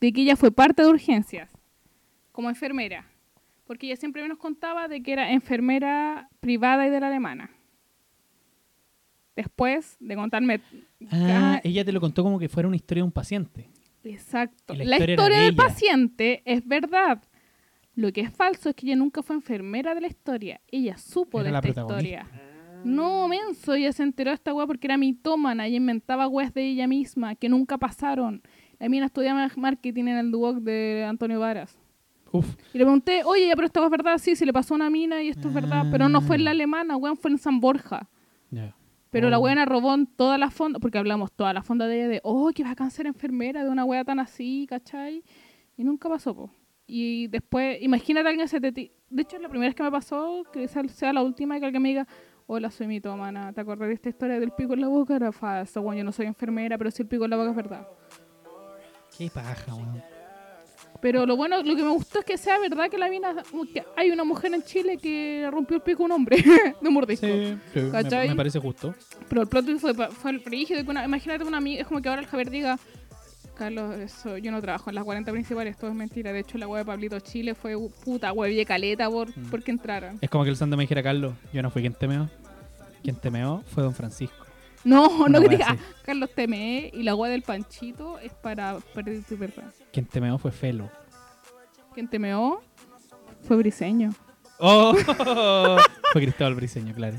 De que ella fue parte de urgencias. Como enfermera. Porque ella siempre nos contaba de que era enfermera privada y de la alemana. Después de contarme... Ah, Ah, ella te lo contó como que fuera una historia de un paciente. Exacto. La La, historia del ella. paciente es verdad. Lo que es falso es que ella nunca fue enfermera de la historia. Ella supo Era de esta historia. No, menso, ella se enteró de esta weá porque era mitómana y inventaba weas de ella misma que nunca pasaron. La mina estudiaba marketing en el Duoc de Antonio Varas. Uf. Y le pregunté, oye, ya, pero esto es verdad, sí, se le pasó a una mina y esto es verdad, pero no fue en la alemana, weón, fue en San Borja. Ya. Pero la Oh. weona robó en toda la fonda, porque hablamos toda la fonda de ella de, oh, que va a ser enfermera de una wea tan así, ¿cachai? Y nunca pasó, po. Y después, imagínate a alguien se te... ti- De hecho, la primera vez que me pasó, que esa sea la última, que alguien me diga, hola, soy mitómana, ¿te acordás de esta historia del pico en la boca? Era falso, bueno, yo no soy enfermera, pero sí el pico en la boca es verdad. Qué paja, weón. Pero lo bueno, lo que me gustó es que sea verdad que la mina, que hay una mujer en Chile que rompió el pico a un hombre de un mordisco. Sí, me, parece justo. Pero el plot fue, fue el rígido. que una- imagínate una amiga, es como que ahora el Javier diga, Carlos, eso, yo no trabajo en las 40 principales, todo es mentira. De hecho, la web de Pablito Chile fue puta, huevie caleta por, Mm. porque entraran. Es como que el Sando me dijera, Carlos, yo no fui quien te meó. Quien te meó fue Don Francisco. No, Una no que diga. Carlos TME y la web del Panchito es para perder tu verdad. Quien te meó fue Felo. Quien te meó fue Briseño. ¡Oh! fue Cristóbal Briseño, claro.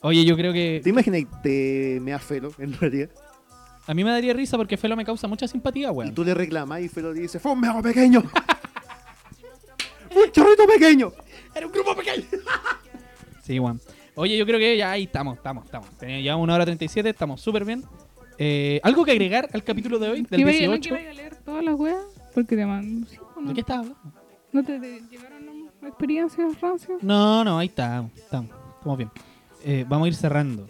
Oye, yo creo que ¿Te imaginas que te me Felo, en realidad? a mí me daría risa porque Felo me causa mucha simpatía, Y weón. tú le reclamas y Felo te dice, fue un mego pequeño. un chorrito pequeño. Era un grupo pequeño. sí, weón. Oye, yo creo que ya ahí estamos, estamos, estamos. Tenemos ya una hora 37, estamos súper bien. Eh, ¿Algo que agregar al capítulo de hoy, del ¿Que vaya, no 18? que vaya a leer todas las weas? Porque te mandan. ¿sí no? ¿De qué estás hablando? ¿No te, te llegaron no, experiencias rancias? No, no, ahí estamos, estamos, estamos bien. Eh, vamos a ir cerrando.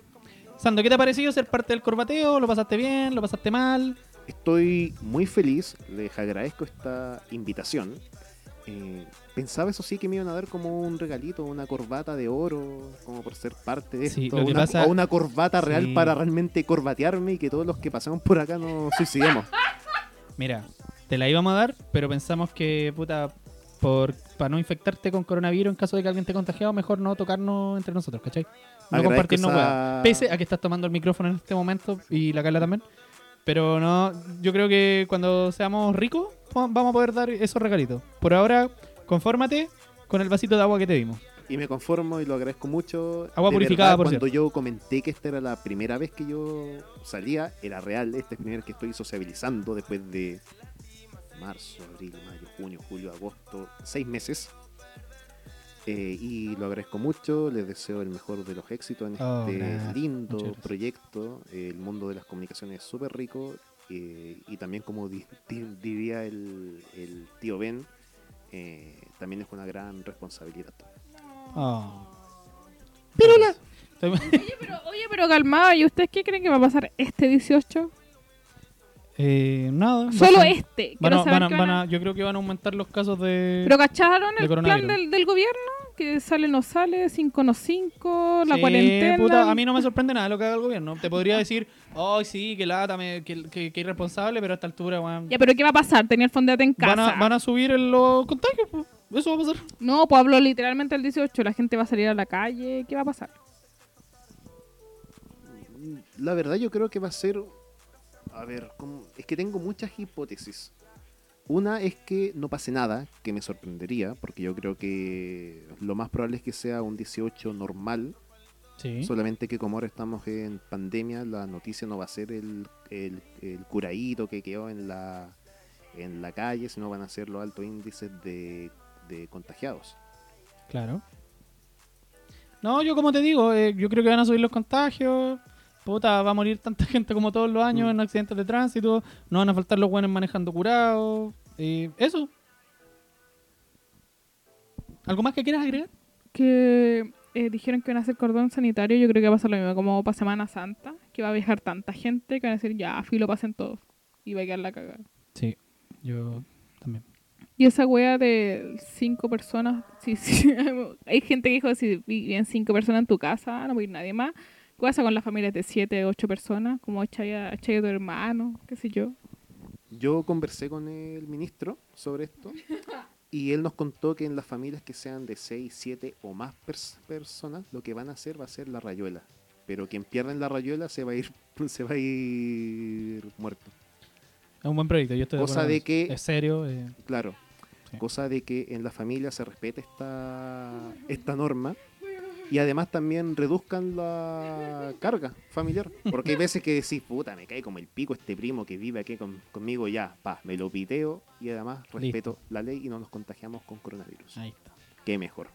Sando, ¿qué te ha parecido ser parte del corbateo? ¿Lo pasaste bien? ¿Lo pasaste mal? Estoy muy feliz, les agradezco esta invitación. Eh, pensaba eso sí que me iban a dar como un regalito, una corbata de oro, como por ser parte de Sí, esto, lo que una, pasa- o una corbata real Sí. para realmente corbatearme y que todos los que pasamos por acá nos suicidemos. Mira, te la íbamos a dar, pero pensamos que, puta, por, para no infectarte con coronavirus en caso de que alguien te contagiado, mejor no tocarnos entre nosotros, ¿cachai? No Agradezco compartirnos esa-. Pese a que estás tomando el micrófono en este momento y la Carla también. Pero no, yo creo que cuando seamos ricos vamos a poder dar esos regalitos. Por ahora, confórmate con el vasito de agua que te dimos. Y me conformo y lo agradezco mucho. Agua De purificada, verdad, por Cuando cierto. yo comenté que esta era la primera vez que yo salía, era real. Esta es la primera vez que estoy sociabilizando después de marzo, abril, mayo, junio, julio, agosto, seis meses. Eh, y lo agradezco mucho, les deseo el mejor de los éxitos en Oh, este lindo proyecto. Eh, el mundo de las comunicaciones es súper rico eh, y también como di- di- diría el, el tío Ben, eh, también es una gran responsabilidad. Oh. Pirula. Estoy- Oye, pero, oye, pero calmado, ¿y ustedes qué creen que va a pasar este 18? Eh, nada. va Solo a ser- este. Van saber van a- qué van van a- a- yo creo que van a aumentar los casos de. Pero ¿cacharon de el plan del, del gobierno? Que sale no sale, 5 no 5, la Sí, cuarentena. puta, a mí no me sorprende nada lo que haga el gobierno. Te podría decir, ay, sí, que lata, me- que, que, que irresponsable, pero a esta altura, weón. Ya, pero ¿qué va a pasar? Tenía el fondate en casa. Van a, van a subir el- los contagios, pues. Eso va a pasar. No, pues hablo literalmente el 18. La gente va a salir a la calle. ¿Qué va a pasar? La verdad yo creo que va a ser... A ver, ¿cómo? es que tengo muchas hipótesis. Una es que no pase nada, que me sorprendería, porque yo creo que lo más probable es que sea un 18 normal, Sí. solamente que como ahora estamos en pandemia, la noticia no va a ser el, el, el curadito que quedó en la, en la calle, sino van a ser los altos índices de, de contagiados. Claro. No, yo como te digo, eh, yo creo que van a subir los contagios. Puta, va a morir tanta gente como todos los años Mm. en accidentes de tránsito. No van a faltar los buenos manejando curados. eh, eso. ¿Algo más que quieras agregar? Que eh, dijeron que van a hacer cordón sanitario. Yo creo que va a pasar lo mismo como para Semana Santa. Que va a viajar tanta gente que van a decir, ya, filo, pasen todos. Y va a quedar la cagada. Sí, yo también. Y esa wea de cinco personas, sí, sí, hay gente que dijo si viven cinco personas en tu casa, no va a ir nadie más. ¿Qué pasa con las familias de siete, ocho personas? Como echáis a, echáis a tu hermano, qué sé yo. Yo conversé con el ministro sobre esto y él nos contó que en las familias que sean de 6, 7 o más pers- personas, lo que van a hacer va a ser la rayuela. Pero quien pierda en la rayuela se va a ir, se va a ir muerto. Es un buen proyecto. Yo estoy de Cosa acuerdo de con que-. Es serio. eh, Claro. Sí. Cosa de que en la familia se respete esta, esta norma y además también reduzcan la carga familiar. Porque hay veces que decís, puta, me cae como el pico este primo que vive aquí con- conmigo ya, pa, me lo piteo y además respeto la ley y no nos contagiamos con coronavirus. ahí está. Qué mejor.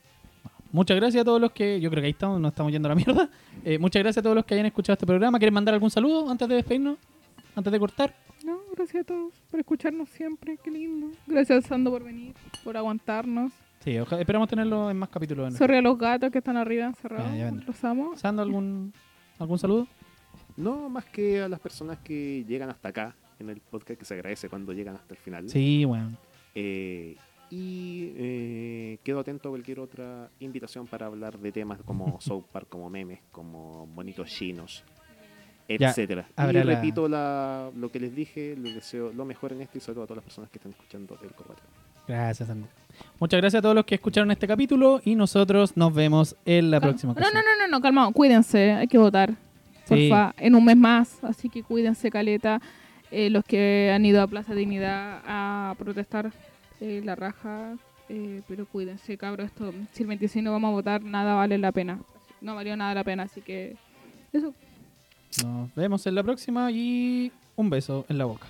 Muchas gracias a todos los que. Yo creo que ahí estamos, nos estamos yendo a la mierda. Eh, muchas gracias a todos los que hayan escuchado este programa. ¿Quieren mandar algún saludo antes de despedirnos? Antes de cortar. No, gracias a todos por escucharnos siempre, qué lindo. Gracias Sando por venir, por aguantarnos. Sí, ojalá, esperamos tenerlo en más capítulos. Sorry a los gatos que están arriba encerrados, Ya, ya los amo. ¿Sando algún, algún saludo? No más que a las personas que llegan hasta acá en el podcast, que se agradece cuando llegan hasta el final. Sí, bueno. Eh, y eh, quedo atento a cualquier otra invitación para hablar de temas como South Park, como memes, como bonitos chinos. Ya, etcétera. Y la- repito la- lo que les dije, les deseo lo mejor en esto y sobre todo a todas las personas que están escuchando el combate. Gracias, Andy. Muchas gracias a todos los que escucharon este capítulo y nosotros nos vemos en la Cal- próxima No, ocasión. no, no, no, no, calmado, cuídense, hay que votar. Sí. Porfa, en un mes más, así que cuídense, caleta. Eh, los que han ido a Plaza Dignidad a protestar eh, la raja, eh, pero cuídense, cabros. Esto, si el 26 no vamos a votar, nada vale la pena. No valió nada la pena, así que eso. Nos vemos en la próxima y un beso en la boca.